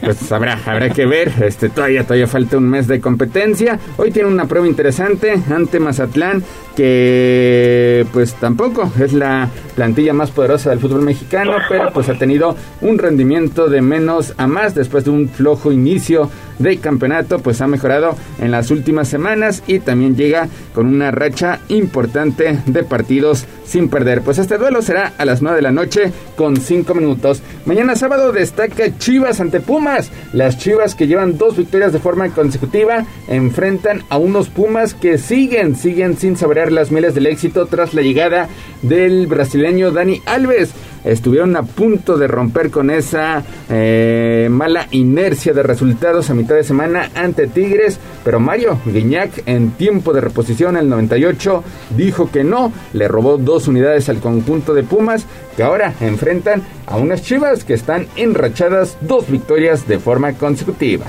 Pues habrá, habrá que ver. Este todavía, todavía falta un mes de competencia. Hoy tiene una prueba interesante ante Mazatlán, que pues tampoco es la plantilla más poderosa del fútbol mexicano, pero pues ha tenido un rendimiento de menos a más después de un flojo inicio de campeonato, pues ha mejorado en las últimas semanas y también llega con una racha importante de partidos sin perder. Pues este duelo será a las 9 de la noche con 5 minutos. Mañana sábado destaca Chivas ante Pumas. Las Chivas que llevan dos victorias de forma consecutiva enfrentan a unos Pumas que siguen, siguen sin saborear las miles del éxito tras la llegada del brasileño Dani Alves estuvieron a punto de romper con esa eh, mala inercia de resultados a mitad de semana ante Tigres, pero Mario Guiñac en tiempo de reposición el 98 dijo que no, le robó dos unidades al conjunto de Pumas que ahora enfrentan a unas Chivas que están enrachadas dos victorias de forma consecutiva.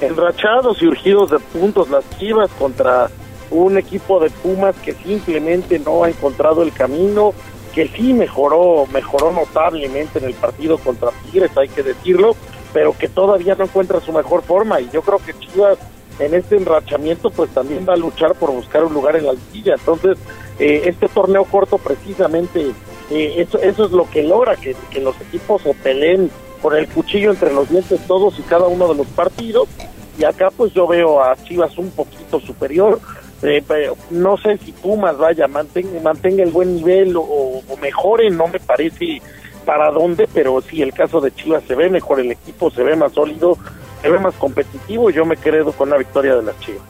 Enrachados y urgidos de puntos las Chivas contra un equipo de Pumas que simplemente no ha encontrado el camino, que sí mejoró, mejoró notablemente en el partido contra Tigres, hay que decirlo, pero que todavía no encuentra su mejor forma y yo creo que Chivas en este enrachamiento pues también va a luchar por buscar un lugar en la liguilla. Entonces, eh, este torneo corto precisamente eh, eso, eso es lo que logra que, que los equipos se peleen con el cuchillo entre los dientes todos y cada uno de los partidos. Y acá pues yo veo a Chivas un poquito superior, eh, no sé si Pumas vaya mantenga, mantenga el buen nivel o, mejore, no me parece para dónde, pero sí el caso de Chivas se ve mejor el equipo, se ve más sólido, se ve más competitivo, yo me quedo con la victoria de las Chivas.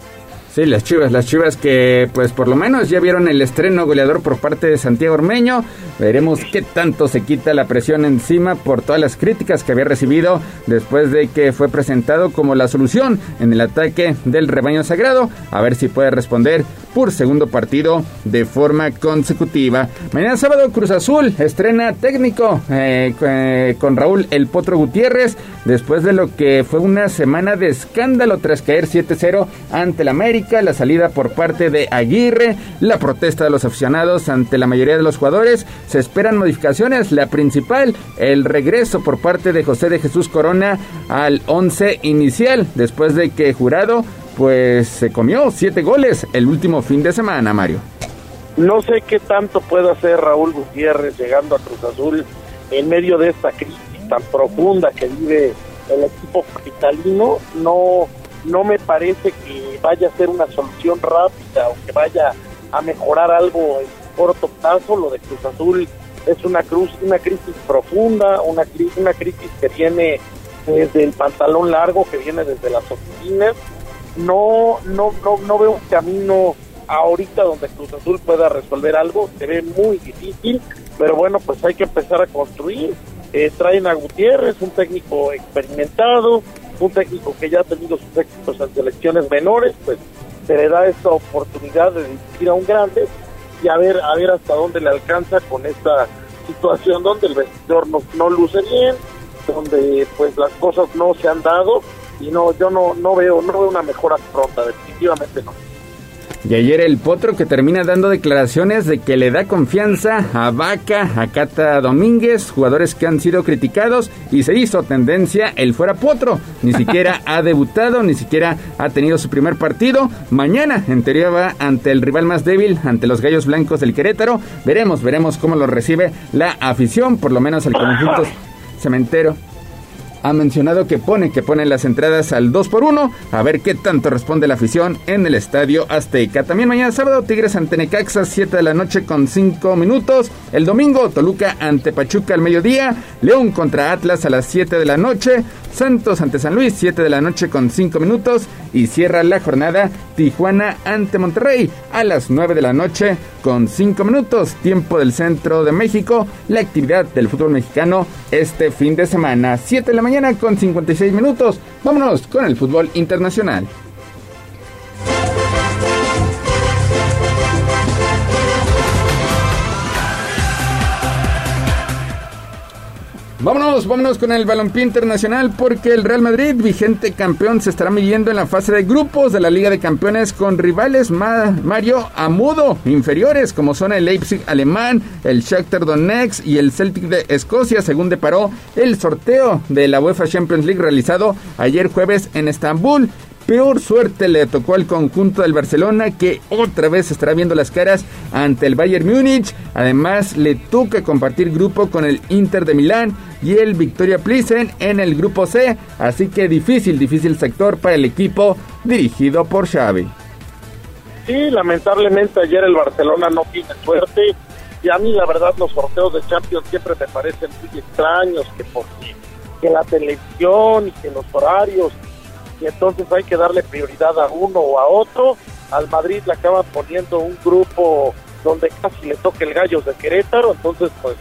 Sí, las Chivas, las Chivas que pues por lo menos ya vieron el estreno goleador por parte de Santiago Ormeño. Veremos qué tanto se quita la presión encima por todas las críticas que había recibido después de que fue presentado como la solución en el ataque del rebaño sagrado. A ver si puede responder por segundo partido de forma consecutiva. Mañana sábado Cruz Azul estrena técnico eh, eh, con Raúl El Potro Gutiérrez después de lo que fue una semana de escándalo tras caer 7-0 ante el América la salida por parte de Aguirre, la protesta de los aficionados ante la mayoría de los jugadores. Se esperan modificaciones. La principal, el regreso por parte de José de Jesús Corona al 11 inicial, después de que Jurado pues se comió siete goles el último fin de semana, Mario. No sé qué tanto puede hacer Raúl Gutiérrez llegando a Cruz Azul en medio de esta crisis tan profunda que vive el equipo capitalino. No, no me parece que vaya a ser una solución rápida o que vaya a mejorar algo en corto plazo. Lo de Cruz Azul es una, cruz, una crisis profunda, una, una crisis que viene desde el pantalón largo, que viene desde las oficinas. No, no, no, no veo un camino ahorita donde Cruz Azul pueda resolver algo, se ve muy difícil, pero bueno, pues hay que empezar a construir. Eh, traen a Gutiérrez, un técnico experimentado, un técnico que ya ha tenido sus éxitos en selecciones menores, pues se le da esta oportunidad de dirigir a un grande y a ver, a ver hasta dónde le alcanza con esta situación donde el vestidor no, no luce bien, donde pues las cosas no se han dado y no, yo no, no veo, no veo una mejora pronta, definitivamente no. Y ayer el Potro que termina dando declaraciones de que le da confianza a Vaca, a Cata Domínguez, jugadores que han sido criticados y se hizo tendencia el fuera Potro. Ni siquiera [laughs] ha debutado, ni siquiera ha tenido su primer partido. Mañana en teoría va ante el rival más débil, ante los Gallos Blancos del Querétaro. Veremos, veremos cómo lo recibe la afición, por lo menos el conjunto cementero ha mencionado que pone que pone las entradas al 2 por 1 a ver qué tanto responde la afición en el Estadio Azteca. También mañana sábado Tigres ante Necaxa 7 de la noche con 5 minutos. El domingo Toluca ante Pachuca al mediodía, León contra Atlas a las 7 de la noche, Santos ante San Luis, 7 de la noche con 5 minutos. Y cierra la jornada Tijuana ante Monterrey a las 9 de la noche con 5 minutos. Tiempo del centro de México. La actividad del fútbol mexicano este fin de semana, 7 de la mañana con 56 minutos. Vámonos con el fútbol internacional. Vámonos, vámonos con el balompié internacional porque el Real Madrid, vigente campeón, se estará midiendo en la fase de grupos de la Liga de Campeones con rivales Mario Amudo inferiores como son el Leipzig alemán, el Shakhtar Donetsk y el Celtic de Escocia, según deparó el sorteo de la UEFA Champions League realizado ayer jueves en Estambul. Peor suerte le tocó al conjunto del Barcelona que otra vez estará viendo las caras ante el Bayern Múnich. Además le toca compartir grupo con el Inter de Milán y el Victoria Plissen en el grupo C. Así que difícil, difícil sector para el equipo dirigido por Xavi. Sí, lamentablemente ayer el Barcelona no tiene suerte y a mí la verdad los sorteos de Champions siempre me parecen muy extraños que que la televisión y que los horarios y entonces hay que darle prioridad a uno o a otro. Al Madrid le acaban poniendo un grupo donde casi le toque el gallo de Querétaro, entonces pues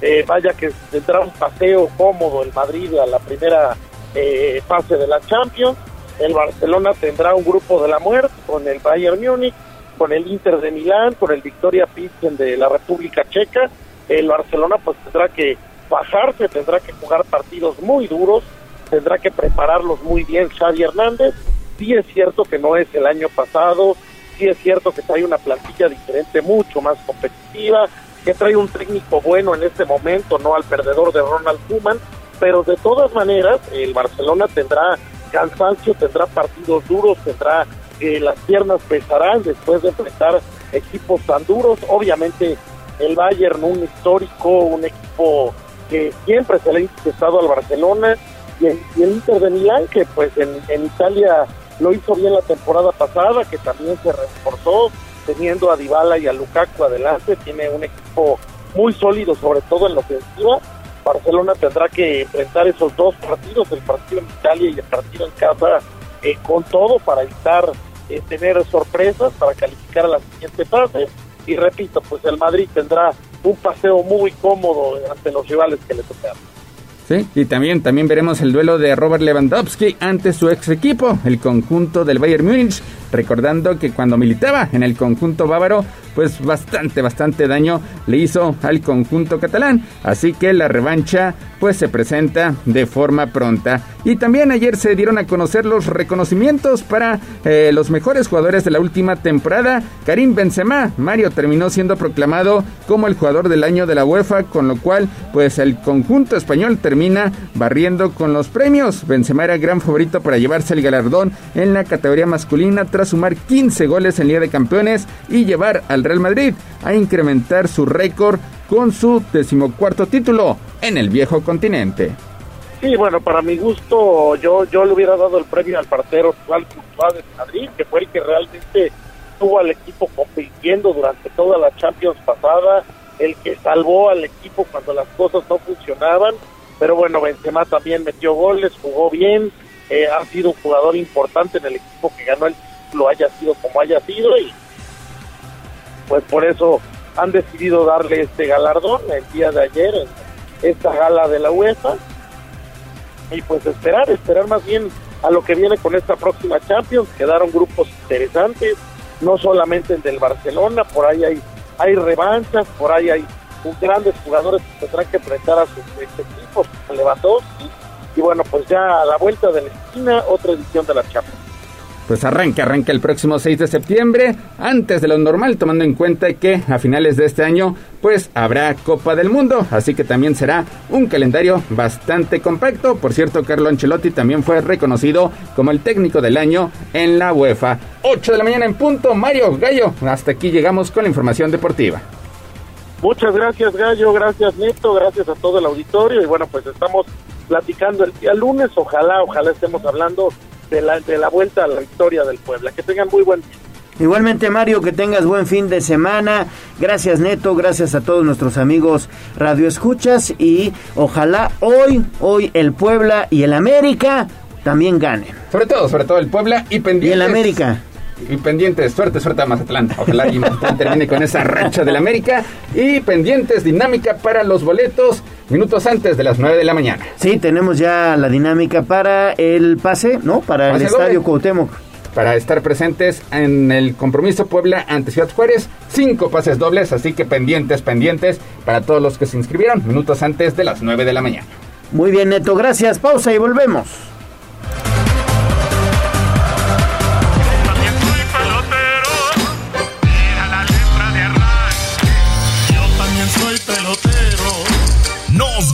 eh, vaya que tendrá un paseo cómodo el Madrid a la primera eh, fase de la Champions. El Barcelona tendrá un grupo de la muerte con el Bayern Múnich, con el Inter de Milán, con el Victoria Pilsen de la República Checa. El Barcelona pues tendrá que bajarse, tendrá que jugar partidos muy duros tendrá que prepararlos muy bien Xavi Hernández. Sí es cierto que no es el año pasado, sí es cierto que trae una plantilla diferente, mucho más competitiva, que trae un técnico bueno en este momento, no al perdedor de Ronald Koeman, pero de todas maneras el Barcelona tendrá cansancio, tendrá partidos duros, tendrá eh, las piernas pesarán después de enfrentar equipos tan duros. Obviamente el Bayern, un histórico, un equipo que siempre se le ha interesado al Barcelona, y el, Inter de Milán, que pues en, Italia lo hizo bien la temporada pasada, que también se reforzó, teniendo a Dybala y a Lukaku adelante, tiene un equipo muy sólido, sobre todo en la ofensiva. Barcelona tendrá que enfrentar esos dos partidos, el partido en Italia y el partido en casa, eh, con todo para evitar eh, tener sorpresas, para calificar a la siguiente fase. Y repito, pues el Madrid tendrá un paseo muy cómodo ante los rivales que le tocaron. Y también, también veremos el duelo de Robert Lewandowski ante su ex equipo, el conjunto del Bayern Múnich, recordando que cuando militaba en el conjunto bávaro, pues bastante, bastante daño le hizo al conjunto catalán. Así que la revancha pues se presenta de forma pronta. Y también ayer se dieron a conocer los reconocimientos para eh, los mejores jugadores de la última temporada. Karim Benzema, Mario terminó siendo proclamado como el jugador del año de la UEFA, con lo cual pues el conjunto español termina barriendo con los premios. Benzema era gran favorito para llevarse el galardón en la categoría masculina tras sumar 15 goles en Liga de Campeones y llevar al Real Madrid a incrementar su récord con su decimocuarto título en el viejo continente. Sí, bueno, para mi gusto, yo yo le hubiera dado el premio al partero actual de Madrid, que fue el que realmente tuvo al equipo compitiendo durante toda la Champions pasada, el que salvó al equipo cuando las cosas no funcionaban. Pero bueno, Benzema también metió goles, jugó bien, eh, ha sido un jugador importante en el equipo que ganó el título, haya sido como haya sido, y pues por eso han decidido darle este galardón el día de ayer en esta gala de la UEFA. Y pues esperar, esperar más bien a lo que viene con esta próxima Champions, quedaron grupos interesantes, no solamente el del Barcelona, por ahí hay, hay revanchas, por ahí hay grandes jugadores que tendrán que enfrentar a sus equipos, Lewandowski, y bueno, pues ya a la vuelta de la esquina, otra edición de la Champions pues arranca, arranca el próximo 6 de septiembre, antes de lo normal, tomando en cuenta que a finales de este año, pues habrá Copa del Mundo, así que también será un calendario bastante compacto. Por cierto, Carlo Ancelotti también fue reconocido como el técnico del año en la UEFA. 8 de la mañana en punto, Mario Gallo, hasta aquí llegamos con la información deportiva. Muchas gracias Gallo, gracias Neto, gracias a todo el auditorio. Y bueno, pues estamos platicando el día lunes, ojalá, ojalá estemos hablando de la, de la vuelta a la victoria del Puebla. Que tengan muy buen día. Igualmente Mario, que tengas buen fin de semana. Gracias Neto, gracias a todos nuestros amigos Radio Escuchas y ojalá hoy, hoy el Puebla y el América también ganen. Sobre todo, sobre todo el Puebla y pendientes. Y el América. Y pendientes, suerte, suerte a Mazatlán. Ojalá y Mazatlán termine con esa racha del América. Y pendientes, dinámica para los boletos, minutos antes de las 9 de la mañana. Sí, tenemos ya la dinámica para el pase, ¿no? Para el Estadio. Cuauhtémoc. Para estar presentes en el compromiso Puebla ante Ciudad Juárez, cinco pases dobles, así que pendientes, pendientes para todos los que se inscribieron, minutos antes de las 9 de la mañana. Muy bien, Neto, gracias. Pausa y volvemos.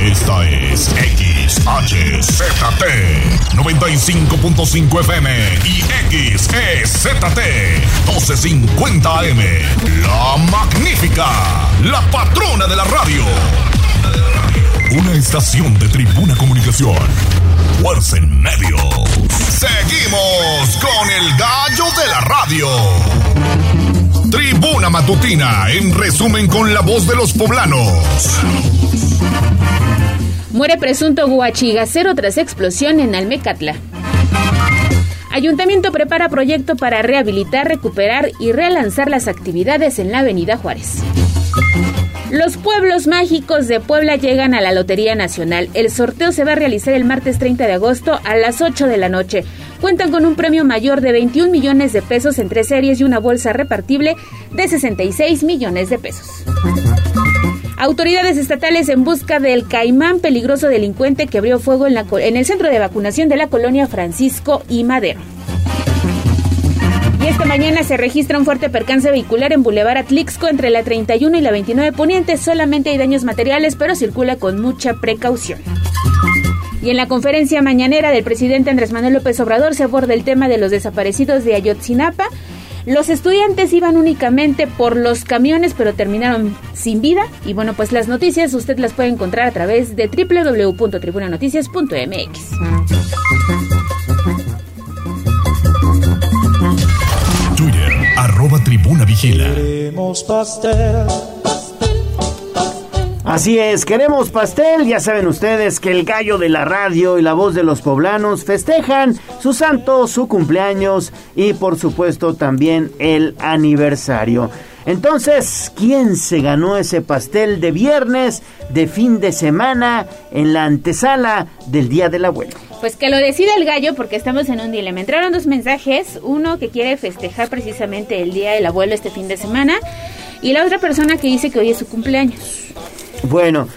Esta es XHZT 95.5 FM y XEZT 1250 AM. La magnífica, la patrona de la radio. Una estación de Tribuna Comunicación. Fuerza en medio. Seguimos con el gallo de la radio. Tribuna Matutina, en resumen con la voz de los poblanos. Muere presunto guachigacero tras explosión en Almecatla. Ayuntamiento prepara proyecto para rehabilitar, recuperar y relanzar las actividades en la Avenida Juárez. Los pueblos mágicos de Puebla llegan a la Lotería Nacional. El sorteo se va a realizar el martes 30 de agosto a las 8 de la noche. Cuentan con un premio mayor de 21 millones de pesos en tres series y una bolsa repartible de 66 millones de pesos. Autoridades estatales en busca del caimán peligroso delincuente que abrió fuego en, el centro de vacunación de la colonia Francisco y Madero. Y esta mañana se registra un fuerte percance vehicular en Boulevard Atlixco entre la 31 y la 29 Poniente. Solamente hay daños materiales, pero circula con mucha precaución. Y en la conferencia mañanera del presidente Andrés Manuel López Obrador se aborda el tema de los desaparecidos de Ayotzinapa. Los estudiantes iban únicamente por los camiones, pero terminaron sin vida. Y bueno, pues las noticias usted las puede encontrar a través de www.tribunanoticias.mx. Twitter, arroba tribuna vigila. Queremos pastel. Así es, queremos pastel. Ya saben ustedes que el gallo de la radio y la voz de los poblanos festejan su santo, su cumpleaños y por supuesto también el aniversario. Entonces, ¿quién se ganó ese pastel de viernes de fin de semana en la antesala del Día del Abuelo? Pues que lo decida el gallo porque estamos en un dilema. Entraron dos mensajes, uno que quiere festejar precisamente el Día del Abuelo este fin de semana y la otra persona que dice que hoy es su cumpleaños. Bueno,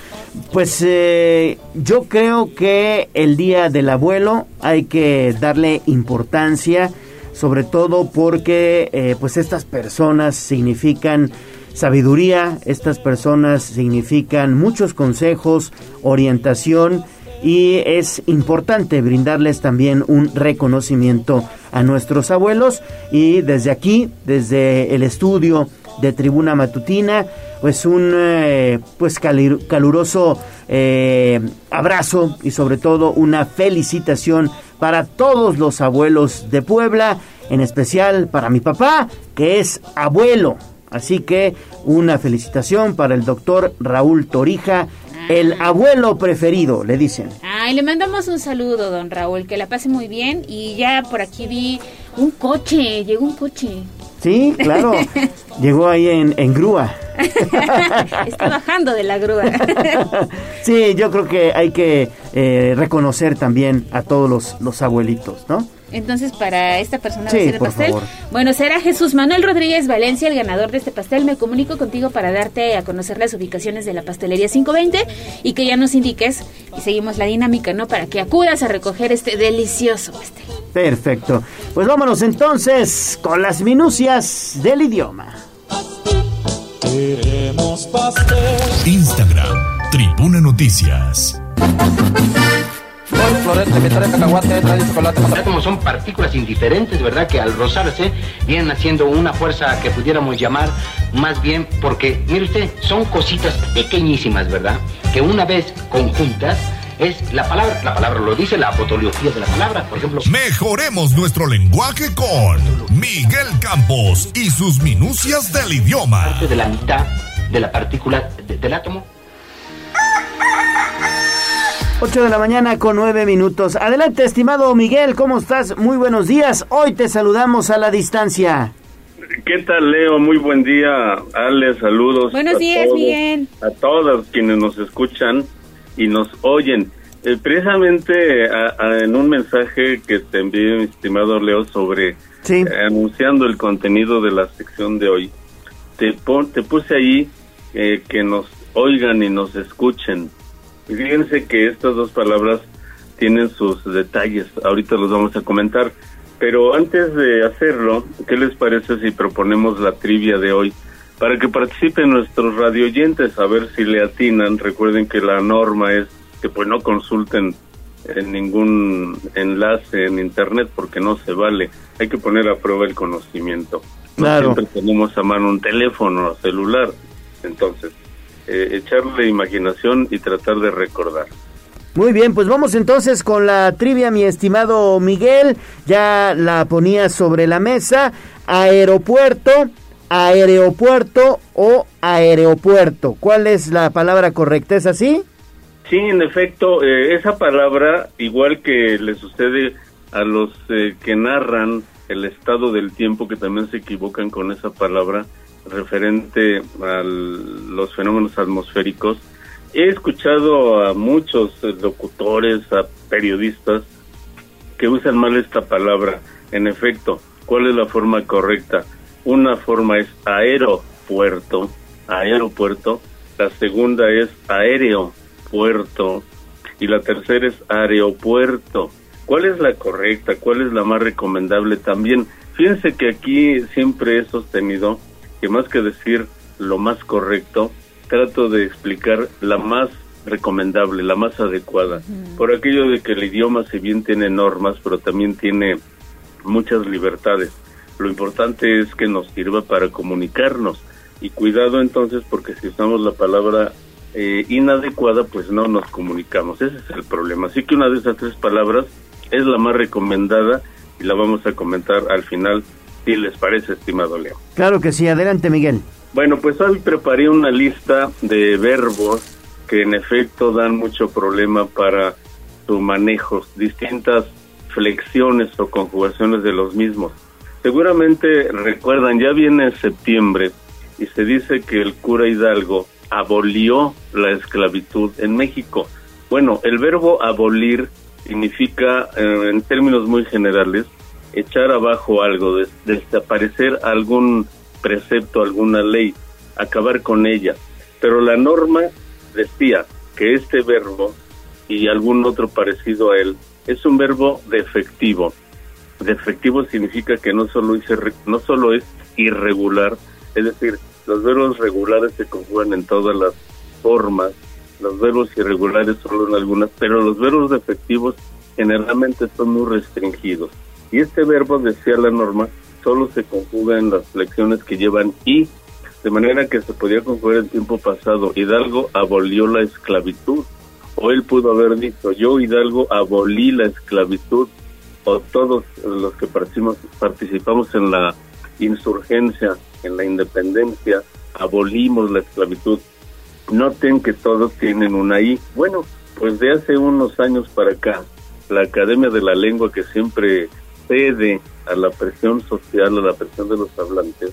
pues eh, yo creo que el Día del Abuelo hay que darle importancia, sobre todo porque eh, pues estas personas significan sabiduría, estas personas significan muchos consejos, orientación y es importante brindarles también un reconocimiento a nuestros abuelos. Y desde aquí, desde el estudio de Tribuna Matutina, pues un eh, pues caluroso eh, abrazo y sobre todo una felicitación para todos los abuelos de Puebla, en especial para mi papá, que es abuelo. Así que una felicitación para el doctor Raúl Torija, el abuelo preferido, le dicen. Ay, le mandamos un saludo, don Raúl, que la pase muy bien y ya por aquí vi un coche, llegó un coche. Sí, claro. [laughs] Llegó ahí en, en grúa. [laughs] Está bajando de la grúa. [laughs] Sí, yo creo que hay que eh, reconocer también a todos los, los abuelitos, ¿no? Entonces, para esta persona Sí, va a ser el pastel. favor. Bueno, será Jesús Manuel Rodríguez Valencia el ganador de este pastel. Me comunico contigo para darte a conocer las ubicaciones de la pastelería 520 y que ya nos indiques y seguimos la dinámica, ¿no? Para que acudas a recoger este delicioso pastel. Perfecto. Pues vámonos entonces con las minucias del idioma. Queremos pastel. Instagram, Tribuna Noticias. Cacahuate, trae chocolate. Como son partículas indiferentes, ¿verdad? Que al rozarse vienen haciendo una fuerza que pudiéramos llamar más bien porque, mire usted, son cositas pequeñísimas, ¿verdad? Que una vez conjuntas es la palabra, la palabra lo dice, la fotografía de la palabra, por ejemplo. Mejoremos nuestro lenguaje con Miguel Campos y sus minucias del idioma. Parte de la mitad de la partícula del átomo 8 de la mañana con 9 minutos. Adelante, estimado Miguel, ¿cómo estás? Muy buenos días. Hoy te saludamos a la distancia. ¿Qué tal, Leo? Muy buen día. Ale, saludos. Buenos días, Miguel. A todos quienes nos escuchan y nos oyen. Eh, precisamente en un mensaje que te envié, mi estimado Leo, sobre eh, anunciando el contenido de la sección de hoy, te, te puse ahí eh, que nos oigan y nos escuchen. Fíjense que estas dos palabras tienen sus detalles, ahorita los vamos a comentar. Pero antes de hacerlo, ¿qué les parece si proponemos la trivia de hoy? Para que participen nuestros radioyentes, a ver si le atinan. Recuerden que la norma es que pues no consulten en ningún enlace en internet porque no se vale. Hay que poner a prueba el conocimiento. Claro. siempre tenemos a mano un teléfono celular. Entonces, eh, echarle imaginación y tratar de recordar. Muy bien, pues vamos entonces con la trivia, mi estimado Miguel. Ya la ponía sobre la mesa. Aeropuerto, aeropuerto o aeropuerto. ¿Cuál es la palabra correcta? ¿Es así? Sí, en efecto, eh, esa palabra, igual que le sucede a los eh, que narran el estado del tiempo, que también se equivocan con esa palabra, referente a los fenómenos atmosféricos, he escuchado a muchos locutores, a periodistas que usan mal esta palabra. En efecto, ¿cuál es la forma correcta? Una forma es aeropuerto, aeropuerto, la segunda es aeropuerto y la tercera es aeropuerto. ¿Cuál es la correcta? ¿Cuál es la más recomendable también? Fíjense que aquí siempre he sostenido que más que decir lo más correcto, trato de explicar la más recomendable, la más adecuada. Por aquello de que el idioma, si bien tiene normas, pero también tiene muchas libertades. Lo importante es que nos sirva para comunicarnos. Y cuidado entonces, porque si usamos la palabra eh, inadecuada, pues no nos comunicamos. Ese es el problema. Así que una de esas tres palabras es la más recomendada y la vamos a comentar al final si les parece, estimado Leo. Claro que sí, adelante Miguel. Bueno, pues hoy preparé una lista de verbos que en efecto dan mucho problema para su manejo, distintas flexiones o conjugaciones de los mismos. Seguramente recuerdan, ya viene septiembre y se dice que el cura Hidalgo abolió la esclavitud en México. Bueno, el verbo abolir significa, eh, en términos muy generales, echar abajo algo, desaparecer algún precepto, alguna ley, acabar con ella. Pero la norma decía que este verbo y algún otro parecido a él es un verbo defectivo. Defectivo significa que no solo, no solo es irregular, es decir, los verbos regulares se conjugan en todas las formas, los verbos irregulares solo en algunas, pero los verbos defectivos generalmente son muy restringidos. Y este verbo, decía la norma, solo se conjuga en las flexiones que llevan y, de manera que se podía conjugar en tiempo pasado. Hidalgo abolió la esclavitud. O él pudo haber dicho, yo Hidalgo abolí la esclavitud. O todos los que participamos, en la insurgencia, en la independencia, abolimos la esclavitud. Noten que todos tienen una I. Bueno, pues de hace unos años para acá, la Academia de la Lengua, que siempre cede a la presión social, a la presión de los hablantes,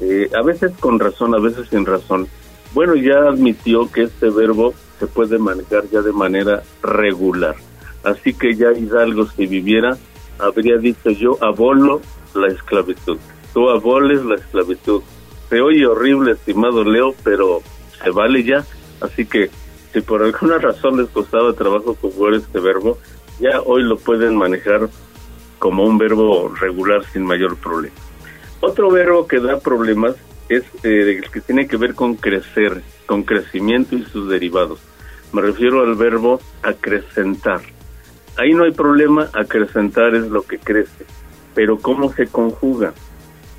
eh, a veces con razón, a veces sin razón, bueno, ya admitió que este verbo se puede manejar ya de manera regular. Así que ya Hidalgo, si viviera, habría dicho yo abolo la esclavitud. Tú aboles la esclavitud. Se oye horrible, estimado Leo, pero se vale ya. Así que si por alguna razón les costaba trabajo conjugar este verbo, ya hoy lo pueden manejar como un verbo regular sin mayor problema. Otro verbo que da problemas es eh, el que tiene que ver con crecer, con crecimiento y sus derivados. Me refiero al verbo acrecentar. ahí no hay problema, acrecentar es lo que crece, pero ¿cómo se conjuga?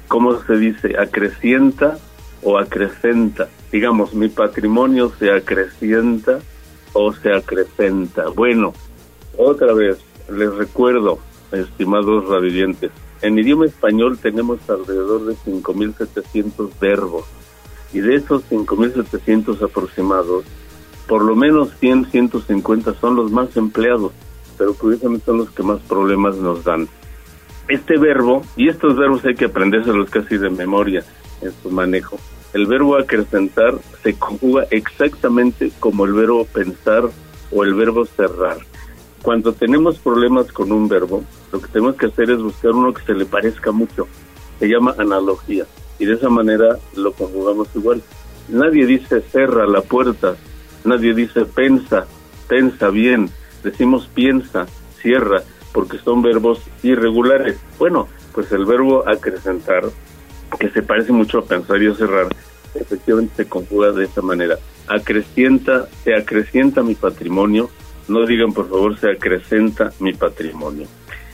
¿Cómo se dice? ¿Acrecienta o acrecenta? Digamos, mi patrimonio se acrecienta o se acrecenta. Bueno, otra vez, les recuerdo, estimados radioyentes, en idioma español tenemos alrededor de 5.700 verbos y de esos 5.700 aproximados, por lo menos 100, 150 son los más empleados, pero curiosamente son los que más problemas nos dan. Este verbo, y estos verbos hay que aprendérselos casi de memoria en su manejo, el verbo acrecentar se conjuga exactamente como el verbo pensar o el verbo cerrar. Cuando tenemos problemas con un verbo, lo que tenemos que hacer es buscar uno que se le parezca mucho. Se llama analogía. Y de esa manera lo conjugamos igual. Nadie dice cerra la puerta. Nadie dice pensa, pensa bien. Decimos piensa, cierra, porque son verbos irregulares. Bueno, pues el verbo acrecentar que se parece mucho a pensar y a cerrar, efectivamente se conjuga de esa manera. Acrecienta, se acrecienta mi patrimonio, no digan por favor se acrecenta mi patrimonio.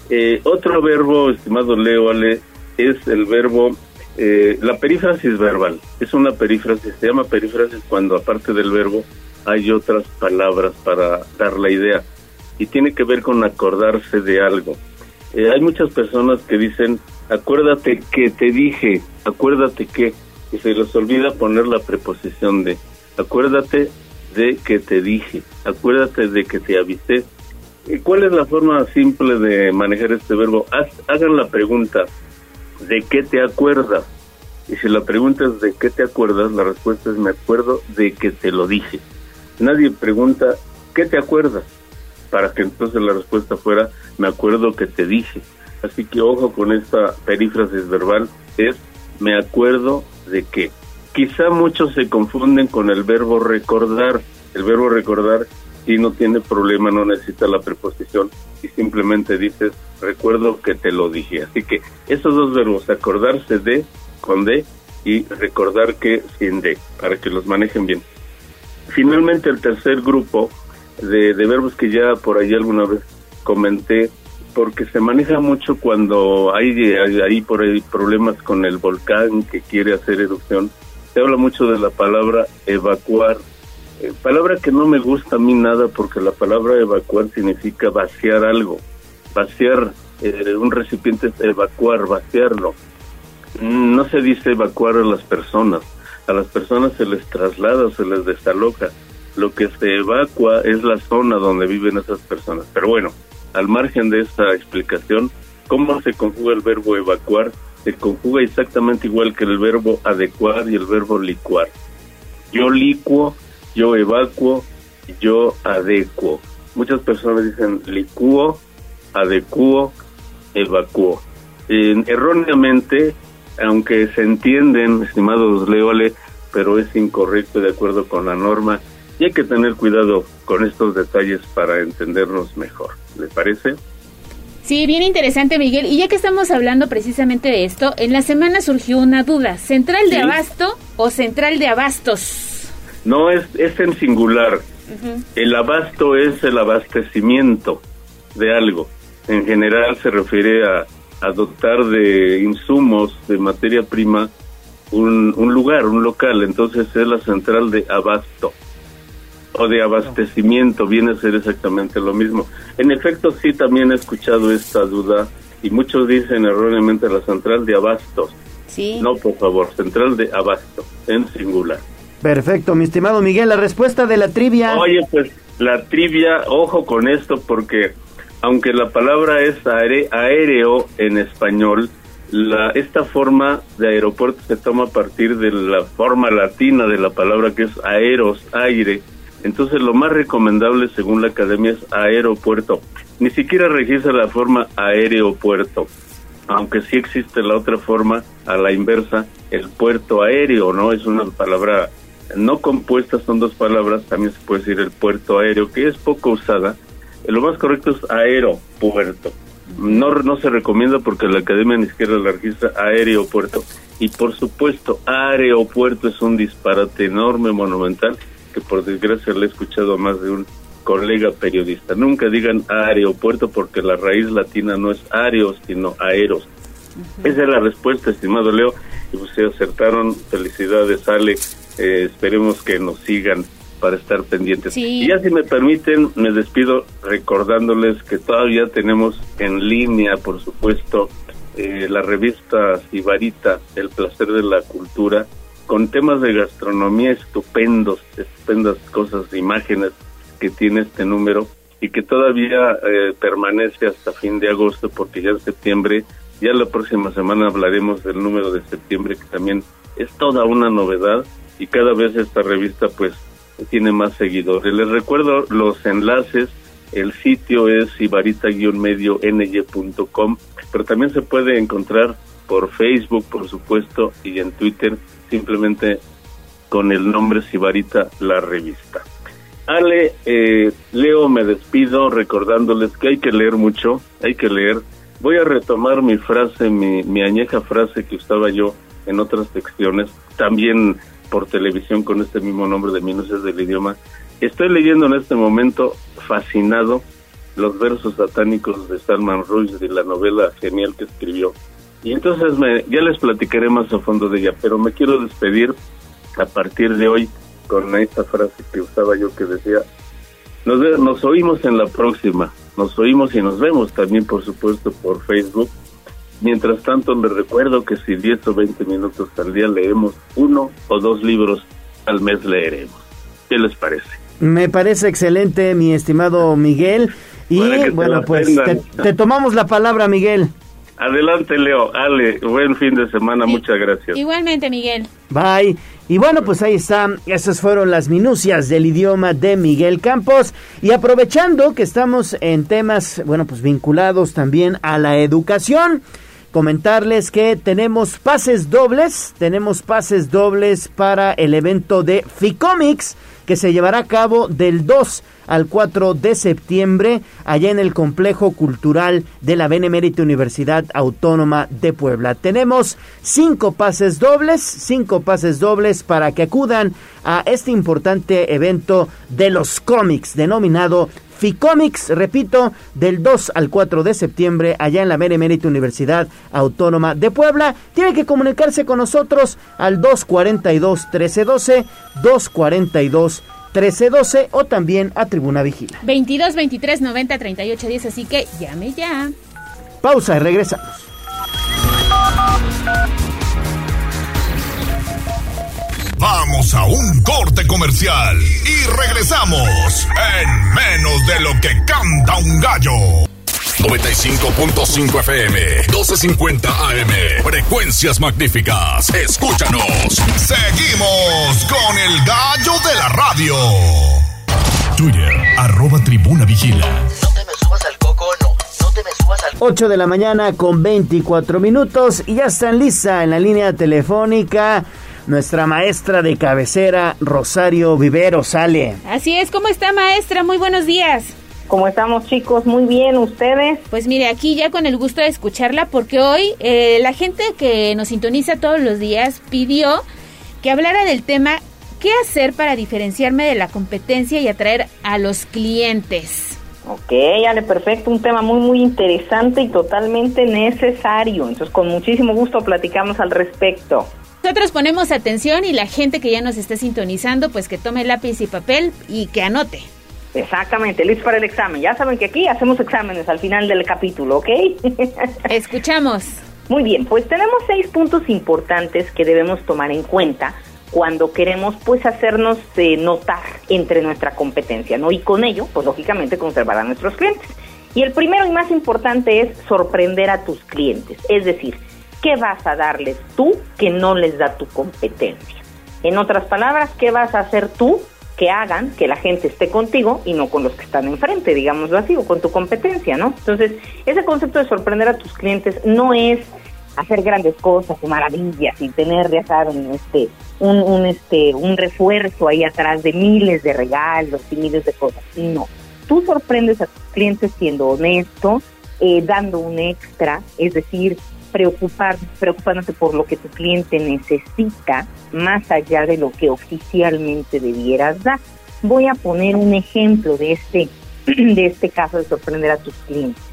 Eh, otro verbo, estimado Leo Ale, es el verbo, eh, la perífrasis verbal. Es una perífrasis, se llama perífrasis cuando aparte del verbo hay otras palabras para dar la idea. Y tiene que ver con acordarse de algo. Eh, hay muchas personas que dicen, acuérdate que te dije, acuérdate que, y se les olvida poner la preposición de, acuérdate de que te dije, acuérdate de que te avisé. ¿Y cuál es la forma simple de manejar este verbo? hagan la pregunta, ¿de qué te acuerdas? Y si la pregunta es ¿de qué te acuerdas? La respuesta es me acuerdo de que te lo dije. Nadie pregunta ¿qué te acuerdas? Para que entonces la respuesta fuera me acuerdo que te dije. Así que ojo con esta perífrasis verbal, es me acuerdo de que. Quizá muchos se confunden con el verbo recordar. El verbo recordar si no tiene problema, no necesita la preposición y simplemente dices recuerdo que te lo dije. Así que esos dos verbos, acordarse de con de y recordar que sin de, para que los manejen bien. Finalmente el tercer grupo de, de verbos que ya por ahí alguna vez comenté porque se maneja mucho cuando hay, hay, por ahí problemas con el volcán que quiere hacer erupción. Se habla mucho de la palabra evacuar, eh, palabra que no me gusta a mí nada porque la palabra evacuar significa vaciar algo, vaciar eh, un recipiente es evacuar, vaciarlo. No se dice evacuar a las personas, a las personas se les traslada, se les desaloja. Lo que se evacua es la zona donde viven esas personas. Pero bueno, al margen de esta explicación, ¿cómo se conjuga el verbo evacuar? Se conjuga exactamente igual que el verbo adecuar y el verbo licuar. Yo licuo, yo evacuo, yo adecuo. Muchas personas dicen licuo, adecuo, evacuo. erróneamente, aunque se entienden, estimados Leole, pero es incorrecto de acuerdo con la norma y hay que tener cuidado con estos detalles para entendernos mejor. ¿Le parece? Sí, bien interesante, Miguel. Y ya que estamos hablando precisamente de esto, en la semana surgió una duda: ¿central de abasto o central de abastos? No, es, es en singular. El abasto es el abastecimiento de algo. En general se refiere a, a dotar de insumos, de materia prima, un, un lugar, un local. Entonces es la central de abasto o de abastecimiento viene a ser exactamente lo mismo. En efecto, sí también he escuchado esta duda y muchos dicen erróneamente la central de abastos. Sí. No, por favor, central de abasto, en singular. Perfecto, mi estimado Miguel, la respuesta de la trivia. Oye, pues la trivia, ojo con esto porque aunque la palabra es aéreo en español, la, esta forma de aeropuerto se toma a partir de la forma latina de la palabra que es aeros, aire, entonces lo más recomendable según la academia es aeropuerto. Ni siquiera registra la forma aeropuerto, aunque sí existe la otra forma a la inversa, el puerto aéreo, ¿no? Es una palabra no compuesta, son dos palabras, también se puede decir el puerto aéreo, que es poco usada. Lo más correcto es aeropuerto. No, no se recomienda porque la academia ni siquiera la registra aeropuerto. Y por supuesto, aeropuerto es un disparate enorme, monumental, que por desgracia le he escuchado a más de un colega periodista. Nunca digan aeropuerto porque la raíz latina no es aeros, sino aeros. Esa es la respuesta, estimado Leo. Y ustedes acertaron. Felicidades, Ale. Eh, esperemos que nos sigan para estar pendientes. Y ya si me permiten, me despido recordándoles que todavía tenemos en línea, por supuesto, eh, la revista Sibarita, El placer de la cultura, con temas de gastronomía estupendos, estupendas cosas, imágenes que tiene este número y que todavía eh, permanece hasta fin de agosto porque ya en septiembre, ya la próxima semana hablaremos del número de septiembre que también es toda una novedad y cada vez esta revista pues tiene más seguidores. Les recuerdo los enlaces, el sitio es sibarita-medio pero también se puede encontrar por Facebook, por supuesto, y en Twitter, simplemente con el nombre Sibarita la revista. Ale, eh, Leo, me despido recordándoles que hay que leer mucho, hay que leer. Voy a retomar mi frase, mi, mi añeja frase que usaba yo en otras secciones, también por televisión con este mismo nombre de Minucias del Idioma. Estoy leyendo en este momento, fascinado, los versos satánicos de Salman Rushdie de la novela genial que escribió. Y entonces me, ya les platicaré más a fondo de ella, pero me quiero despedir a partir de hoy con esta frase que usaba yo que decía, nos, nos oímos en la próxima, nos oímos y nos vemos también por supuesto por Facebook. Mientras tanto les recuerdo que si 10 o 20 minutos al día leemos uno o dos libros al mes leeremos. ¿Qué les parece? Me parece excelente, mi estimado Miguel. Y bueno, pues te, tomamos la palabra, Miguel. Adelante, Leo. Ale, buen fin de semana. Muchas gracias. Igualmente, Miguel. Bye. Y bueno, pues ahí está. Esas fueron las minucias del idioma de Miguel Campos. Y aprovechando que estamos en temas, bueno, pues vinculados también a la educación comentarles que tenemos pases dobles, tenemos pases dobles para el evento de Ficomics que se llevará a cabo del 2 al 4 de septiembre allá en el complejo cultural de la Benemérita Universidad Autónoma de Puebla. Tenemos cinco pases dobles, cinco pases dobles para que acudan a este importante evento de los cómics denominado Ficomics, repito, del 2 al 4 de septiembre allá en la Benemérita Universidad Autónoma de Puebla. Tiene que comunicarse con nosotros al 242 1312 242 1312 o también a Tribuna Vigila. 22 23 90 38 10, así que llame ya. Pausa y regresamos. Vamos a un corte comercial y regresamos en menos de lo que canta un gallo. 95.5 FM, 1250 AM. Frecuencias magníficas. Escúchanos. Seguimos con el gallo de la radio. Twitter, arroba tribuna vigila. No te me subas al coco, no. No te me subas al 8 de la mañana con 24 minutos y ya están lista en la línea telefónica nuestra maestra de cabecera, Rosario Vivero, sale. Así es, ¿cómo está maestra? Muy buenos días. ¿Cómo estamos chicos? Muy bien, ¿ustedes? Pues mire, aquí ya con el gusto de escucharla porque hoy eh, la gente que nos sintoniza todos los días pidió que hablara del tema ¿qué hacer para diferenciarme de la competencia y atraer a los clientes? Ok, Ale, perfecto, un tema muy, muy interesante y totalmente necesario. Entonces, con muchísimo gusto platicamos al respecto. Nosotros ponemos atención y la gente que ya nos esté sintonizando, pues que tome lápiz y papel y que anote. Exactamente, listo para el examen. Ya saben que aquí hacemos exámenes al final del capítulo, ¿ok? [laughs] Escuchamos. Muy bien, pues tenemos seis puntos importantes que debemos tomar en cuenta cuando queremos pues hacernos eh, notar entre nuestra competencia, ¿no? Y con ello, pues lógicamente conservar a nuestros clientes. Y el primero y más importante es sorprender a tus clientes, es decir, ¿qué vas a darles tú que no les da tu competencia? En otras palabras, ¿qué vas a hacer tú que hagan que la gente esté contigo y no con los que están enfrente, digámoslo así, o con tu competencia, ¿no? Entonces, ese concepto de sorprender a tus clientes no es hacer grandes cosas y maravillas y tener, ya saben, este, un, un, este, un refuerzo ahí atrás de miles de regalos y miles de cosas. No, tú sorprendes a tus clientes siendo honesto, eh, dando un extra, es decir, preocupar, preocupándote por lo que tu cliente necesita más allá de lo que oficialmente debieras dar. Voy a poner un ejemplo de este, [clears throat] de este caso de sorprender a tus clientes.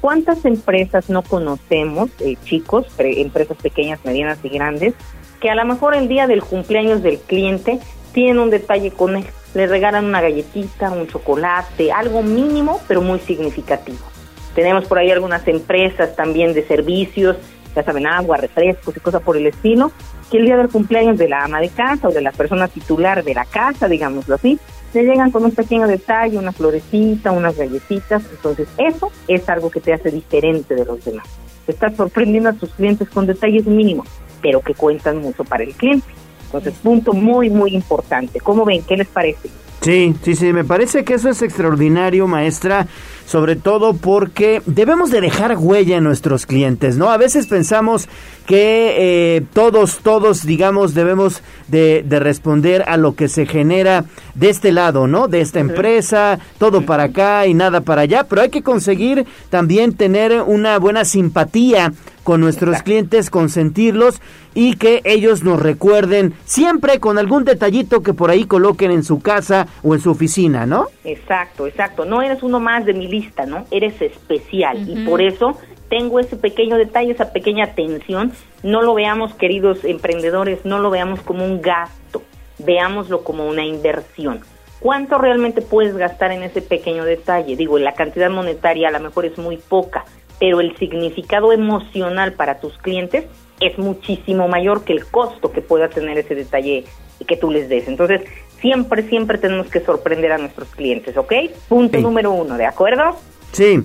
¿Cuántas empresas no conocemos, eh, chicos, empresas pequeñas, medianas y grandes, que a lo mejor el día del cumpleaños del cliente tienen un detalle con él? Le regalan una galletita, un chocolate, algo mínimo, pero muy significativo. Tenemos por ahí algunas empresas también de servicios, ya saben, agua, refrescos y cosas por el estilo, que el día del cumpleaños de la ama de casa o de la persona titular de la casa, digámoslo así, le llegan con un pequeño detalle, una florecita, unas galletitas. Entonces, eso es algo que te hace diferente de los demás. Estás sorprendiendo a tus clientes con detalles mínimos, pero que cuentan mucho para el cliente. Entonces, punto muy, muy importante. ¿Cómo ven? ¿Qué les parece? Sí, sí, sí, me parece que eso es extraordinario, maestra, sobre todo porque debemos de dejar huella en nuestros clientes, ¿no? A veces pensamos que eh, todos, todos, digamos, debemos de, de, responder a lo que se genera de este lado, ¿no? De esta empresa, todo para acá y nada para allá, pero hay que conseguir también tener una buena simpatía con nuestros clientes, consentirlos y que ellos nos recuerden siempre con algún detallito que por ahí coloquen en su casa o en su oficina, ¿no? Exacto, exacto. No eres uno más de mi lista, ¿no? Eres especial y por eso tengo ese pequeño detalle, esa pequeña atención. No lo veamos, queridos emprendedores, no lo veamos como un gasto, veámoslo como una inversión. ¿Cuánto realmente puedes gastar en ese pequeño detalle? Digo, la cantidad monetaria a lo mejor es muy poca, pero el significado emocional para tus clientes es muchísimo mayor que el costo que pueda tener ese detalle que tú les des. Entonces, siempre, siempre tenemos que sorprender a nuestros clientes, ¿ok? Punto número uno, ¿de acuerdo? Sí.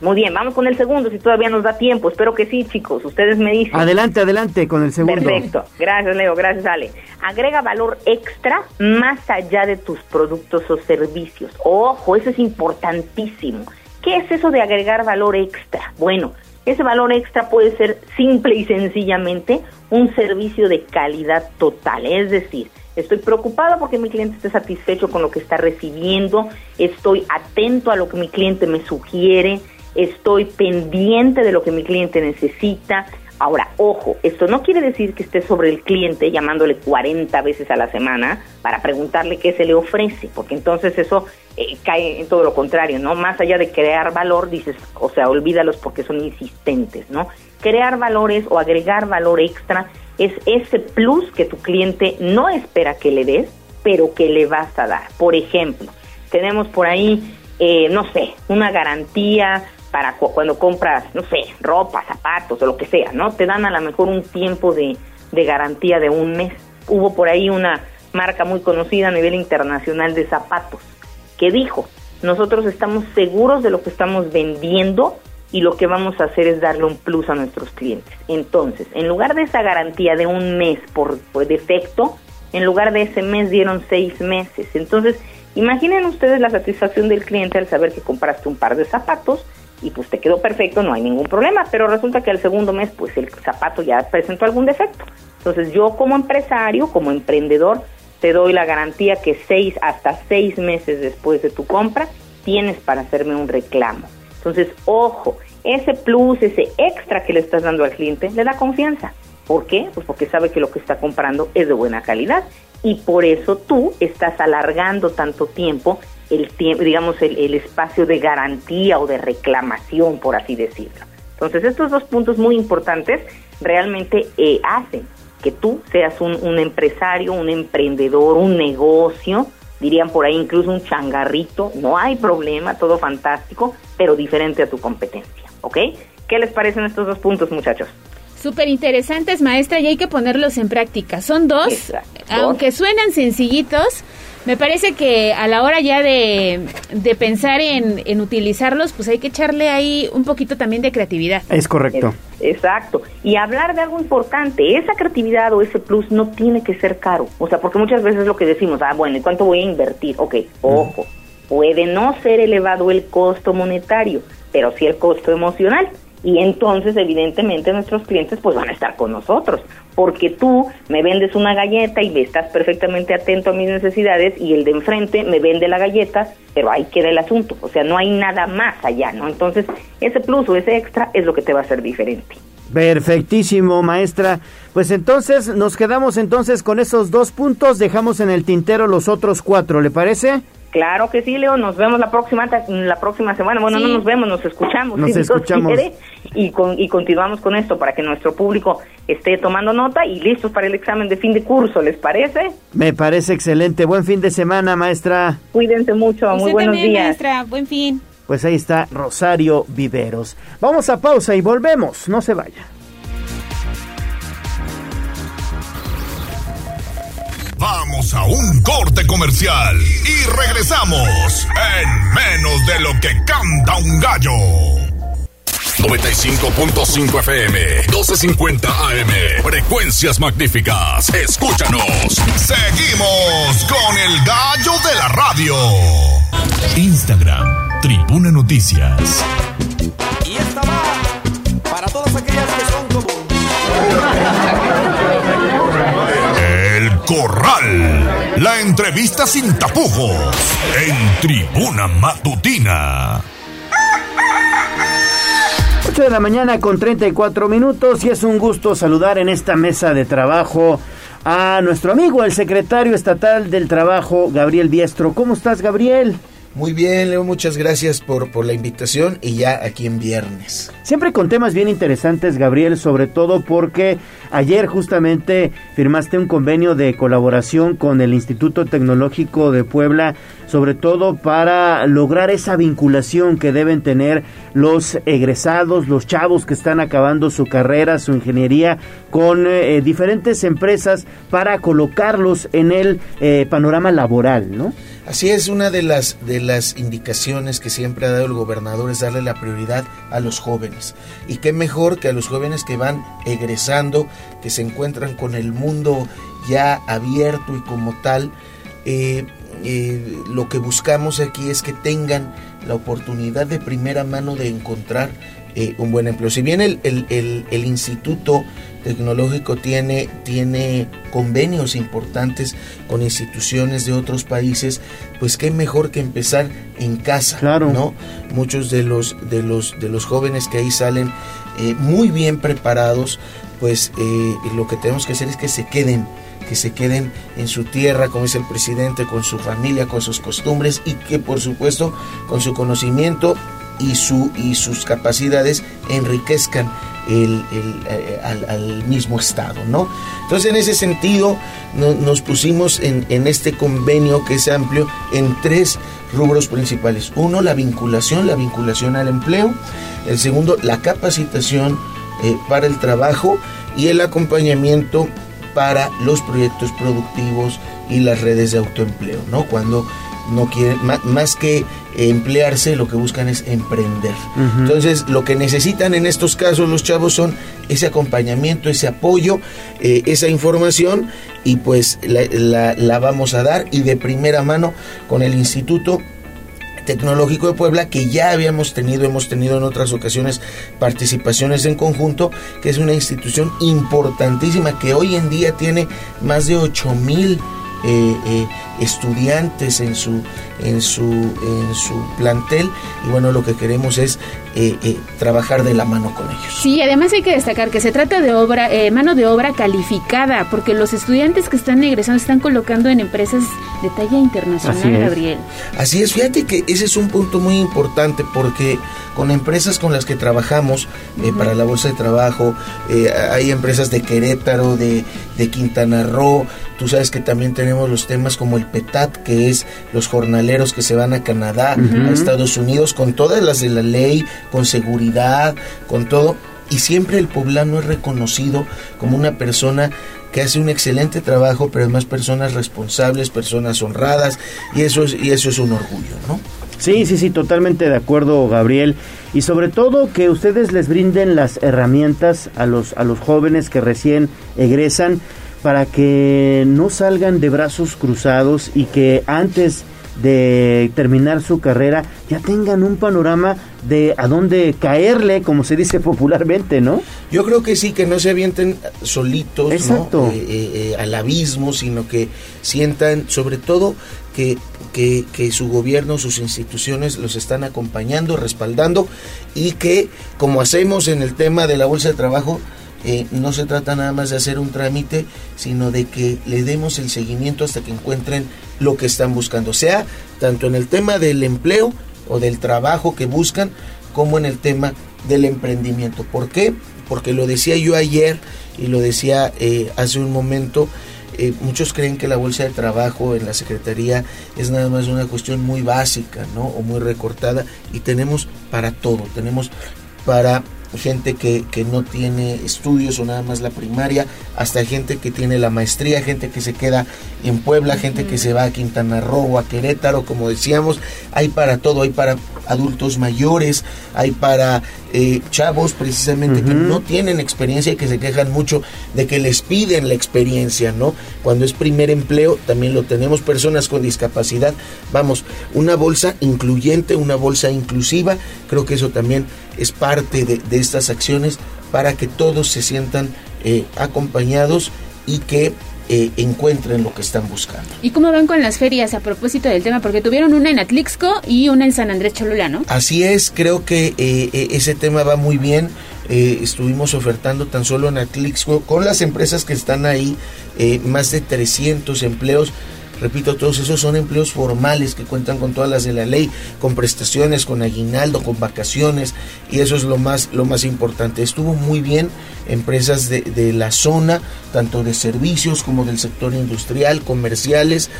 Muy bien, vamos con el segundo, si todavía nos da tiempo. Espero que sí, chicos. Ustedes me dicen. Adelante, adelante con el segundo. Perfecto. Gracias, Leo. Gracias, Ale. Agrega valor extra más allá de tus productos o servicios. Ojo, eso es importantísimo. ¿Qué es eso de agregar valor extra? Bueno, ese valor extra puede ser simple y sencillamente un servicio de calidad total, es decir, estoy preocupado porque mi cliente esté satisfecho con lo que está recibiendo, estoy atento a lo que mi cliente me sugiere, estoy pendiente de lo que mi cliente necesita, Ahora, ojo, esto no quiere decir que esté sobre el cliente llamándole 40 veces a la semana para preguntarle qué se le ofrece, porque entonces eso eh, cae en todo lo contrario, ¿no? Más allá de crear valor, dices, o sea, olvídalos porque son insistentes, ¿no? Crear valores o agregar valor extra es ese plus que tu cliente no espera que le des, pero que le vas a dar. Por ejemplo, tenemos por ahí, eh, no sé, una garantía para cuando compras, no sé, ropa, zapatos o lo que sea, ¿no? Te dan a lo mejor un tiempo de, de garantía de un mes. Hubo por ahí una marca muy conocida a nivel internacional de zapatos que dijo, nosotros estamos seguros de lo que estamos vendiendo y lo que vamos a hacer es darle un plus a nuestros clientes. Entonces, en lugar de esa garantía de un mes por, defecto, en lugar de ese mes dieron seis meses. Entonces, imaginen ustedes la satisfacción del cliente al saber que compraste un par de zapatos y pues te quedó perfecto, no hay ningún problema, pero resulta que al segundo mes pues el zapato ya presentó algún defecto. Entonces yo como empresario, como emprendedor, te doy la garantía que seis hasta seis meses después de tu compra tienes para hacerme un reclamo. Entonces, ojo, ese plus, ese extra que le estás dando al cliente, le da confianza. ¿Por qué? Pues porque sabe que lo que está comprando es de buena calidad y por eso tú estás alargando tanto tiempo el tiempo, digamos, el, espacio de garantía o de reclamación, por así decirlo. Entonces, estos dos puntos muy importantes realmente eh, hacen que tú seas un, un, empresario, un emprendedor, un negocio, dirían por ahí incluso un changarrito, no hay problema, todo fantástico, pero diferente a tu competencia, ¿ok? ¿Qué les parecen estos dos puntos, muchachos? Súper interesantes, maestra, y hay que ponerlos en práctica. Son dos, aunque suenan sencillitos, me parece que a la hora ya de, pensar en, utilizarlos, pues hay que echarle ahí un poquito también de creatividad. Es correcto. exacto. Y hablar de algo importante, esa creatividad o ese plus no tiene que ser caro. O sea, porque muchas veces lo que decimos, ah, bueno, ¿y cuánto voy a invertir? Ok, ojo, puede no ser elevado el costo monetario, pero sí el costo emocional y entonces evidentemente nuestros clientes pues van a estar con nosotros, porque tú me vendes una galleta y estás perfectamente atento a mis necesidades y el de enfrente me vende la galleta, pero ahí queda el asunto, o sea, no hay nada más allá, ¿no? Entonces, ese plus o ese extra es lo que te va a hacer diferente. Perfectísimo, maestra. Pues entonces nos quedamos entonces con esos dos puntos, dejamos en el tintero los otros cuatro, ¿le parece? Claro que sí, Leo. Nos vemos la próxima la próxima semana. Bueno, no nos vemos, nos escuchamos. Nos si escuchamos. quiere, y, con, y continuamos con esto para que nuestro público esté tomando nota y listos para el examen de fin de curso. ¿Les parece? Me parece excelente. Buen fin de semana, maestra. Cuídense mucho. Muy buenos también, días. maestra. Buen fin. Pues ahí está Rosario Viveros. Vamos a pausa y volvemos. No se vaya. Vamos a un corte comercial y regresamos en menos de lo que canta un gallo. 95.5 FM, 1250 AM, frecuencias magníficas. Escúchanos. Seguimos con el gallo de la radio. Instagram, Tribuna Noticias. Y esta va para todas aquellas que son como... [laughs] Corral. La entrevista sin tapujos. En Tribuna Matutina. 8 de la mañana con 34 minutos y es un gusto saludar en esta mesa de trabajo a nuestro amigo, el secretario estatal del Trabajo, Gabriel Biestro. ¿Cómo estás, Gabriel? Muy bien, Leo, muchas gracias por, por la invitación y ya aquí en viernes. Siempre con temas bien interesantes, Gabriel, sobre todo porque ayer justamente firmaste un convenio de colaboración con el Instituto Tecnológico de Puebla, sobre todo para lograr esa vinculación que deben tener los egresados, los chavos que están acabando su carrera, su ingeniería, con eh, diferentes empresas para colocarlos en el eh, panorama laboral, ¿no? Así es, una de las, de las indicaciones que siempre ha dado el gobernador es darle la prioridad a los jóvenes. Y qué mejor que a los jóvenes que van egresando, que se encuentran con el mundo ya abierto y como tal. Eh, eh, lo que buscamos aquí es que tengan la oportunidad de primera mano de encontrar eh, un buen empleo. Si bien el, el, el, el Instituto Tecnológico tiene, tiene convenios importantes con instituciones de otros países, pues qué mejor que empezar en casa, Claro. ¿no? Muchos de los, de los, de los jóvenes que ahí salen eh, muy bien preparados, pues eh, lo que tenemos que hacer es que se queden que se queden en su tierra, como dice el presidente, con su familia, con sus costumbres y que por supuesto con su conocimiento y, su, y sus capacidades enriquezcan el, el, eh, al, mismo Estado, ¿no? Entonces, en ese sentido, no- nos pusimos en, en este convenio que es amplio en tres rubros principales. Uno, la vinculación, la vinculación al empleo. El segundo, la capacitación eh, para el trabajo y el acompañamiento para los proyectos productivos y las redes de autoempleo, ¿no? Cuando no quieren, más, que emplearse, lo que buscan es emprender. Entonces, lo que necesitan en estos casos los chavos son ese acompañamiento, ese apoyo, eh, esa información y pues la, la- la vamos a dar y de primera mano con el Instituto Tecnológico de Puebla, que ya habíamos tenido, hemos tenido en otras ocasiones participaciones en conjunto, que es una institución importantísima que hoy en día tiene más de 8 mil eh, eh, estudiantes en su, en, su, en su plantel y bueno, lo que queremos es eh, eh, trabajar de la mano con ellos. Sí, además hay que destacar que se trata de obra, eh, mano de obra calificada, porque los estudiantes que están egresando están colocando en empresas de talla internacional, Así. Gabriel. Así es, fíjate que ese es un punto muy importante porque con empresas con las que trabajamos eh, para la Bolsa de Trabajo, eh, hay empresas de Querétaro, de, de Quintana Roo, tú sabes que también tenemos los temas como el PETAT, que es los que se van a Canadá, a Estados Unidos, con todas las de la ley, con seguridad, con todo. Y siempre el poblano es reconocido como una persona que hace un excelente trabajo, pero además personas responsables, personas honradas, y eso es, y eso es un orgullo, ¿no? Sí, sí, sí, totalmente de acuerdo, Gabriel. Y sobre todo que ustedes les brinden las herramientas a los, a los jóvenes que recién egresan para que no salgan de brazos cruzados y que antes de terminar su carrera ya tengan un panorama de a dónde caerle, como se dice popularmente, ¿no? Yo creo que sí, que no se avienten solitos ¿no? Eh, eh, eh, al abismo, sino que sientan, sobre todo, que, que, que su gobierno, sus instituciones los están acompañando, respaldando y que como hacemos en el tema de la bolsa de trabajo, eh, no se trata nada más de hacer un trámite, sino de que le demos el seguimiento hasta que encuentren lo que están buscando, sea tanto en el tema del empleo o del trabajo que buscan, como en el tema del emprendimiento. ¿Por qué? Porque lo decía yo ayer y lo decía eh, hace un momento, eh, muchos creen que la bolsa de trabajo en la Secretaría es nada más una cuestión muy básica, ¿no? O muy recortada y tenemos para todo, tenemos para gente que, que, no tiene estudios o nada más la primaria, hasta gente que tiene la maestría, gente que se queda en Puebla, gente que se va a Quintana Roo a Querétaro, como decíamos, hay para todo, hay para adultos mayores, hay para eh, chavos precisamente que no tienen experiencia y que se quejan mucho de que les piden la experiencia, ¿no? Cuando es primer empleo, también lo tenemos personas con discapacidad, vamos, una bolsa incluyente, una bolsa inclusiva, creo que eso también es parte de, de estas acciones para que todos se sientan eh, acompañados y que eh, encuentren lo que están buscando. ¿Y cómo van con las ferias a propósito del tema? Porque tuvieron una en Atlixco y una en San Andrés Cholula, ¿no? Así es, creo que eh, ese tema va muy bien. estuvimos ofertando tan solo en Atlixco con las empresas que están ahí más de 300 empleos Repito, todos esos son empleos formales que cuentan con todas las de la ley, con prestaciones, con aguinaldo, con vacaciones, y eso es lo más, lo más importante. Estuvo muy bien empresas de, de la zona, tanto de servicios como del sector industrial, comerciales,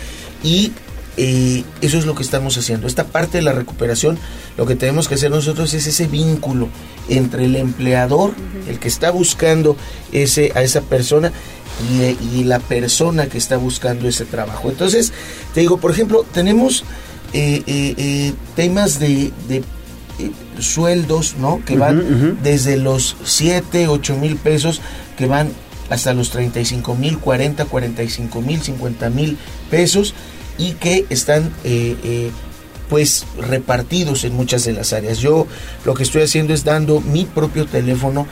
y eh, eso es lo que estamos haciendo. Esta parte de la recuperación, lo que tenemos que hacer nosotros es ese vínculo entre el empleador, el que está buscando ese, a esa persona, y, la persona que está buscando ese trabajo. Entonces, te digo, por ejemplo, tenemos eh, eh, temas de, sueldos, ¿no? Que van desde los 7, 8 mil pesos, que van hasta los 35 mil, 40, 45 mil, 50 mil pesos y que están eh, eh, pues repartidos en muchas de las áreas. Yo lo que estoy haciendo es dando mi propio teléfono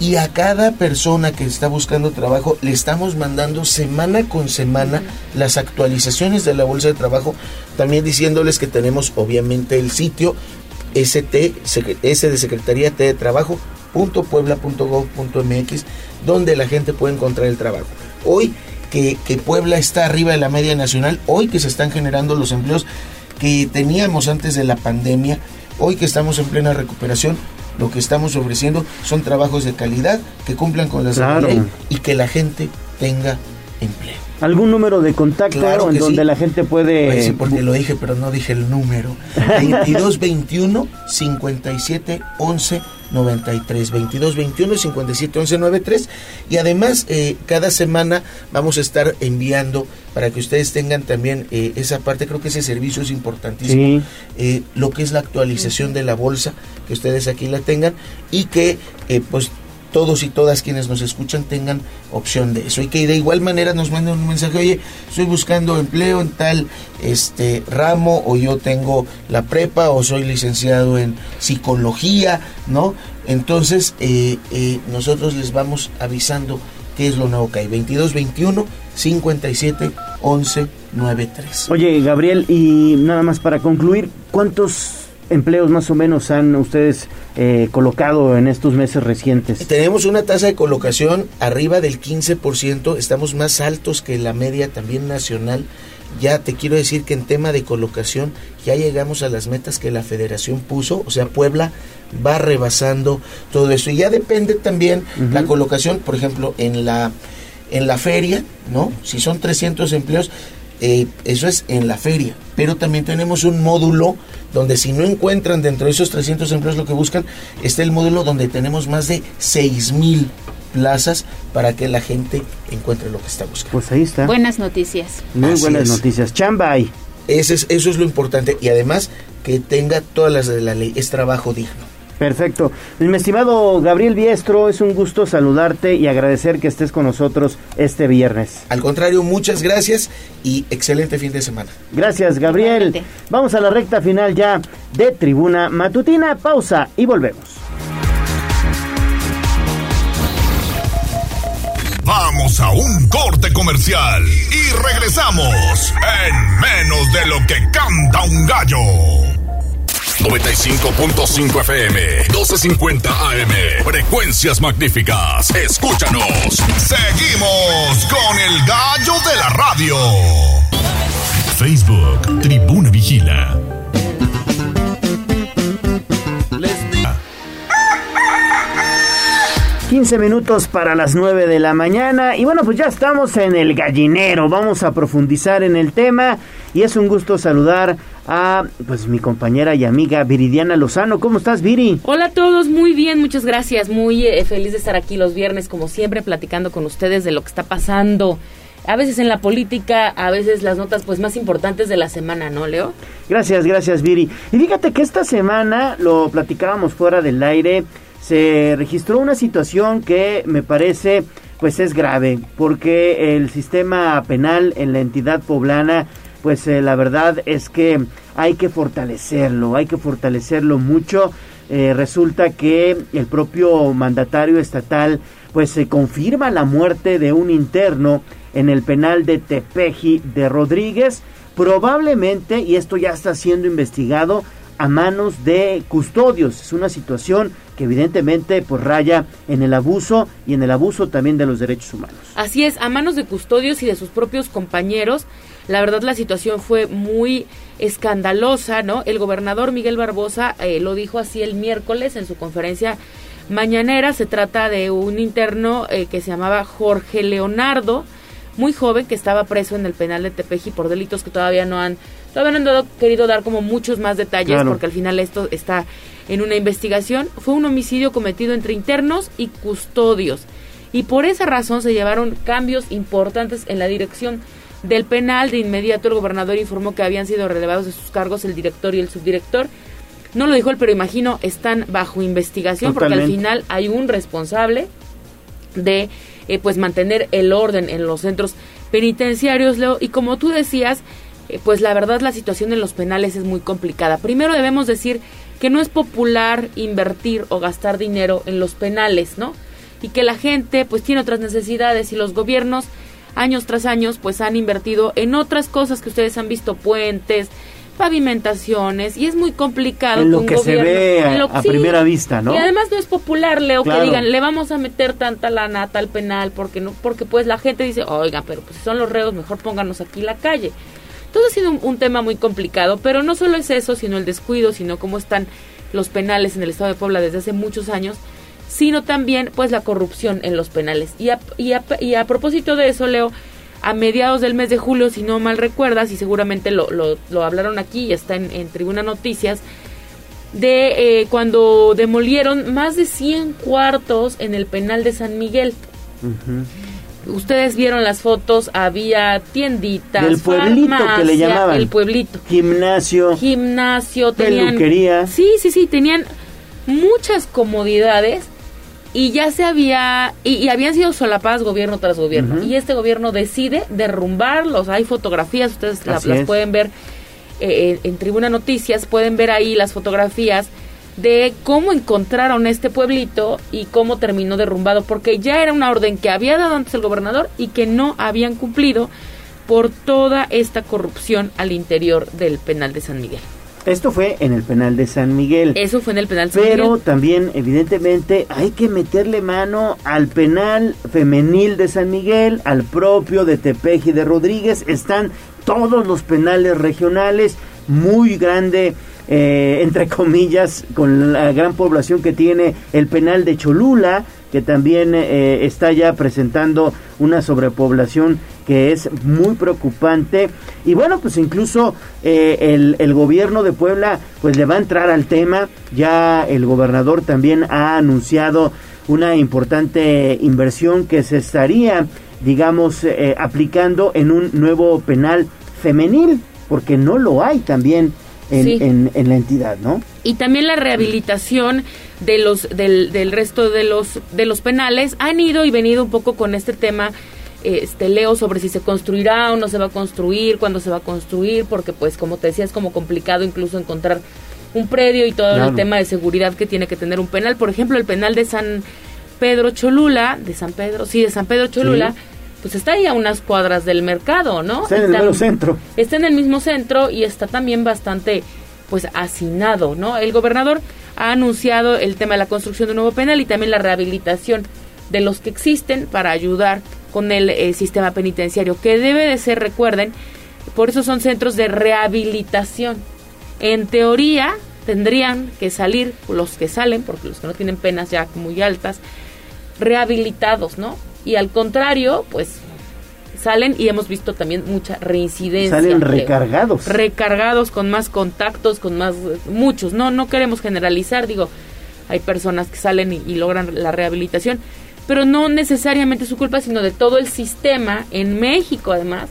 y a cada persona que está buscando trabajo le estamos mandando semana con semana las actualizaciones de la bolsa de trabajo, también diciéndoles que tenemos obviamente el sitio ST, S de Secretaría T de Trabajo, .puebla.gov.mx, donde la gente puede encontrar el trabajo. Hoy que, Puebla está arriba de la media nacional, hoy que se están generando los empleos que teníamos antes de la pandemia, hoy que estamos en plena recuperación, lo que estamos ofreciendo son trabajos de calidad que cumplan con las Claro. y que la gente tenga empleo. ¿Algún número de contacto Claro en donde la gente puede... Pues sí, porque lo dije, pero no dije el número. 2221 57 11 93. 2221 57 11 93. Y además, eh, cada semana vamos a estar enviando para que ustedes tengan también eh, esa parte. Creo que ese servicio es importantísimo. Sí. Eh, lo que es la actualización de la bolsa, que ustedes aquí la tengan y que, eh, pues, todos y todas quienes nos escuchan tengan opción de eso. Y que de igual manera nos manden un mensaje oye estoy buscando empleo en tal este ramo o yo tengo la prepa o soy licenciado en psicología no entonces eh, eh, nosotros les vamos avisando qué es lo nuevo que hay. 22 21 57 11 93 Oye, Gabriel, y nada más para concluir, ¿cuántos empleos más o menos han ustedes eh, colocado en estos meses recientes? Tenemos una tasa de colocación arriba del 15%, estamos más altos que la media también nacional. Ya te quiero decir que en tema de colocación ya llegamos a las metas que la federación puso, o sea, Puebla va rebasando todo eso. Y ya depende también la colocación, por ejemplo, en la, en la feria, ¿no? Si son 300 empleos, eh, eso es en la feria. Pero también tenemos un módulo donde si no encuentran dentro de esos 300 empleos lo que buscan, está el módulo donde tenemos más de 6 mil plazas para que la gente encuentre lo que está buscando. Pues ahí está. Buenas noticias. Muy Así buenas es. noticias. Chamba hay. Ese es, eso es lo importante. Y además que tenga todas las de la ley. Es trabajo digno. Perfecto. Mi estimado Gabriel Biestro, es un gusto saludarte y agradecer que estés con nosotros este viernes. Al contrario, muchas gracias y excelente fin de semana. Gracias, Gabriel. Vamos a la recta final ya de Tribuna Matutina. Pausa y volvemos. Vamos a un corte comercial y regresamos en menos de lo que canta un gallo. 95.5 FM, 1250 AM. Frecuencias magníficas. Escúchanos. Seguimos con el gallo de la radio. Facebook, Tribuna Vigila. 15 minutos para las 9 de la mañana y bueno pues ya estamos en el gallinero, vamos a profundizar en el tema y es un gusto saludar a pues mi compañera y amiga Viridiana Lozano. ¿Cómo estás Viri? Hola a todos, muy bien, muchas gracias, muy eh, feliz de estar aquí los viernes como siempre platicando con ustedes de lo que está pasando. A veces en la política, a veces las notas pues más importantes de la semana, ¿no, Leo? Gracias, gracias Viri. Y fíjate que esta semana lo platicábamos fuera del aire se registró una situación que me parece pues es grave porque el sistema penal en la entidad poblana pues eh, la verdad es que hay que fortalecerlo, hay que fortalecerlo mucho. Eh, resulta que el propio mandatario estatal pues se confirma la muerte de un interno en el penal de Tepeji de Rodríguez, probablemente, y esto ya está siendo investigado, a manos de custodios. Es una situación que evidentemente pues raya en el abuso y en el abuso también de los derechos humanos. Así es, a manos de custodios y de sus propios compañeros. La verdad la situación fue muy escandalosa, ¿no? El gobernador Miguel Barbosa eh, lo dijo así el miércoles en su conferencia mañanera. Se trata de un interno eh, que se llamaba Jorge Leonardo, muy joven, que estaba preso en el penal de Tepeji por delitos que todavía no han Todavía no han querido dar como muchos más detalles porque al final esto está en una investigación. Fue un homicidio cometido entre internos y custodios. Y por esa razón se llevaron cambios importantes en la dirección del penal. De inmediato el gobernador informó que habían sido relevados de sus cargos el director y el subdirector. No lo dijo él, pero imagino están bajo investigación porque al final hay un responsable de eh, pues mantener el orden en los centros penitenciarios, Leo. Y como tú decías, eh, pues la verdad la situación en los penales es muy complicada. Primero debemos decir que no es popular invertir o gastar dinero en los penales, ¿no? Y que la gente pues tiene otras necesidades y los gobiernos años tras años pues han invertido en otras cosas que ustedes han visto, puentes, pavimentaciones y es muy complicado en lo que, se ve a, primera vista, ¿no? Y además no es popular, Leo, que digan, le vamos a meter tanta lana a tal penal porque no porque pues la gente dice, "Oiga, pero pues si son los reos, mejor pónganos aquí la calle." Todo ha sido un, tema muy complicado, pero no solo es eso, sino el descuido, sino cómo están los penales en el estado de Puebla desde hace muchos años, sino también pues la corrupción en los penales. Y a, y a, propósito de eso, Leo, a mediados del mes de julio, si no mal recuerdas, y seguramente lo, lo, hablaron aquí y está en, Tribuna Noticias, de eh, cuando demolieron más de 100 cuartos en el penal de San Miguel. Ustedes vieron las fotos, había tienditas, del pueblito que le llamaban, el pueblito, gimnasio, gimnasio, tenían, peluquería, sí, sí, sí, tenían muchas comodidades y ya se había y, habían sido solapadas gobierno tras gobierno y este gobierno decide derrumbarlos. Hay fotografías, ustedes las pueden ver eh, en Tribuna Noticias, pueden ver ahí las fotografías de cómo encontraron este pueblito y cómo terminó derrumbado, porque ya era una orden que había dado antes el gobernador y que no habían cumplido por toda esta corrupción al interior del penal de San Miguel. Esto fue en el penal de San Miguel. Eso fue en el penal San Miguel. Pero también, evidentemente, hay que meterle mano al penal femenil de San Miguel, al propio de Tepeji de Rodríguez. Están todos los penales regionales, muy grande eh, entre comillas, con la gran población que tiene el penal de Cholula, que también eh, está ya presentando una sobrepoblación que es muy preocupante. Y bueno, pues incluso eh, el, el, gobierno de Puebla pues le va a entrar al tema. Ya el gobernador también ha anunciado una importante inversión que se estaría, digamos, aplicando en un nuevo penal femenil, porque no lo hay también en, en, la entidad, ¿no? Y también la rehabilitación de los del, del resto de los de los penales han ido y venido un poco con este tema este leo sobre si se construirá o no se va a construir, cuándo se va a construir, porque pues como te decía es como complicado incluso encontrar un predio y todo el tema de seguridad que tiene que tener un penal. Por ejemplo, el penal de San Pedro Cholula, de San Pedro, sí, de San Pedro Cholula, Sí. Pues está ahí a unas cuadras del mercado, ¿no? Está en el mero centro. Está en el mismo centro y está también bastante, pues, hacinado, ¿no? El gobernador ha anunciado el tema de la construcción de un nuevo penal y también la rehabilitación de los que existen para ayudar con el eh, sistema penitenciario, que debe de ser, recuerden, por eso son centros de rehabilitación. En teoría tendrían que salir los que salen, porque los que no tienen penas ya muy altas, rehabilitados, ¿no? Y al contrario, pues salen y hemos visto también mucha reincidencia. Salen recargados. Recargados con más contactos, con más muchos. No no queremos generalizar, digo, hay personas que salen y, y logran la rehabilitación, pero no necesariamente es su culpa, sino de todo el sistema en México además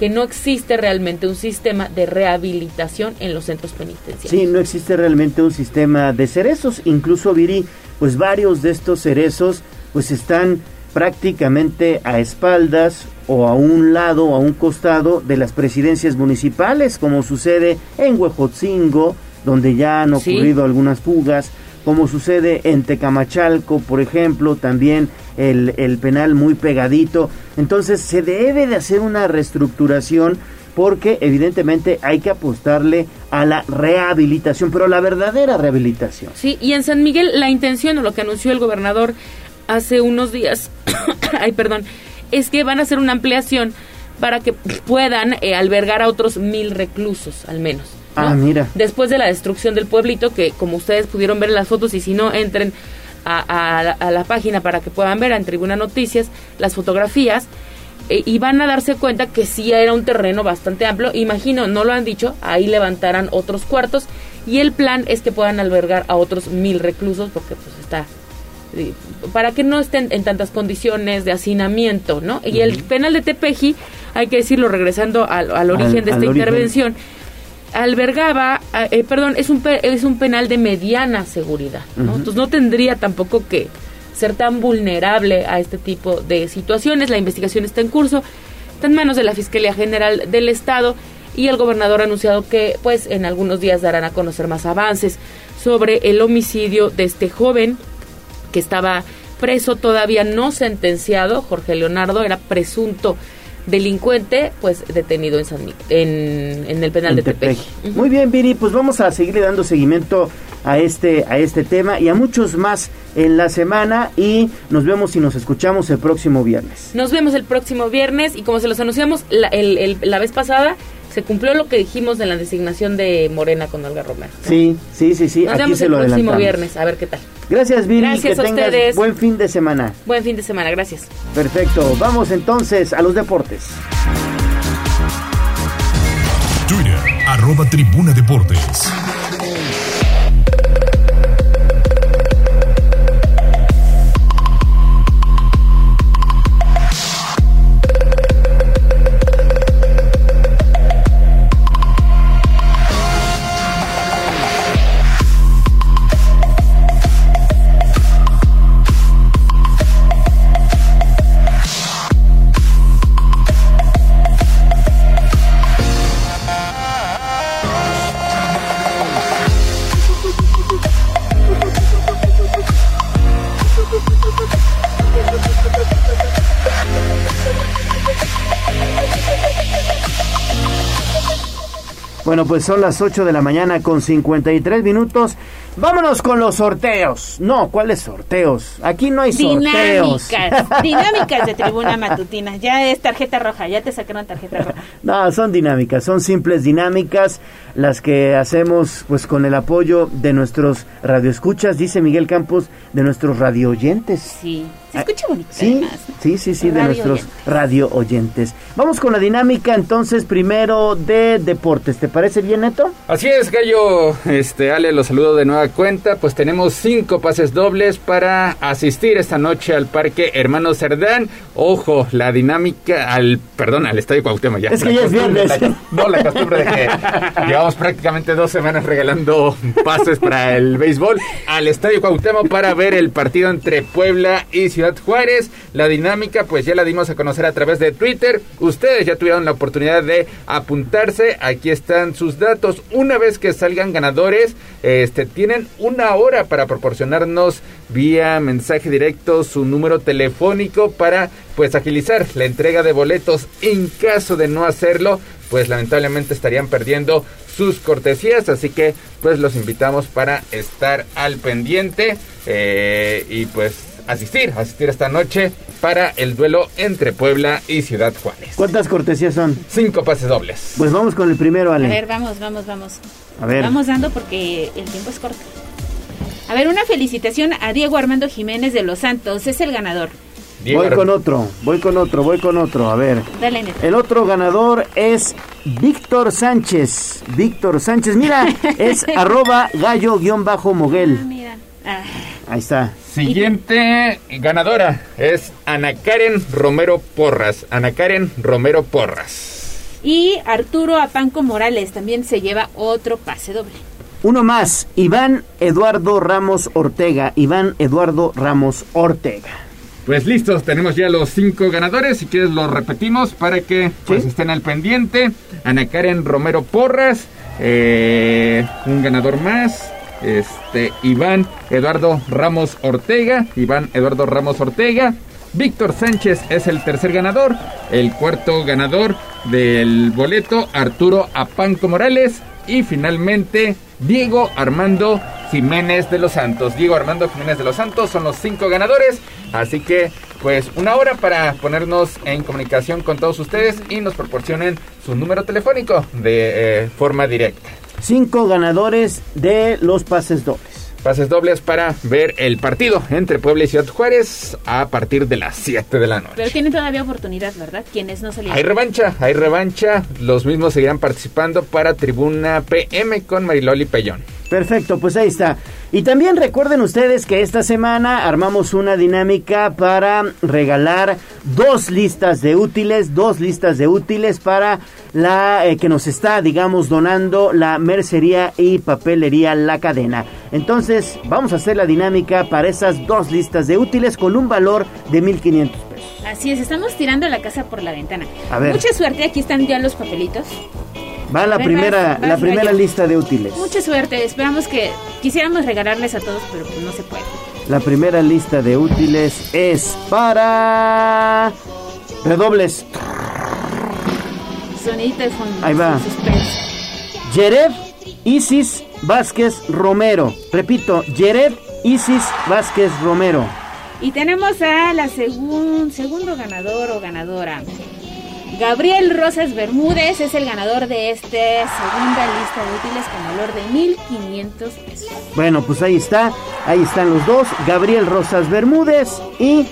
que no existe realmente un sistema de rehabilitación en los centros penitenciarios. Sí, no existe realmente un sistema de cerezos. Incluso, Viri, pues varios de estos cerezos pues están prácticamente a espaldas o a un lado o a un costado de las presidencias municipales, como sucede en Huejotzingo, donde ya han Sí. ocurrido algunas fugas, como sucede en Tecamachalco, por ejemplo, también el, el penal muy pegadito. Entonces se debe de hacer una reestructuración porque evidentemente hay que apostarle a la rehabilitación, pero la verdadera rehabilitación. Sí, y en San Miguel la intención o lo que anunció el gobernador hace unos días, [coughs] ay, perdón, es que van a hacer una ampliación para que puedan eh, albergar a otros mil reclusos, al menos. ¿no? Ah, mira. Después de la destrucción del pueblito, que como ustedes pudieron ver en las fotos, y si no, entren a, a la- a la página para que puedan ver en Tribuna Noticias las fotografías, eh, y van a darse cuenta que sí era un terreno bastante amplio. Imagino, no lo han dicho, ahí levantarán otros cuartos, y el plan es que puedan albergar a otros mil reclusos, porque pues está para que no estén en tantas condiciones de hacinamiento, ¿no? Y el penal de Tepeji, hay que decirlo, regresando al, al origen Al- de esta origen. intervención, albergaba, ah, eh, perdón, es un, es un penal de mediana seguridad, ¿no? Entonces no tendría tampoco que ser tan vulnerable a este tipo de situaciones. La investigación está en curso, está en manos de la Fiscalía General del Estado y el gobernador ha anunciado que pues en algunos días darán a conocer más avances sobre el homicidio de este joven que estaba preso todavía no sentenciado, Jorge Leonardo era presunto delincuente, pues detenido en San en, en el penal en de Tepeji. Tepeji. Muy bien, Viri, pues vamos a seguirle dando seguimiento a este, a este tema y a muchos más en la semana y nos vemos y nos escuchamos el próximo viernes. Nos vemos el próximo viernes y como se los anunciamos la, el- el- la vez pasada, se cumplió lo que dijimos de la designación de Morena con Olga Romero. Sí, sí, sí, sí, Nos aquí vemos se el lo próximo adelantamos. viernes, a ver qué tal. Gracias, Viri, Gracias que a tengas ustedes. buen fin de semana. Buen fin de semana, gracias. Perfecto, vamos entonces a los deportes. Twitter, arroba Tribuna Deportes. Bueno, pues son las 8 de la mañana con 53 minutos. Vámonos con los sorteos. No, ¿cuáles sorteos? Aquí no hay sorteos. Dinámicas, dinámicas de tribuna [laughs] matutina. Ya es tarjeta roja, ya te sacaron tarjeta roja. No, son dinámicas, son simples dinámicas las que hacemos pues con el apoyo de nuestros radioescuchas, dice Miguel Campos, de nuestros radio oyentes. Sí, se escucha bonito. Sí, además, ¿no? sí, sí, sí, de Radio nuestros oyentes. radio oyentes. Vamos con la dinámica entonces primero de deportes. ¿Te parece bien, Neto? Así es, Gallo. Este, Ale, los saludo de nueva cuenta. Pues tenemos cinco pases dobles para asistir esta noche al Parque Hermano Cerdán. Ojo, la dinámica al, perdón, al Estadio Cuauhtémoc. Ya. Es que La ya es viernes. la- no, la costumbre de que [laughs] llevamos prácticamente dos semanas regalando pases para el béisbol al Estadio Cuauhtémoc para ver el partido entre Puebla y Ciudad Ciudad Juárez. La dinámica pues ya la dimos a conocer a través de Twitter. Ustedes ya tuvieron la oportunidad de apuntarse. Aquí están sus datos. Una vez que salgan ganadores, este tienen una hora para proporcionarnos vía mensaje directo su número telefónico para pues agilizar la entrega de boletos. En caso de no hacerlo, pues lamentablemente estarían perdiendo sus cortesías, así que pues los invitamos para estar al pendiente eh, y pues asistir, asistir esta noche para el duelo entre Puebla y Ciudad Juárez. ¿Cuántas cortesías son? Cinco pases dobles. Pues vamos con el primero, Ale. A ver, vamos, vamos, vamos. A ver. Vamos dando porque el tiempo es corto. A ver, una felicitación a Diego Armando Jiménez de Los Santos, es el ganador. voy con otro, voy con otro, voy con otro. A ver. Dale, Neto. El otro ganador es Víctor Sánchez. Víctor Sánchez, mira, [laughs] es arroba gallo-moguel. Ah, mira. Ah. Ahí está. Siguiente ganadora es Ana Karen Romero Porras. Ana Karen Romero Porras. Y Arturo Apanco Morales también se lleva otro pase doble. Uno más, Iván Eduardo Ramos Ortega. Iván Eduardo Ramos Ortega. Pues listos, tenemos ya los cinco ganadores. Si quieres los repetimos para que pues, estén al pendiente. Ana Karen Romero Porras, eh, un ganador más. Este Iván Eduardo Ramos Ortega, Iván Eduardo Ramos Ortega. Víctor Sánchez es el tercer ganador. El cuarto ganador del boleto, Arturo Apanco Morales. Y finalmente, Diego Armando Jiménez de los Santos. Diego Armando Jiménez de los Santos son los cinco ganadores. Así que, pues, una hora para ponernos en comunicación con todos ustedes y nos proporcionen su número telefónico de eh, forma directa. Cinco ganadores de los pases dobles. Pases dobles para ver el partido entre Puebla y Ciudad Juárez a partir de las 7 de la noche. Pero tienen todavía oportunidad, ¿verdad? Quienes no salieron. Hay revancha, hay revancha. Los mismos seguirán participando para Tribuna PM con Mariloli Pellón. Perfecto, pues ahí está. Y también recuerden ustedes que esta semana armamos una dinámica para regalar dos listas de útiles, dos listas de útiles para la eh, que nos está, digamos, donando la mercería y papelería La Cadena. Entonces, vamos a hacer la dinámica para esas dos listas de útiles con un valor de 1500 pesos. Así es, estamos tirando la casa por la ventana. A ver. Mucha suerte, aquí están ya los papelitos. Va la primera, vas, vas, la primera lista de útiles. Mucha suerte, esperamos que quisiéramos regalarles a todos, pero pues no se puede. La primera lista de útiles es para redobles. Sonidito de fondo. Ahí va. Yerev Isis Vázquez Romero. Repito, Yerev Isis Vázquez Romero. Y tenemos a la segun- segundo ganador o ganadora. Gabriel Rosas Bermúdez es el ganador de esta segunda lista de útiles con valor de 1.500 pesos. Bueno, pues ahí está. Ahí están los dos. Gabriel Rosas Bermúdez y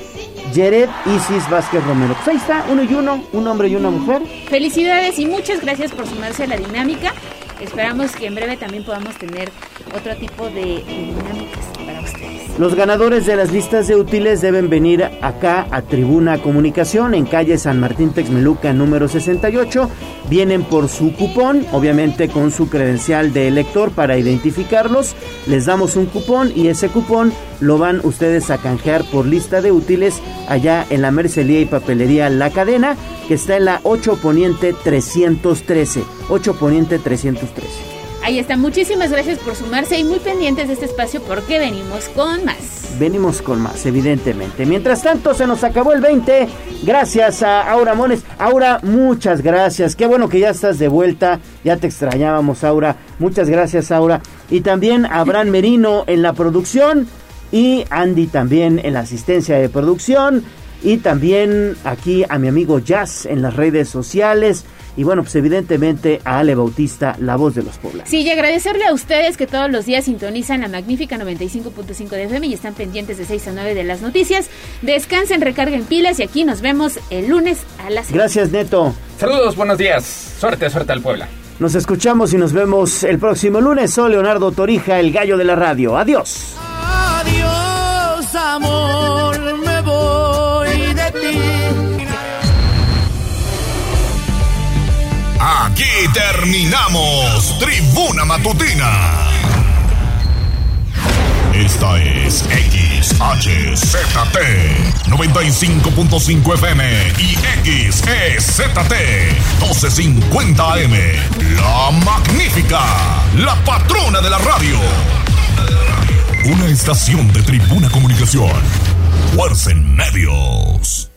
Yerev Isis Vázquez Romero. Pues ahí está, uno y uno, un hombre y una mujer. Felicidades y muchas gracias por sumarse a la dinámica. Esperamos que en breve también podamos tener otro tipo de dinámicas para ustedes. Los ganadores de las listas de útiles deben venir acá a Tribuna Comunicación en calle San Martín Texmeluca número 68. Vienen por su cupón, obviamente con su credencial de elector para identificarlos. Les damos un cupón y ese cupón lo van ustedes a canjear por lista de útiles allá en la mercería y papelería La Cadena, que está en la 8 Poniente 313. 8 Poniente 313. Ahí está, muchísimas gracias por sumarse y muy pendientes de este espacio porque venimos con más. Venimos con más, evidentemente. Mientras tanto, se nos acabó el 20. Gracias a Aura Mones. Aura, muchas gracias. Qué bueno que ya estás de vuelta. Ya te extrañábamos, Aura. Muchas gracias, Aura. Y también a Abraham Merino en la producción. Y Andy también en la asistencia de producción. Y también aquí a mi amigo Jazz en las redes sociales. Y bueno, pues evidentemente a Ale Bautista, la voz de los poblanos. Sí, y agradecerle a ustedes que todos los días sintonizan la magnífica 95.5 de FM y están pendientes de 6 a 9 de las noticias. Descansen, recarguen pilas y aquí nos vemos el lunes a las Gracias, Neto. Saludos, buenos días. Suerte, suerte al Puebla. Nos escuchamos y nos vemos el próximo lunes. Soy Leonardo Torija, el gallo de la radio. Adiós. Adiós, amor, me voy Aquí terminamos Tribuna Matutina. Esta es XHZT 95.5 FM y XEZT 1250 AM. La magnífica, la patrona de la radio. Una estación de tribuna comunicación. Fuerza en medios.